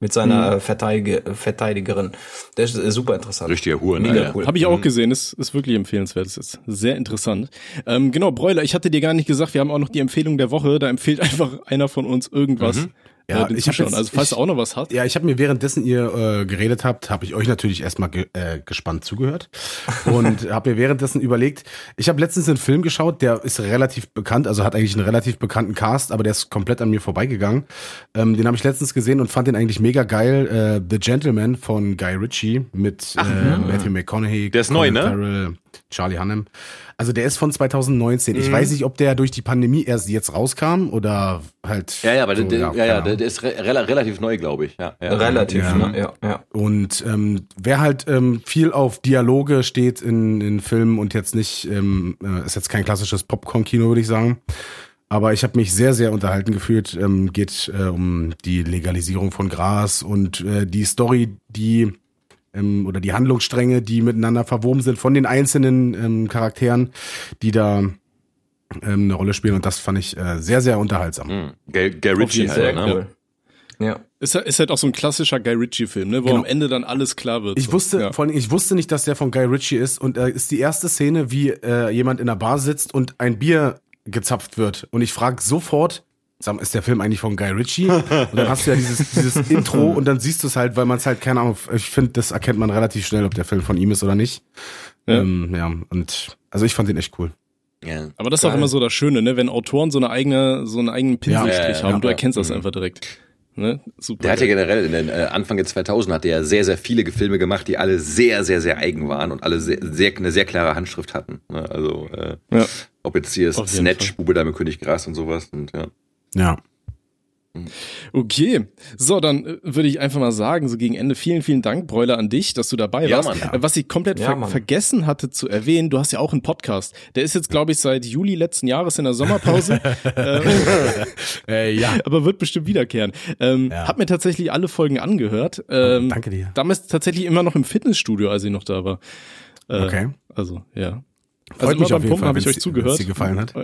Mit seiner äh, Verteidige, Verteidigerin. Das ist äh, super interessant. Richtiger Huren, Mega Alter. cool. Habe ich auch gesehen, ist, ist wirklich empfehlenswert, ist ist sehr interessant. Ähm, genau, Bräuler, ich hatte dir gar nicht gesagt, wir haben auch noch die Empfehlung der Woche, da empfiehlt einfach einer von uns irgendwas. Ja, den ich Zuschauern. jetzt- also falls ich- auch noch was hast. Ja, ich habe mir währenddessen ihr äh, geredet habt, habe ich euch natürlich erstmal ge äh, gespannt zugehört und habe mir währenddessen überlegt, ich habe letztens einen Film geschaut, der ist relativ bekannt, also hat eigentlich einen relativ bekannten Cast, aber der ist komplett an mir vorbeigegangen. Ähm, den habe ich letztens gesehen und fand den eigentlich mega geil. Äh, The Gentleman von Guy Ritchie mit äh, Matthew McConaughey, Der ist neu, Colin ne? Farrell, Charlie Hunnam. Also der ist von 2019. Ich weiß nicht, ob der durch die Pandemie erst jetzt rauskam oder halt. Ja, ja, aber so, der, ja, ja, der, der ist re rela- relativ neu, glaube ich. Ja, ja. Relativ, Ja. ne? Ja, ja. Und ähm, wer halt ähm, viel auf Dialoge steht in, in Filmen und jetzt nicht, ähm, äh, ist jetzt kein klassisches Popcorn-Kino, würde ich sagen. Aber ich habe mich sehr, sehr unterhalten gefühlt. Ähm, geht äh, um die Legalisierung von Gras und äh, die Story, die ähm, oder die Handlungsstränge, die miteinander verwoben sind von den einzelnen ähm, Charakteren, die da ähm, eine Rolle spielen. Und das fand ich äh, sehr, sehr unterhaltsam. Hm. Gay, Gay Ritchie halt, ne? cool. Ja. Ist, halt- ist halt auch so ein klassischer Guy Ritchie-Film, ne, wo Genau. am Ende dann alles klar wird. Ich so. wusste, ja. vor allem, ich wusste nicht, dass der von Guy Ritchie ist und äh, ist die erste Szene, wie äh, jemand in der Bar sitzt und ein Bier gezapft wird. Und ich frage sofort, sag mal, ist der Film eigentlich von Guy Ritchie? Und dann hast du ja dieses, dieses Intro und dann siehst du es halt, weil man es halt, keine Ahnung, ich finde, das erkennt man relativ schnell, ob der Film von ihm ist oder nicht. Ja. Ja, ähm, ja und also ich fand den echt cool. Ja. Aber das ist auch Geil. immer so das Schöne, ne, wenn Autoren so eine eigene, so einen eigenen Pinselstrich Ja, haben. ja, du ja. erkennst das einfach direkt. Ne? Super. Der hat ja geil. generell in den äh, Anfang der 2000 hat er ja sehr, sehr viele Filme gemacht, die alle sehr, sehr, sehr eigen waren und alle sehr, sehr eine sehr klare Handschrift hatten. Ne? Also äh, Ja. ob jetzt hier jeden Snatch. Bube Dame König Gras und sowas und ja. Ja. Okay, so dann äh, würde ich einfach mal sagen, so gegen Ende vielen, vielen Dank, Bräuler, an dich, dass du dabei Ja, warst. Mann. Äh, Was ich komplett Ja, ver Mann. vergessen hatte zu erwähnen, du hast ja auch einen Podcast. Der ist jetzt, glaube ich, seit Juli letzten Jahres in der Sommerpause, äh, Äh, ja. aber wird bestimmt wiederkehren. Ähm, Ja. Hab mir tatsächlich alle Folgen angehört. Ähm, Danke dir. Damals tatsächlich immer noch im Fitnessstudio, als ich noch da war. Äh, Okay. Also, ja. Freut also mich immer auf beim jeden Pumpen Fall, habe ich euch zugehört. dir gefallen hat.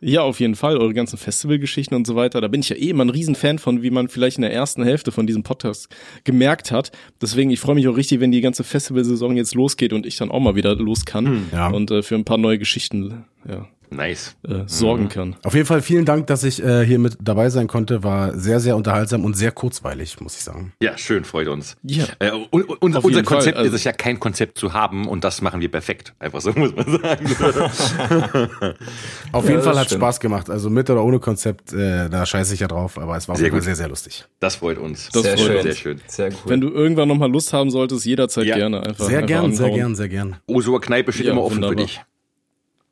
Ja, auf jeden Fall. Eure ganzen Festivalgeschichten und so weiter. Da bin ich ja eh immer ein Riesenfan von, wie man vielleicht in der ersten Hälfte von diesem Podcast gemerkt hat. Deswegen, ich freue mich auch richtig, wenn die ganze Festivalsaison jetzt losgeht und ich dann auch mal wieder los kann. ja. Und äh, für ein paar neue Geschichten, ja. Nice. äh, sorgen kann. Auf jeden Fall vielen Dank, dass ich äh, hier mit dabei sein konnte. War sehr, sehr unterhaltsam und sehr kurzweilig, muss ich sagen. Ja, schön, freut uns. Ja. Äh, und, und, Auf unser Fall, Konzept also- ist es ja kein Konzept zu haben und das machen wir perfekt. Einfach so muss man sagen. Auf Ja, jeden Fall das hat stimmt. Spaß gemacht. Also mit oder ohne Konzept, äh, da scheiße ich ja drauf, aber es war Sehr Fall gut. sehr, sehr lustig. Das freut uns. Das Sehr freut schön. uns. Sehr schön. Sehr cool. Wenn du irgendwann noch mal Lust haben solltest, jederzeit Ja. gerne einfach. Sehr einfach gern, sehr gern, sehr gern. Osuer Kneipe steht Ja, immer offen wunderbar. für dich.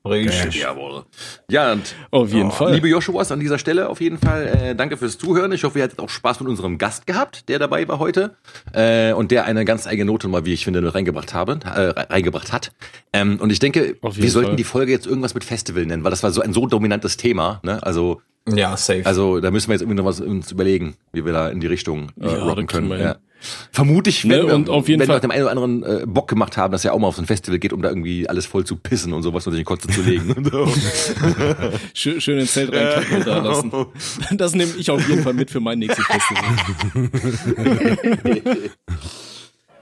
Richtig. Jawohl. Ja, und Auf jeden Fall. liebe Joshuas an dieser Stelle auf jeden Fall, äh, danke fürs Zuhören. Ich hoffe, ihr hattet auch Spaß mit unserem Gast gehabt, der dabei war heute äh, und der eine ganz eigene Note mal, wie ich finde, reingebracht habe, äh, reingebracht hat. Ähm, und ich denke, wir sollten Fall. die Folge jetzt irgendwas mit Festival nennen, weil das war so ein so dominantes Thema. Ne? Also, Ja, safe. also da müssen wir jetzt irgendwie noch was uns überlegen, wie wir da in die Richtung äh, Ja, rocken können. Ja. Vermute ich, Ne, wenn, wir- und auf jeden wenn wir Fall- dem einen oder anderen äh, Bock gemacht haben, dass er auch mal auf so ein Festival geht, um da irgendwie alles voll zu pissen und sowas und sich in die Kotze zu legen. Schön, schön ins Zelt reinkacken und da lassen. Das nehme ich auf jeden Fall mit für mein nächstes Festival.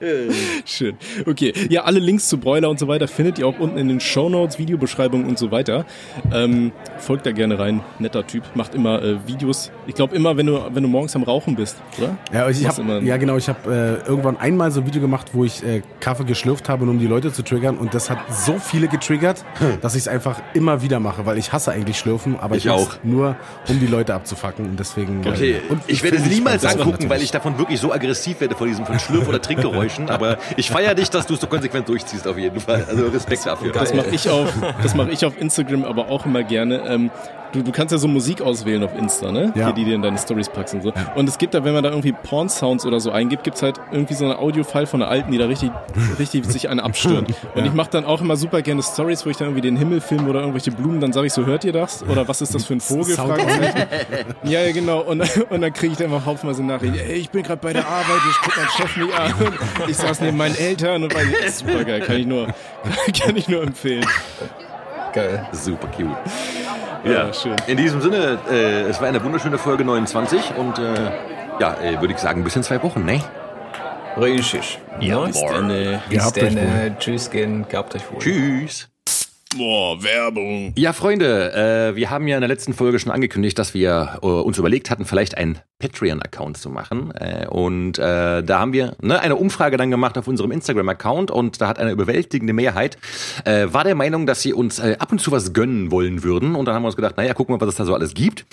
Schön. Okay. Ja, alle Links zu Broiler und so weiter findet ihr auch unten in den Shownotes, Videobeschreibungen und so weiter. Ähm, folgt da gerne rein. Netter Typ. Macht immer äh, Videos. Ich glaube immer, wenn du, wenn du morgens am Rauchen bist, oder? Ja, ich Machst hab, immer- ja genau, ich habe äh, irgendwann einmal so ein Video gemacht, wo ich äh, Kaffee geschlürft habe, um die Leute zu triggern und das hat so viele getriggert, dass ich es einfach immer wieder mache, weil ich hasse eigentlich Schlürfen, aber ich, Ich auch. nur, um die Leute abzufacken und deswegen... äh, Okay, und ich werde es niemals angucken, weil ich davon wirklich so aggressiv werde vor diesem von Schlürf- oder Trinkgeräuschen. Aber ich feiere dich, dass du es so konsequent durchziehst auf jeden Fall. Also Respekt dafür. Das mache ich auf, das mache ich auf Instagram, aber auch immer gerne. Ähm, du, du kannst ja so Musik auswählen auf Insta, ne? Ja. Die, die dir in deine Stories packst und so. Und es gibt da, wenn man da irgendwie Porn-Sounds oder so eingibt, gibt's halt irgendwie so eine Audio-File von einer Alten, die da richtig, richtig sich eine abstören. Und ich mache dann auch immer super gerne Stories, wo ich dann irgendwie den Himmel filme oder irgendwelche Blumen, dann sage ich so, hört ihr das? Oder was ist das für ein Vogel? Ja, ja, genau. Und, und dann kriege ich dann immer haufenweise Nachrichten. Ey, ich bin gerade bei der Arbeit, ich guck meinen Chef mich an. Ich saß neben meinen Eltern und war super geil. Kann ich nur, kann ich nur empfehlen. Geil. Super cute. Ja, schön. In diesem Sinne, äh, es war eine wunderschöne Folge 29 und äh, ja, äh, würde ich sagen, bis in zwei Wochen, ne? Richtig. Ja, Bis dann, äh, Bis dann. äh, Tschüss, gehen. Gehabt euch wohl. Tschüss. Boah, Werbung. Ja, Freunde, äh, wir haben ja in der letzten Folge schon angekündigt, dass wir äh, uns überlegt hatten, vielleicht einen Patreon-Account zu machen. Äh, und äh, da haben wir ne, eine Umfrage dann gemacht auf unserem Instagram-Account und da hat eine überwältigende Mehrheit äh, war der Meinung, dass sie uns äh, ab und zu was gönnen wollen würden. Und dann haben wir uns gedacht, naja, gucken wir, was es da so alles gibt.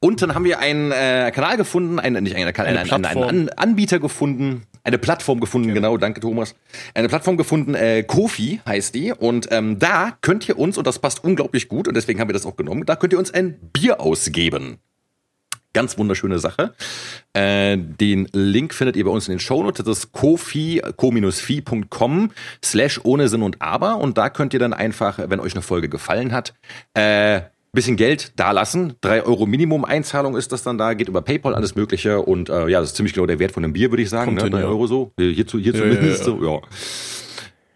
Und dann haben wir einen Kanal gefunden, einen, nicht einen Kanal, Eine einen, einen, einen. An Anbieter gefunden, eine Plattform gefunden, genau, danke Thomas. Eine Plattform gefunden, äh, Kofi heißt die. Und ähm, da könnt ihr uns, und das passt unglaublich gut, und deswegen haben wir das auch genommen, da könnt ihr uns ein Bier ausgeben. Ganz wunderschöne Sache. Äh, den Link findet ihr bei uns in den Shownotes. Das ist kofi, ko-fi.com slash ohne Sinn und Aber. Und da könnt ihr dann einfach, wenn euch eine Folge gefallen hat, äh, bisschen Geld dalassen. Drei Euro Minimum Einzahlung ist das dann da, geht über PayPal, alles Mögliche. Und äh, ja, das ist ziemlich genau der Wert von einem Bier, würde ich sagen. Kommt Ne? hin, Drei ja. Euro so. Hier, zu- hier Ja, zumindest ja, so, ja.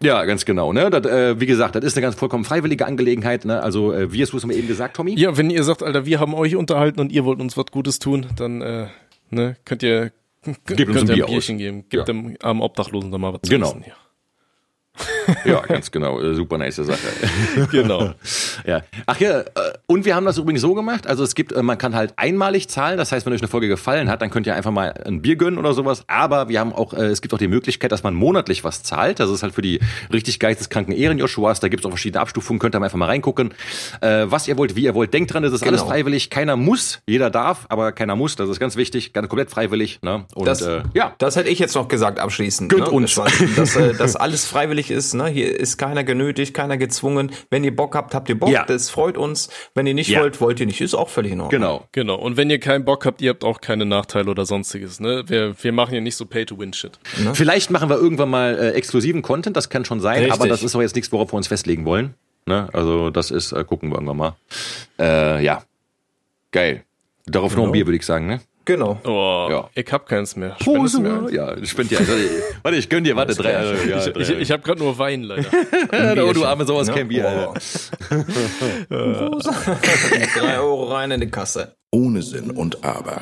Ja, ganz genau. Ne? Das, äh, wie gesagt, das ist eine ganz vollkommen freiwillige Angelegenheit. Ne? Also, äh, wie hast du es mal eben gesagt, Tommy? Ja, wenn ihr sagt, Alter, wir haben euch unterhalten und ihr wollt uns was Gutes tun, dann äh, ne, könnt ihr Gebt uns könnt ein ihr Bier Bierchen geben. Gebt Ja. dem armen Obdachlosen da mal was zu Genau. essen. Ja. Ja, ganz genau. Äh, super nice Sache. Genau. Ja. Ach ja, äh, und wir haben das übrigens so gemacht. Also es gibt, äh, man kann halt einmalig zahlen. Das heißt, wenn euch eine Folge gefallen hat, dann könnt ihr einfach mal ein Bier gönnen oder sowas. Aber wir haben auch, es gibt auch die Möglichkeit, dass man monatlich was zahlt. Das ist halt für die richtig geisteskranken Ehren-Joshuas. Da gibt es auch verschiedene Abstufungen. Könnt ihr mal einfach mal reingucken. Was ihr wollt, wie ihr wollt. Denkt dran, das ist alles Genau. freiwillig. Keiner muss. Jeder darf, aber keiner muss. Das ist ganz wichtig. Ganz komplett freiwillig. Ne? Und Das, äh, ja. das hätte ich jetzt noch gesagt abschließend. Gönnt ne? uns. Dass, äh, dass alles freiwillig ist. Ne? Hier ist keiner genötigt, keiner gezwungen. Wenn ihr Bock habt, habt ihr Bock. Ja. Das freut uns. Wenn ihr nicht Ja. wollt, wollt ihr nicht. Ist auch völlig in Ordnung. Genau. Genau. Und wenn ihr keinen Bock habt, ihr habt auch keine Nachteile oder sonstiges. Ne? Wir, wir machen hier nicht so Pay-to-Win-Shit. Vielleicht machen wir irgendwann mal äh, exklusiven Content, das kann schon sein, Richtig. aber das ist auch jetzt nichts, worauf wir uns festlegen wollen. Ne? Also das ist, äh, gucken wir irgendwann mal. Äh, ja. Geil. Darauf noch ein Bier, würde ich sagen, ne? Genau. Oh, Ja. ich hab keins mehr. Du mir eins? Ja, spend dir. Also, warte, ich gönn dir, warte, drei. Ja, Ich, ich, ich habe gerade nur Wein leider. drei. oh, du arme sowas, Ne? kein Bier. Oh. Drei Euro rein in die Kasse. Ohne Sinn und Aber.